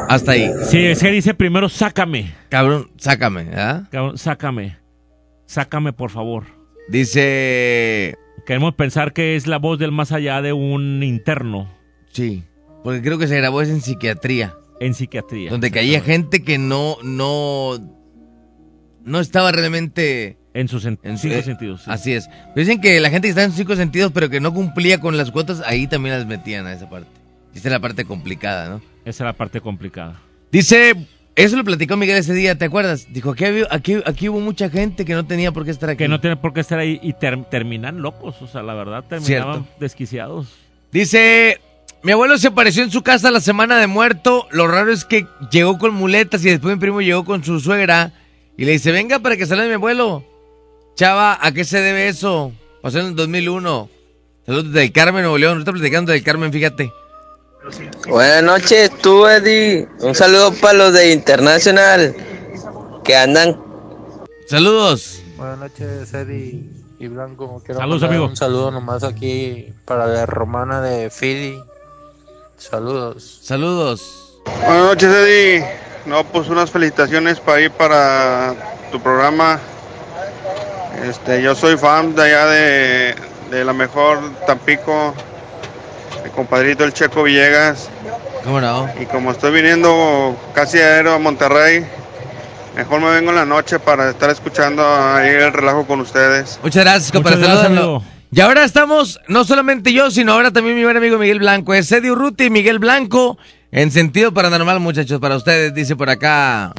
Hasta ahí. Sí, es que dice primero sácame. Cabrón, sácame, ¿verdad? Cabrón, sácame. Sácame, por favor. Dice... Queremos pensar que es la voz del más allá de un interno. Sí, porque creo que se grabó eso en psiquiatría. En psiquiatría. Donde caía gente que no, no, no estaba realmente... En sus en- cinco eh, sentidos. sí. Así es. Pero dicen que la gente que está en sus cinco sentidos, pero que no cumplía con las cuotas, ahí también las metían a esa parte. Esa es la parte complicada, ¿no? Esa es la parte complicada. Dice, eso lo platicó Miguel ese día, ¿te acuerdas? Dijo, aquí, había- aquí, aquí hubo mucha gente que no tenía por qué estar aquí. Que no tiene por qué estar ahí y ter- terminan locos. O sea, la verdad, terminaban Cierto. desquiciados. Dice, mi abuelo se apareció en su casa la semana de muerto. Lo raro es que llegó con muletas y después mi primo llegó con su suegra. Y le dice, venga para que salude a mi abuelo. Chava, ¿a qué se debe eso? Pasó en el 2001. Saludos del Carmen, Nuevo León. Ahorita platicando del Carmen, fíjate. Buenas noches, tú Eddie. Un saludo para los de Internacional que andan. Saludos. Buenas noches, Eddie y Blanco. Quiero Saludos, amigo. Un saludo nomás aquí para la romana de Philly. Saludos. Saludos. Buenas noches, Eddie. No, pues unas felicitaciones para ir para tu programa. Este, yo soy fan de allá de, de la mejor Tampico, mi compadrito el Checo Villegas. ¿Cómo no? Y como estoy viniendo casi aéreo a Monterrey, mejor me vengo en la noche para estar escuchando ahí el relajo con ustedes. Muchas gracias, amigo. Y ahora estamos, no solamente yo, sino ahora también mi buen amigo Miguel Blanco. Es Eddie Urruti y Miguel Blanco. En sentido paranormal, muchachos, para ustedes, dice por acá.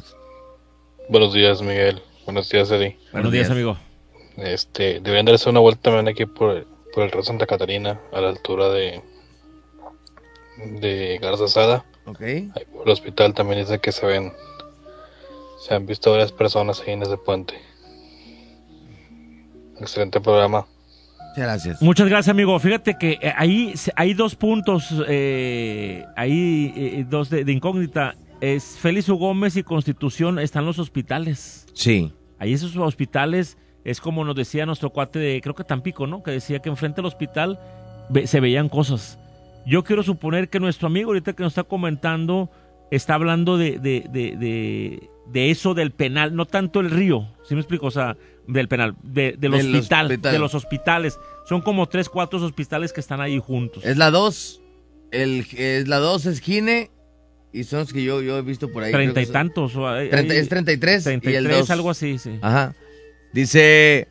Buenos días, Miguel. Buenos días, Eddie. Buenos días, amigo. Este, deberían darse una vuelta también aquí por, por el río Santa Catarina, a la altura de de Garza Sada. Ok. Ahí por el hospital también dice que se ven, se han visto varias personas ahí en ese puente. Excelente programa. Muchas gracias. Muchas gracias, amigo. Fíjate que eh, ahí se- hay dos puntos, eh, ahí eh, dos de, de incógnita. Es Félix U. Gómez y Constitución están los hospitales. Sí. Ahí esos hospitales es como nos decía nuestro cuate de, creo que Tampico, ¿no? Que decía que enfrente del hospital se veían cosas. Yo quiero suponer que nuestro amigo ahorita que nos está comentando está hablando de, de, de, de, de eso del penal, no tanto el río, ¿sí me explico? O sea, del penal, de, del Del hospital, hospital. de los hospitales. Son como tres, cuatro hospitales que están ahí juntos. Es la 2. El, es la 2 es Gine. Y son los que yo, yo he visto por ahí. Treinta y tantos. o hay- Treinta- es 33, y el 33, 2. algo así, sí. Ajá. Dice.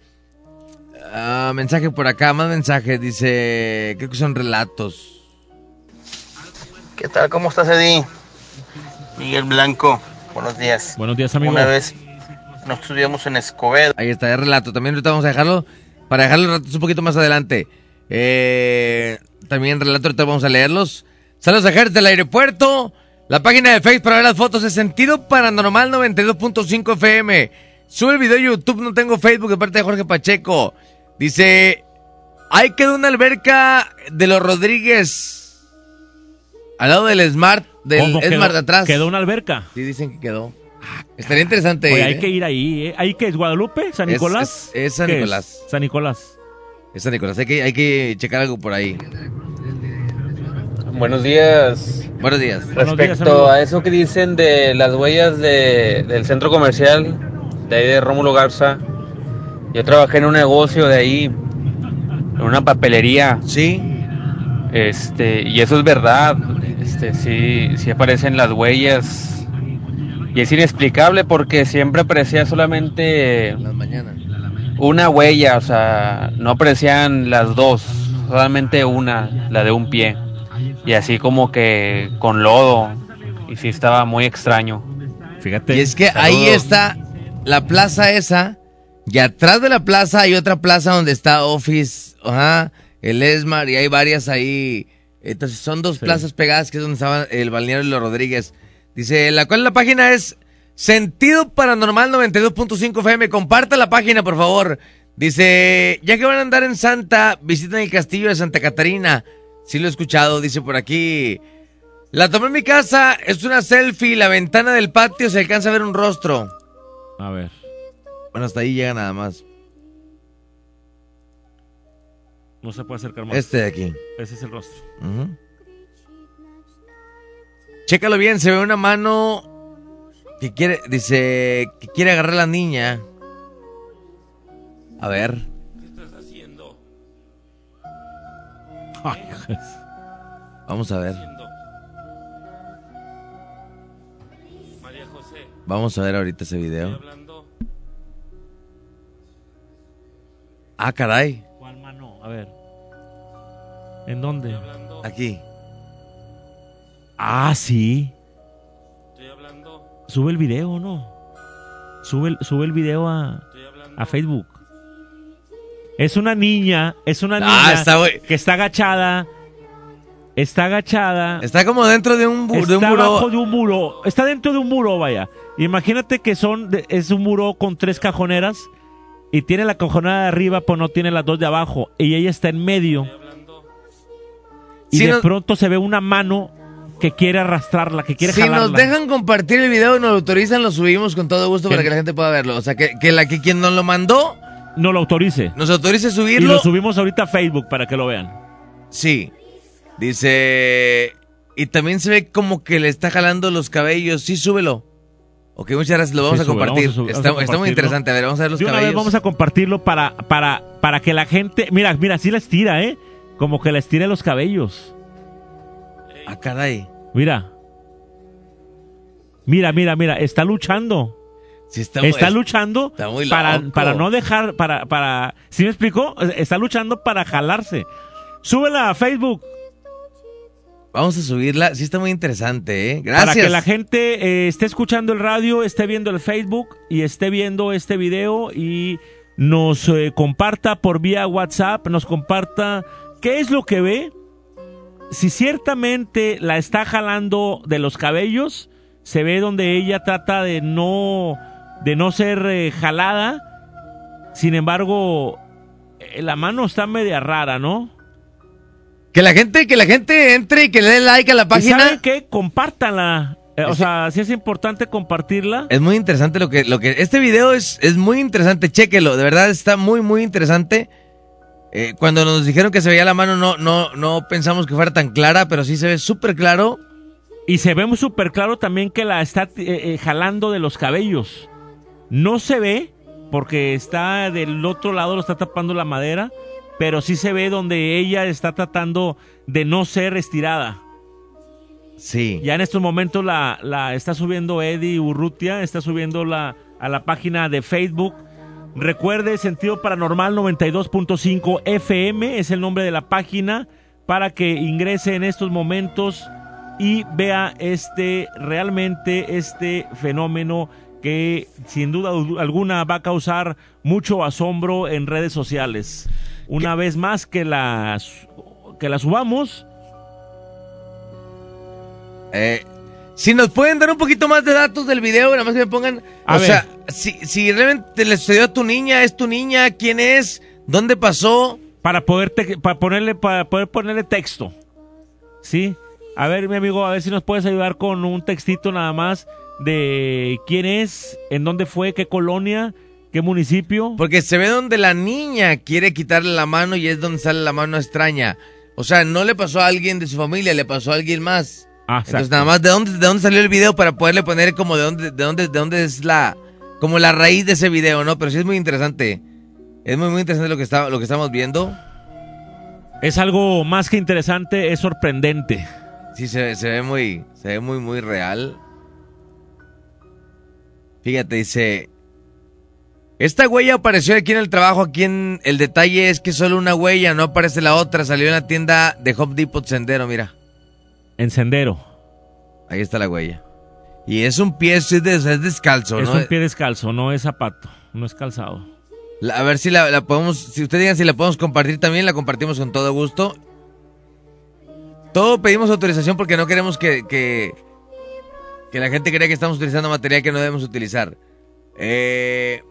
ah, mensaje por acá, más mensajes. Dice. Creo que son relatos. ¿Qué tal? ¿Cómo estás, Eddie? Miguel Blanco. Buenos días. Buenos días, amigo. Una vez nos estudiamos en Escobedo. Ahí está, es relato. También ahorita vamos a dejarlo. Para dejarlo los relatos un poquito más adelante. Eh, también relato, ahorita vamos a leerlos. Saludos a Jerez del aeropuerto. La página de Facebook para ver las fotos es Sentido Paranormal 92.5 FM. Sube el video a YouTube, no tengo Facebook de parte de Jorge Pacheco. Dice, ahí quedó una alberca de los Rodríguez. Al lado del Smart, del ¿Cómo Smart quedó? de atrás. Quedó una alberca. Sí, dicen que quedó. Estaría interesante Oye, ir, hay ¿eh? que ir ahí, ¿eh? ¿Ahí qué es? ¿Guadalupe? ¿San Es- Nicolás? es- es San ¿Qué Nicolás. San Nicolás. Es San Nicolás, hay que, hay que checar algo por ahí. Buenos días. Buenos días. Respecto a eso que dicen de las huellas de- del centro comercial, de ahí de Rómulo Garza, yo trabajé en un negocio de ahí, en una papelería. Sí. Este, y eso es verdad, este, sí, sí aparecen las huellas. Y es inexplicable porque siempre aparecía solamente una huella, o sea, no aparecían las dos, solamente una, la de un pie. Y así como que con lodo. Y sí estaba muy extraño. Fíjate. Y es que ahí está la plaza esa, y atrás de la plaza hay otra plaza donde está Office, ajá, el Esmar, y hay varias ahí. Entonces son dos plazas pegadas que es donde estaba el balneario de los Rodríguez. Dice, la cual la página es Sentido Paranormal 92.5 FM. Comparta la página, por favor. Dice, ya que van a andar en Santa, visiten el castillo de Santa Catarina. Sí lo he escuchado, dice por aquí. La tomé en mi casa, es una selfie, la ventana del patio se alcanza a ver un rostro. A ver. Bueno, hasta ahí llega nada más. No se puede acercar más. Este de aquí. Ese es el rostro. Chécalo bien, se ve una mano que quiere, dice, que quiere agarrar a la niña. A ver. Vamos a ver. Vamos a ver ahorita ese video. Ah, caray. ¿Cuál mano? A ver. ¿En dónde? Aquí. Ah, sí. Sube el video, ¿no? Sube el, sube el video a, a Facebook. Es una niña, es una Ah, niña está que está agachada. Está agachada. Está como dentro de un, bu- de un está muro. abajo de un muro. Está dentro de un muro, vaya. Imagínate que son de- es un muro con tres cajoneras y tiene la cajonera de arriba, pues no tiene las dos de abajo. Y ella está en medio. Y Si de nos- pronto se ve una mano que quiere arrastrarla, que quiere Si jalarla. nos dejan compartir el video y nos lo autorizan, lo subimos con todo gusto para Que- la gente pueda verlo. O sea, que, que la que quien nos lo mandó no lo autorice. nos autorice Y subirlo. lo subimos ahorita a Facebook para que lo vean. Sí. Dice. Y también se ve como que le está jalando los cabellos. Sí, súbelo. Ok, muchas gracias. Lo vamos Sí, a sube, compartir. vamos a sub- está, vamos a está muy interesante. A ver, vamos a ver los De una vez cabellos. vamos a compartirlo para, para, para que la gente. Mira, mira, sí les tira, ¿eh? Como que les tire los cabellos. Ah, caray. Mira. Mira, mira, mira. Está luchando. está, está es- luchando está muy para, para no dejar. Para, para, ¿Sí me explicó? Está luchando para jalarse. Súbela a Facebook. Vamos a subirla. Sí, está muy interesante, ¿eh? Gracias. Para que la gente eh, esté escuchando el radio, esté viendo el Facebook y esté viendo este video y nos eh, comparta por vía WhatsApp, nos comparta qué es lo que ve. Si ciertamente la está jalando de los cabellos, se ve donde ella trata de no de no ser eh, jalada. Sin embargo, la mano está media rara, ¿no? Que la gente, que la gente entre y que le dé like a la ¿Y página. saben qué? Compártanla. Eh, o sea, sí es importante compartirla. Es muy interesante lo que, lo que. Este video es, es muy interesante, chéquelo, de verdad está muy, muy interesante. Eh, cuando nos dijeron que se veía la mano, no, no, no pensamos que fuera tan clara, pero sí se ve súper claro. Y se ve súper claro también que la está eh, jalando de los cabellos. No se ve porque está del otro lado, lo está tapando la madera, pero sí se ve donde ella está tratando de no ser estirada. Sí. Ya en estos momentos la, la está subiendo Eddie Urrutia, está subiendo la, a la página de Facebook. Recuerde, Sentido Paranormal 92.5 FM es el nombre de la página para que ingrese en estos momentos y vea este realmente este fenómeno que sin duda alguna va a causar mucho asombro en redes sociales. Una vez más que la que la subamos, Eh, si nos pueden dar un poquito más de datos del video, nada más que me pongan. A o ver. sea, si, si realmente le sucedió a tu niña, es tu niña, quién es, dónde pasó. para poder te- para ponerle para poder ponerle texto. ¿Sí? A ver, mi amigo, a ver si nos puedes ayudar con un textito nada más de quién es, en dónde fue, qué colonia, qué municipio. Porque se ve donde la niña quiere quitarle la mano y es donde sale la mano extraña. O sea, no le pasó a alguien de su familia, le pasó a alguien más. Ah, Entonces nada más de dónde, de dónde salió el video para poderle poner como de dónde, de dónde, de dónde es la, como la raíz de ese video, ¿no? Pero sí es muy interesante. Es muy, muy interesante lo que está, lo que estamos viendo. Es algo más que interesante, es sorprendente. Sí, se, se ve muy, se ve muy, muy real. Fíjate, dice. Esta huella apareció aquí en el trabajo. Aquí en el detalle es que solo una huella, no aparece la otra. Salió en la tienda de Home Depot Sendero, mira. En Sendero. Ahí está la huella. Y es un pie, es, des- es descalzo, es ¿no? un pie descalzo, no es zapato, no es calzado. La- A ver si la, la podemos, si ustedes digan si la podemos compartir también, la compartimos con todo gusto. Todo pedimos autorización porque no queremos que, que, que la gente crea que estamos utilizando material que no debemos utilizar. Eh,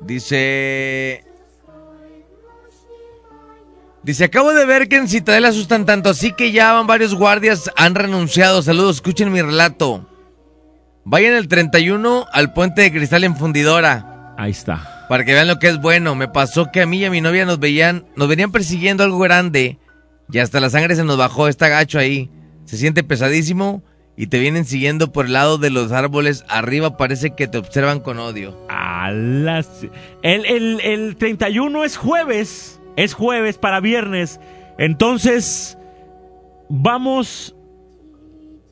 dice... Dice, acabo de ver que en Citadela asustan tanto, así que ya van varios guardias, han renunciado. Saludos, escuchen mi relato. Vayan el 31 al puente de cristal en Fundidora. Ahí está. Para que vean lo que es bueno. Me pasó que a mí y a mi novia nos veían, nos venían persiguiendo algo grande. Y hasta la sangre se nos bajó, está gacho ahí. Se siente pesadísimo y te vienen siguiendo por el lado de los árboles. Arriba parece que te observan con odio. A las... el, el, el 31 es jueves. Es jueves para viernes. Entonces, vamos.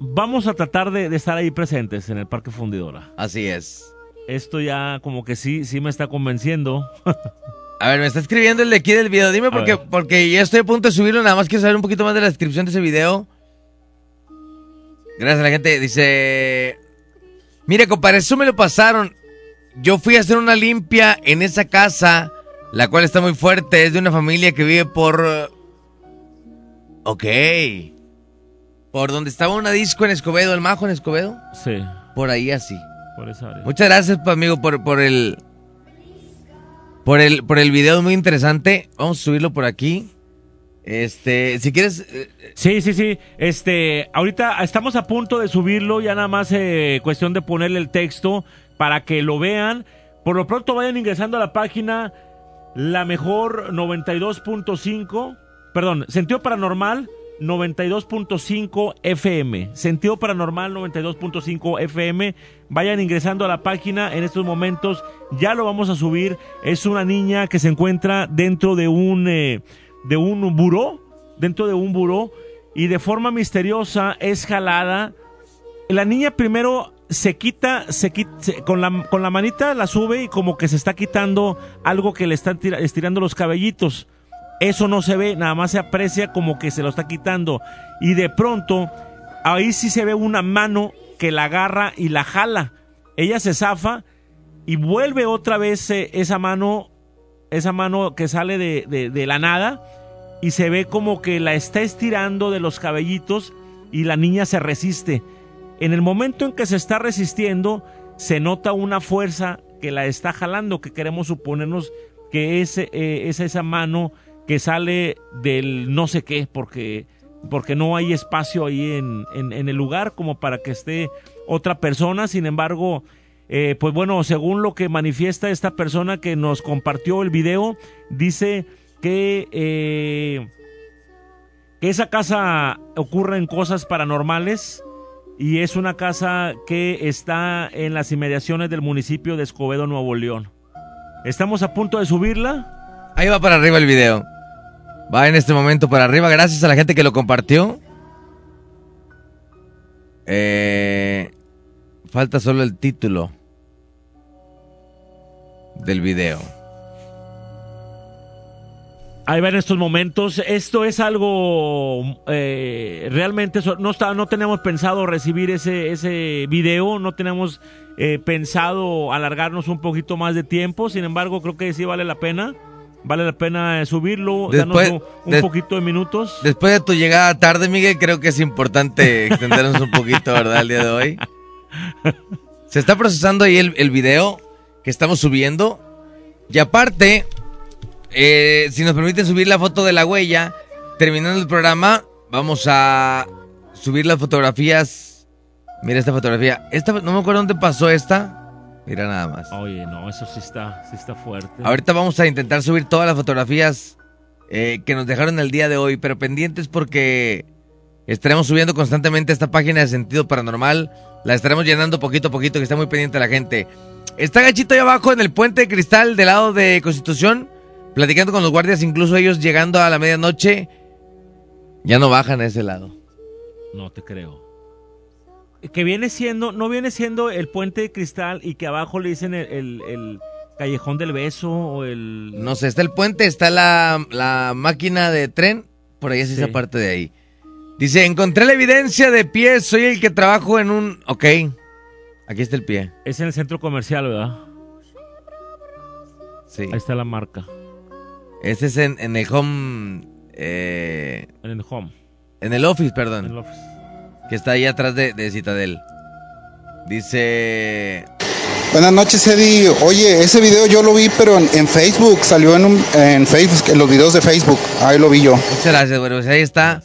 Vamos a tratar de, de estar ahí presentes en el Parque Fundidora. Así es. Esto ya como que sí, sí me está convenciendo. <laughs> A ver, me está escribiendo el de aquí del video. Dime porque, porque ya estoy a punto de subirlo. Nada más quiero saber un poquito más de la descripción de ese video. Gracias a la gente. Dice... Mire, compadre, eso me lo pasaron. Yo fui a hacer una limpia en esa casa, la cual está muy fuerte. Es de una familia que vive por... eh, Ok. Por donde estaba una disco en Escobedo, el Majo en Escobedo. Sí, Por ahí así. por esa área. Muchas gracias, pues, amigo, por, por el. Por el, por el video muy interesante. Vamos a subirlo por aquí. Este, si quieres. eh, Sí, sí, sí. Este, ahorita estamos a punto de subirlo, ya nada más eh, cuestión de ponerle el texto para que lo vean. Por lo pronto vayan ingresando a la página La Mejor 92.5, perdón, Sentido Paranormal 92.5 FM. Sentido Paranormal 92.5 FM. Vayan ingresando a la página en estos momentos. Ya lo vamos a subir. Es una niña que se encuentra dentro de un eh, de un buró, dentro de un buró y de forma misteriosa es jalada. La niña primero se quita, se quita con, la, con la manita la sube y como que se está quitando algo que le están tira- estirando los cabellitos. Eso no se ve, nada más se aprecia como que se lo está quitando. Y de pronto, ahí sí se ve una mano que la agarra y la jala. Ella se zafa y vuelve otra vez eh, esa mano, esa mano que sale de, de- la nada y se ve como que la está estirando de los cabellitos y la niña se resiste. En el momento en que se está resistiendo, se nota una fuerza que la está jalando, que queremos suponernos que es, eh, es esa mano que sale del no sé qué, porque, porque no hay espacio ahí en- en el lugar como para que esté otra persona. Sin embargo, eh, pues bueno, según lo que manifiesta esta persona que nos compartió el video, dice que, eh, que esa casa ocurren cosas paranormales y es una casa que está en las inmediaciones del municipio de Escobedo, Nuevo León. Estamos a punto de subirla. Ahí va para arriba el video. Va en este momento para arriba. Gracias a la gente que lo compartió. Eh, falta solo el título del video. Ahí va en estos momentos. Esto es algo eh, realmente no está, no tenemos pensado recibir ese ese video, no tenemos eh, pensado alargarnos un poquito más de tiempo. Sin embargo, creo que sí vale la pena. Vale la pena eh, subirlo, Después- darnos un, un des- poquito de minutos. Después de tu llegada tarde, Miguel, creo que es importante <laughs> extendernos un poquito, ¿verdad? El día de hoy. Se está procesando ahí el, el video que estamos subiendo. Y aparte, eh, si nos permiten subir la foto de la huella, terminando el programa, vamos a subir las fotografías. Mira esta fotografía. Esta, no me acuerdo dónde pasó esta. Mira nada más. Oye, no, eso sí está, sí está fuerte. Ahorita vamos a intentar subir todas las fotografías eh, que nos dejaron el día de hoy, pero pendientes porque estaremos subiendo constantemente esta página de Sentido Paranormal. La estaremos llenando poquito a poquito, que está muy pendiente la gente. Está Gachito ahí abajo en el puente de cristal del lado de Constitución, platicando con los guardias, incluso ellos llegando a la medianoche. Ya no bajan a ese lado. No te creo. Que viene siendo, no viene siendo el puente de cristal y que abajo le dicen el, el- el callejón del beso o el... No sé, está el puente, está la, la máquina de tren, por ahí es esa Sí. parte de ahí. Dice, encontré la evidencia de pie, soy el que trabajo en un... Ok, aquí está el pie. Es en el centro comercial, ¿verdad? Sí. Ahí está la marca. Ese es en, en el home... eh, En el home. en el office, perdón. En el office. Que está ahí atrás de, de Citadel. Dice... Buenas noches, Eddie. Oye, ese video yo lo vi, pero en, en Facebook, salió en, un, en Facebook, en los videos de Facebook. Ahí lo vi yo. Muchas gracias, bueno, pues ahí está.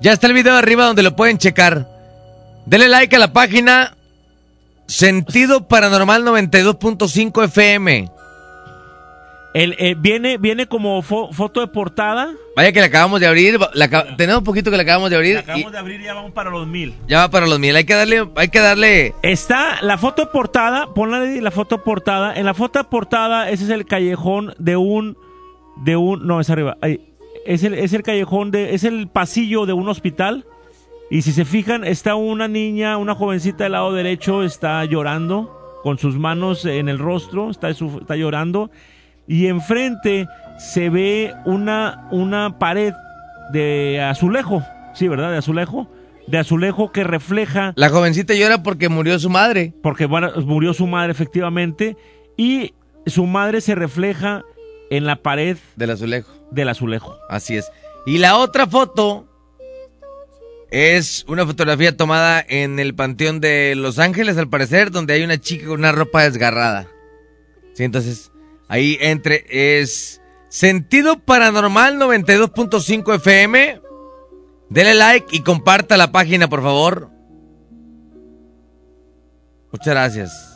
Ya está el video arriba donde lo pueden checar. Denle like a la página Sentido Paranormal 92.5 FM. El, eh, viene, viene como fo- foto de portada. Vaya que la acabamos de abrir. la tenemos un poquito que la acabamos de abrir. La acabamos de abrir y ya vamos para los mil. ya va para los mil. Hay que darle, hay que darle. Está la foto de portada, ponle la foto de portada. En la foto de portada, ese es el callejón de un, de un, no, es arriba. Ahí. Es el, es el callejón de, es el pasillo de un hospital. Y si se fijan, está una niña, una jovencita del lado derecho, está llorando con sus manos en el rostro, está, está llorando. Y enfrente se ve una, una pared de azulejo, sí, ¿verdad? De azulejo. De azulejo que refleja La jovencita llora porque murió su madre. porque bueno, murió su madre efectivamente y su madre se refleja en la pared Del azulejo. del azulejo. Así es. Y la otra foto es una fotografía tomada en el Panteón de Los Ángeles, al parecer, donde hay una chica con una ropa desgarrada. Sí, entonces, ahí entre es Sentido Paranormal 92.5 FM. Dele like y comparta la página, por favor. Muchas gracias.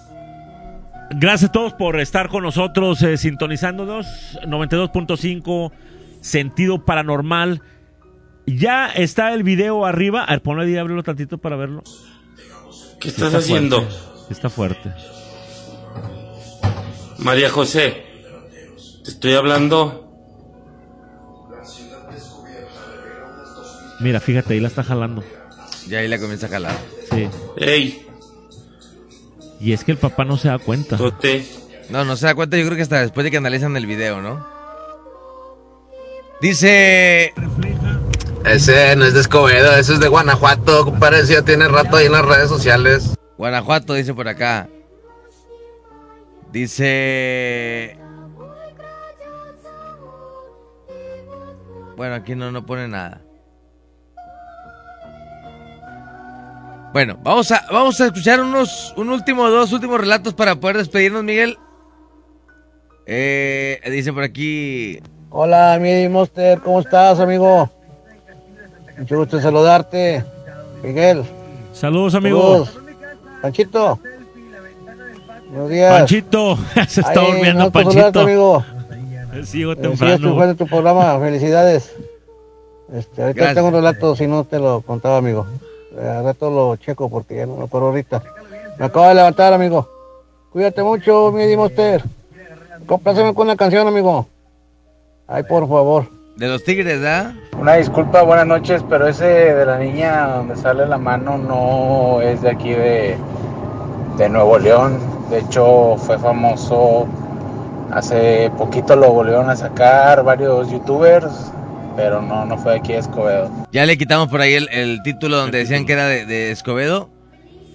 Gracias a todos por estar con nosotros eh, sintonizándonos 92.5 Sentido Paranormal. Ya está el video arriba. A ver, ponle y ábrelo tantito para verlo. ¿Qué Sí estás está haciendo? fuerte, Está fuerte. María José, te estoy hablando. Mira, fíjate, ahí la está jalando. Y ahí la comienza a jalar. Sí. Ey, Y es que el papá no se da cuenta. Tote. No, no se da cuenta, yo creo que hasta después de que analizan el video, ¿no? Dice... Ese no es de Escobedo, ese es de Guanajuato, compadre, ya tiene rato ahí en las redes sociales. Guanajuato, dice por acá. Dice... Bueno, aquí no, no pone nada. Bueno, vamos a, vamos a escuchar unos, un último, dos últimos relatos para poder despedirnos, Miguel. Eh, dice por aquí... Hola, mi Monster, ¿cómo estás, amigo? Mucho gusto en saludarte, Miguel. Saludos, amigo. Saludos. Panchito. Buenos días. Panchito, <laughs> se está Ay, durmiendo no puedo saludarte, Panchito. amigo. Sigo Eh, temprano. triunfando tu programa, felicidades. Este, ahorita Gracias. tengo un relato, si no te lo contaba, amigo. Eh, al rato lo checo porque ya no me acuerdo ahorita. Me acabo de levantar, amigo. Cuídate mucho, mi Monster. Compláceme con una canción, amigo. Ay, por favor. De los Tigres, ¿da? Una disculpa, buenas noches, pero ese de la niña donde sale la mano no es de aquí de, de Nuevo León. De hecho, fue famoso hace poquito lo volvieron a sacar varios youtubers, pero no, no fue aquí de Escobedo. Ya le quitamos por ahí el, el título donde decían que era de, de Escobedo.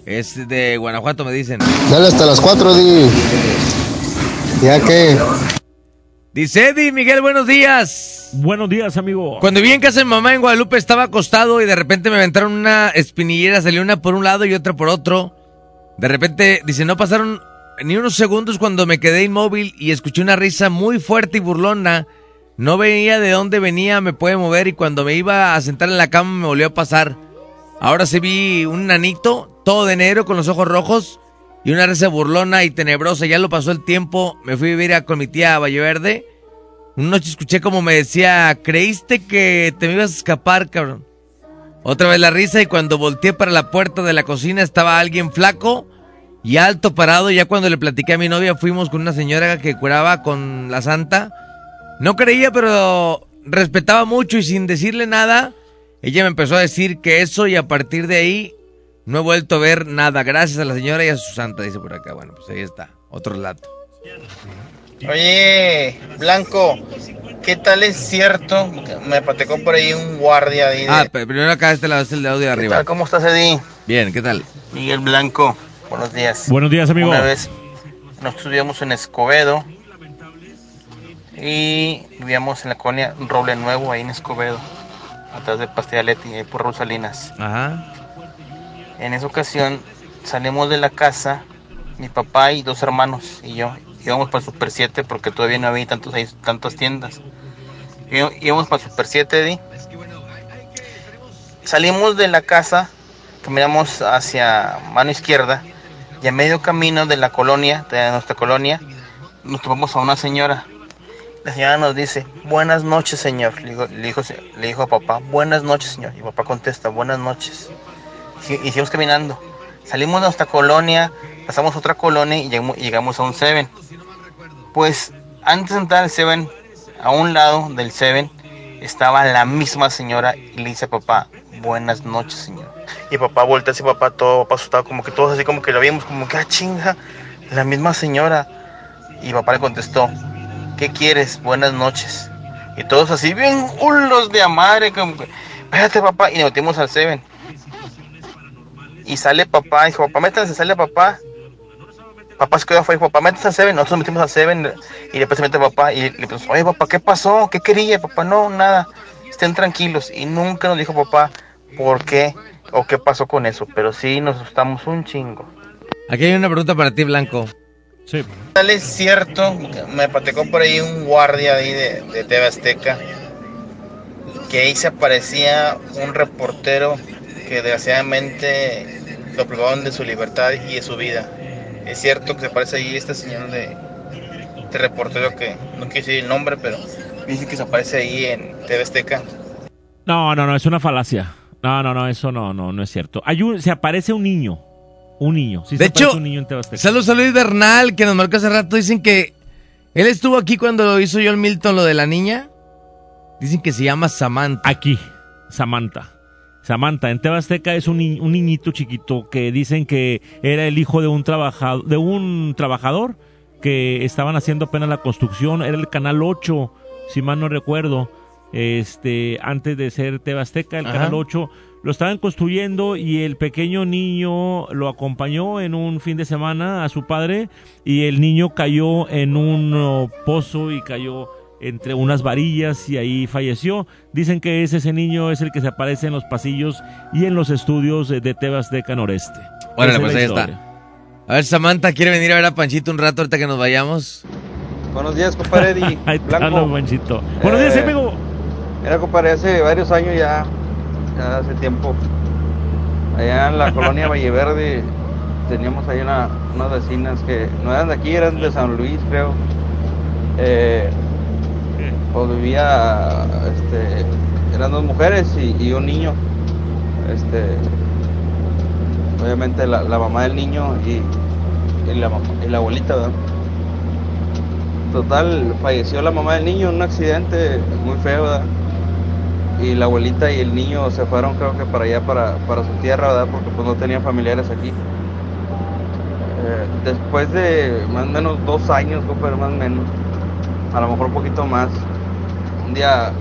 Es de Guanajuato, me dicen. Dale hasta las 4, Di. Ya que. Dice Eddie, Miguel, buenos días. Buenos días, amigo. Cuando vi en casa de mi mamá en Guadalupe estaba acostado y de repente me aventaron una espinillera, salió una por un lado y otra por otro. De repente, dice, no pasaron ni unos segundos cuando me quedé inmóvil y escuché una risa muy fuerte y burlona No veía de dónde venía, me puede mover y cuando me iba a sentar en la cama me volvió a pasar. Ahora se vi un nanito, todo de negro con los ojos rojos y una risa burlona y tenebrosa. Ya lo pasó el tiempo, me fui a vivir con mi tía a Valle Verde. Una noche escuché como me decía, ¿creíste que te me ibas a escapar, cabrón? Otra vez la risa y cuando volteé para la puerta de la cocina estaba alguien flaco y alto parado. Ya cuando le platiqué a mi novia fuimos con una señora que curaba con la santa. No creía, pero respetaba mucho y sin decirle nada, ella me empezó a decir que eso y a partir de ahí no he vuelto a ver nada. Gracias a la señora y a su santa, dice por acá. Bueno, pues ahí está, otro relato. Oye, Blanco, ¿qué tal es cierto? Me patecó por ahí un guardia ahí de... Ah, pero primero acá este lado es el de audio de ¿Qué arriba. tal? ¿Cómo estás, Eddie? Bien, ¿qué tal? Miguel Blanco, buenos días. Buenos días, amigo. Una vez nos estudiamos en Escobedo y vivíamos en la colonia Roble Nuevo, ahí en Escobedo, atrás de Pastilla Leti, ahí por Rosalinas. Ajá. En esa ocasión salimos de la casa, mi papá y dos hermanos y yo. Íbamos para el Super 7 porque todavía no había tantos, tantas tiendas. Íbamos para el Super 7, Eddie. Salimos de la casa, caminamos hacia mano izquierda y a medio camino de la colonia, de nuestra colonia, nos topamos a una señora. La señora nos dice, buenas noches señor. Le dijo, le dijo, a papá, buenas noches señor. Y papá contesta, buenas noches. Sí, y seguimos caminando. Salimos de nuestra colonia, pasamos a otra colonia y llegamos, llegamos a un Seven. Pues antes de entrar al Seven, a un lado del Seven, estaba la misma señora y le dice a papá, buenas noches señor. Y papá voltea así, papá todo papá asustado, como que todos así como que lo vimos, como que, ah, chinga, la misma señora. Y papá le contestó, ¿qué quieres? Buenas noches. Y todos así, bien culos de madre, como espérate papá, y nos metimos al Seven. Y sale papá, dijo, papá, métanse, sale papá. Papá se quedó afuera, dijo, papá, métanse al Seven. Nosotros metimos al Seven y después se mete papá y le preguntamos, oye papá, ¿qué pasó? ¿Qué quería? Papá, no, nada. Estén tranquilos. Y nunca nos dijo papá por qué o qué pasó con eso. Pero sí nos asustamos un chingo. Aquí hay una pregunta para ti, Blanco. Sí. Tal es cierto, me patecó por ahí un guardia ahí de, de TV Azteca, que ahí se aparecía un reportero que desgraciadamente lo privaron de su libertad y de su vida. Es cierto que se aparece ahí este señor de este reportero que no quiero decir el nombre, pero dice que se aparece ahí en TV Azteca. No, no, no, es una falacia. No, no, no, eso no, no, no es cierto. Hay un, se aparece un niño. Un niño. Sí, De se hecho, un niño en Tebasteca. Saludos a Luis Bernal, que nos marcó hace rato. Dicen que él estuvo aquí cuando hizo John Milton lo de la niña. Dicen que se llama Samantha. Aquí, Samantha. Samantha, en Tebasteca es un, ni- un niñito chiquito que dicen que era el hijo de un trabajador, de un trabajador que estaban haciendo apenas la construcción, era el canal 8, si mal no recuerdo, este, antes de ser Tebasteca, el Ajá. canal 8 lo estaban construyendo y el pequeño niño lo acompañó en un fin de semana a su padre y el niño cayó en un oh, pozo y cayó entre unas varillas y ahí falleció. Dicen que ese, ese niño es el que se aparece en los pasillos y en los estudios de, de Tebasteca Noreste. Órale, es pues la ahí historia. está. A ver, Samantha, ¿quiere venir a ver a Panchito un rato ahorita que nos vayamos? Buenos días, compadre <laughs> Eddie. Ahí está, Blanco. no, Panchito. Buenos días, Eh, amigo. Mira, compadre, hace varios años ya, ya hace tiempo, allá en la <laughs> colonia Valleverde, teníamos ahí una, unas vecinas que no eran de aquí, eran de San Luis, creo. Eh, pues vivía, este, eran dos mujeres y, y un niño. Este, obviamente la, la mamá del niño y, y la, y la abuelita, ¿verdad? Total, falleció la mamá del niño en un accidente muy feo, ¿verdad? Y la abuelita y el niño se fueron creo que para allá, para, para su tierra, ¿verdad? Porque pues no tenían familiares aquí. Eh, después de más o menos dos años, compadre, más o menos, a lo mejor un poquito más, un día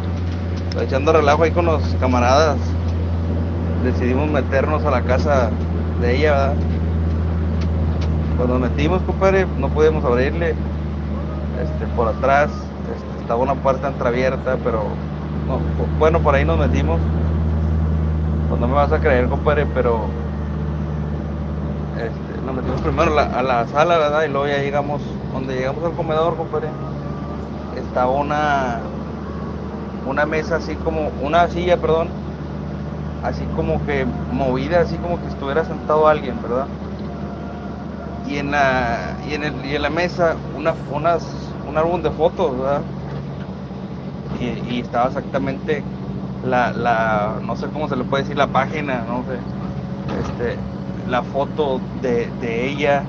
echando relajo ahí con los camaradas, decidimos meternos a la casa de ella, ¿verdad? Cuando nos metimos, compadre, no pudimos abrirle, este, por atrás este, estaba una puerta entreabierta, pero bu- bueno, por ahí nos metimos. Pues no me vas a creer, compadre, pero este, nos metimos primero a la sala, ¿verdad? Y luego ya llegamos, donde llegamos al comedor, compadre, estaba una, una mesa así como, una silla, perdón, así como que movida, así como que estuviera sentado alguien, ¿verdad? Y en la, y en el, y en la mesa una, unas, un álbum de fotos, ¿verdad? Y, estaba exactamente la, la, no sé cómo se le puede decir, la página, no sé, este, la foto de, de ella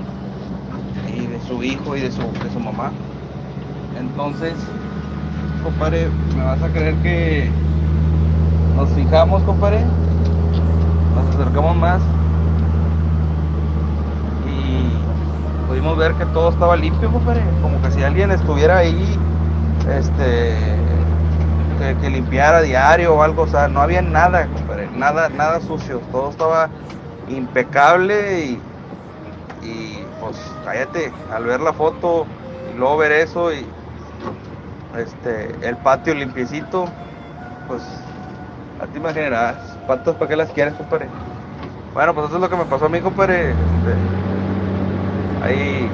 y de su hijo y de su, de su mamá. Entonces, compadre, me vas a creer que nos fijamos, compadre, nos acercamos más y pudimos ver que todo estaba limpio, compadre, como que si alguien estuviera ahí, este, que, que limpiara diario o algo, o sea, no había nada, compadre, nada, nada sucio, todo estaba impecable y, y pues cállate, al ver la foto y luego ver eso y este el patio limpiecito, pues a ti imaginarás, patas para qué las quieres, compadre. Bueno, pues eso es lo que me pasó a mí, compadre. Este, ahí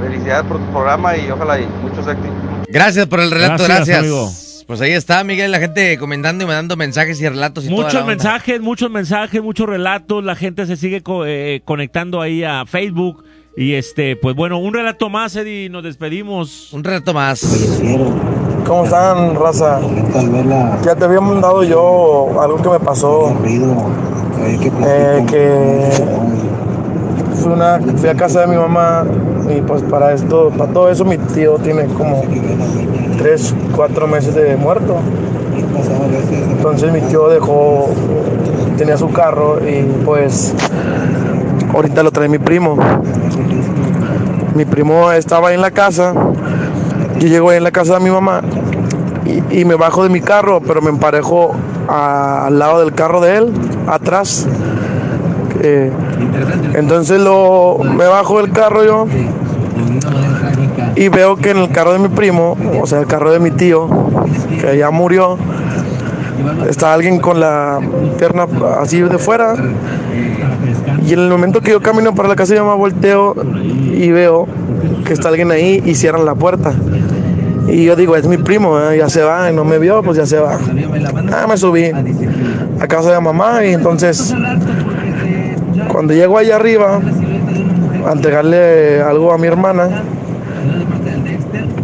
felicidades por tu programa y ojalá y muchos éxitos. Gracias por el relato, Gracias, gracias. amigo. Pues ahí está, Miguel, la gente comentando y mandando mensajes y relatos y toda la Muchos onda. mensajes, muchos mensajes, muchos relatos. La gente se sigue co- eh, conectando ahí a Facebook. Y este, pues bueno, un relato más, Eddie, nos despedimos. Un relato más. ¿Cómo están, raza? Ya te había mandado yo algo que me pasó. Eh, que fui, una, fui a casa de mi mamá y pues para esto, para todo eso mi tío tiene como tres, cuatro meses de muerto. Entonces mi tío dejó, tenía su carro y pues ahorita lo trae mi primo. Mi primo estaba en la casa, yo llego en la casa de mi mamá y, me bajo de mi carro, pero me emparejo al lado del carro de él, atrás. Eh, entonces lo, me bajo del carro yo y veo que en el carro de mi primo, o sea, el carro de mi tío, que ya murió, está alguien con la pierna así de fuera. Y en el momento que yo camino para la casa mi mamá, volteo y veo que está alguien ahí y cierran la puerta. Y yo digo, es mi primo, ¿eh? ya se va, y no me vio, pues ya se va. Ah, me subí a casa de mamá y entonces cuando llego allá arriba a entregarle algo a mi hermana,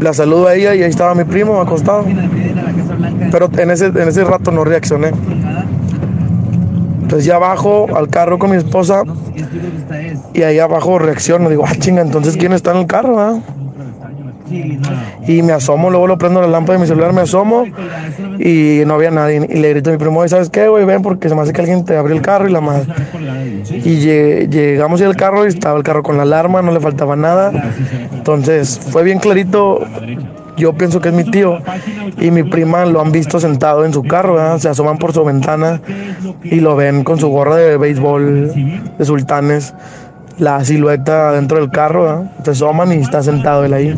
la saludo a ella y ahí estaba mi primo acostado. Pero en ese, en ese rato no reaccioné. Entonces ya bajo al carro con mi esposa y ahí abajo reacciono. Digo, ah, chinga, entonces ¿quién está en el carro? ah?" Y me asomo, luego lo prendo la lámpara de mi celular, me asomo y no había nadie. Y le grito a mi primo, "Oye, ¿sabes qué, güey? Ven porque se me hace que alguien te abrió el carro y la madre. Y lle- llegamos al carro y estaba el carro con la alarma, no le faltaba nada. Entonces fue bien clarito. Yo pienso que es mi tío y mi prima lo han visto sentado en su carro, se asoman por su ventana y lo ven con su gorra de béisbol de sultanes, la silueta dentro del carro, ¿verdad? se asoman y está sentado él ahí.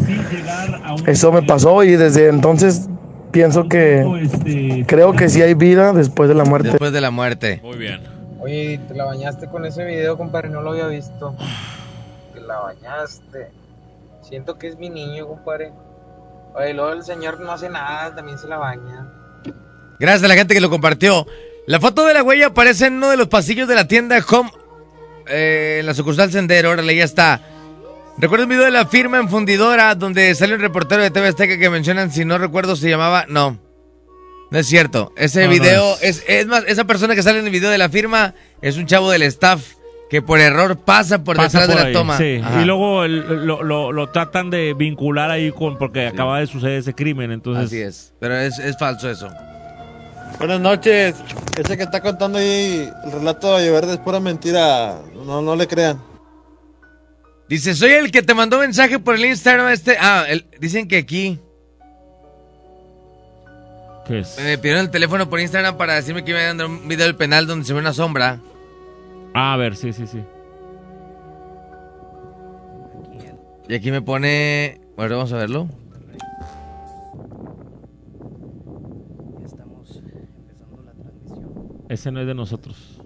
Eso me pasó y desde entonces pienso que creo que sí hay vida después de la muerte. Después de la muerte. Muy bien. Oye, te la bañaste con ese video, compadre, no lo había visto. Te la bañaste. Siento que es mi niño, compadre. Oye, luego el señor no hace nada, también se la baña. Gracias a la gente que lo compartió. La foto de la huella aparece en uno de los pasillos de la tienda Home, eh, en la sucursal Sendero. Órale, ya está. Recuerdo un video de la firma en fundidora donde sale un reportero de TV Azteca que mencionan, si no recuerdo, se llamaba. No, no es cierto. Ese No, no video, es. Es, más, esa persona que sale en el video de la firma es un chavo del staff que por error pasa por Pasa detrás de la ahí, toma. sí. Y luego el- lo, lo- lo tratan de vincular ahí con porque acaba de suceder ese crimen, entonces. Así es. Pero es, es falso eso. Buenas noches. Ese que está contando ahí el relato de Llover es pura mentira. No, no le crean. Dice, soy el que te mandó mensaje por el Instagram este. Ah, el- dicen que aquí. ¿Qué es? Me pidieron el teléfono por Instagram para decirme que iba a mandar un video del penal donde se ve una sombra. Ah, a ver, sí, sí, sí. Y aquí me pone. Bueno, vamos a verlo. Ese no es de nosotros.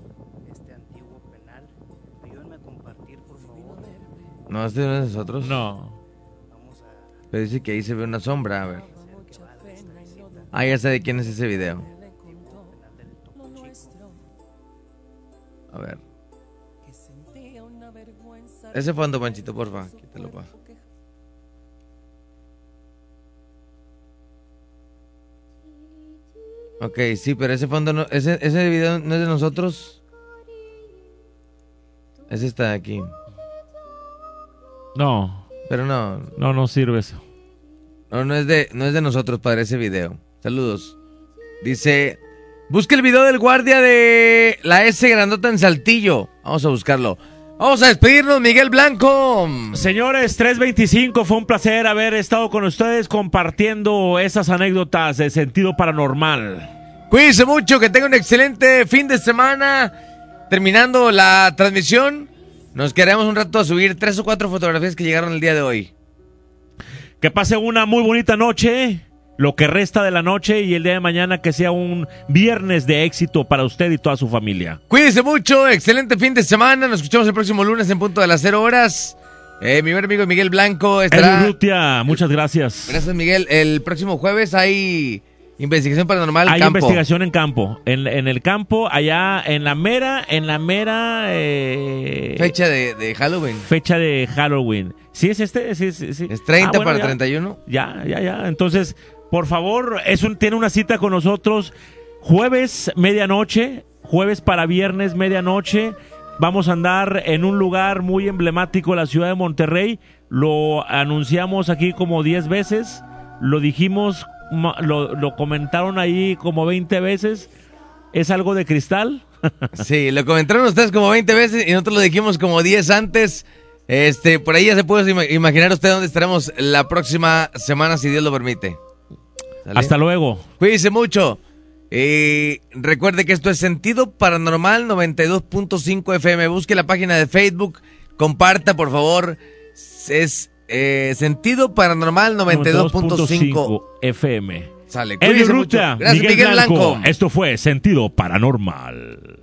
No, este no es de nosotros. No. Pero dice que ahí se ve una sombra, a ver. Ah, ya sé de quién es ese video. A ver. Ese fondo, Panchito, porfa. Quítalo, pa. Ok, sí, pero ese fondo no... Ese, ese video no es de nosotros. Ese está aquí. No. Pero no. No, no sirve eso. No, no es de, no es de nosotros, padre, ese video. Saludos. Dice, busca el video del guardia de la S grandota en Saltillo. Vamos a buscarlo. Vamos a despedirnos, Miguel Blanco. Señores, 325, fue un placer haber estado con ustedes compartiendo esas anécdotas de sentido paranormal. Cuídense mucho, que tengan un excelente fin de semana. Terminando la transmisión, nos quedaremos un rato a subir tres o cuatro fotografías que llegaron el día de hoy. Que pase una muy bonita noche, lo que resta de la noche y el día de mañana que sea un viernes de éxito para usted y toda su familia. Cuídense mucho, excelente fin de semana. Nos escuchamos el próximo lunes en punto de las cero horas. Eh, mi buen amigo Miguel Blanco estará. Rutia, muchas gracias. Gracias, Miguel. El próximo jueves hay investigación paranormal. Hay campo. investigación en campo, en, en el campo, allá en la mera, en la mera eh, Fecha de, de Halloween. fecha de Halloween. ¿Sí es este? Sí, sí, sí. Es 30 Ah, bueno, para ya. 31. Ya, ya, ya. Entonces, por favor, es un, tiene una cita con nosotros jueves medianoche, jueves para viernes medianoche. Vamos a andar en un lugar muy emblemático de la ciudad de Monterrey. Lo anunciamos aquí como 10 veces. Lo dijimos, lo, comentaron ahí como 20 veces. ¿Es algo de cristal? <laughs> Sí, lo comentaron ustedes como 20 veces y nosotros lo dijimos como 10 antes. Este, por ahí ya se puede ima- imaginar usted dónde estaremos la próxima semana, si Dios lo permite. Hasta luego. Cuídense mucho. Y recuerde que esto es Sentido Paranormal 92.5 FM. Busque la página de Facebook. Comparta, por favor. Es eh, Sentido Paranormal 92.5 FM. Sale. Cuídense mucho. Gracias, Miguel, Miguel Blanco. Blanco. Esto fue Sentido Paranormal.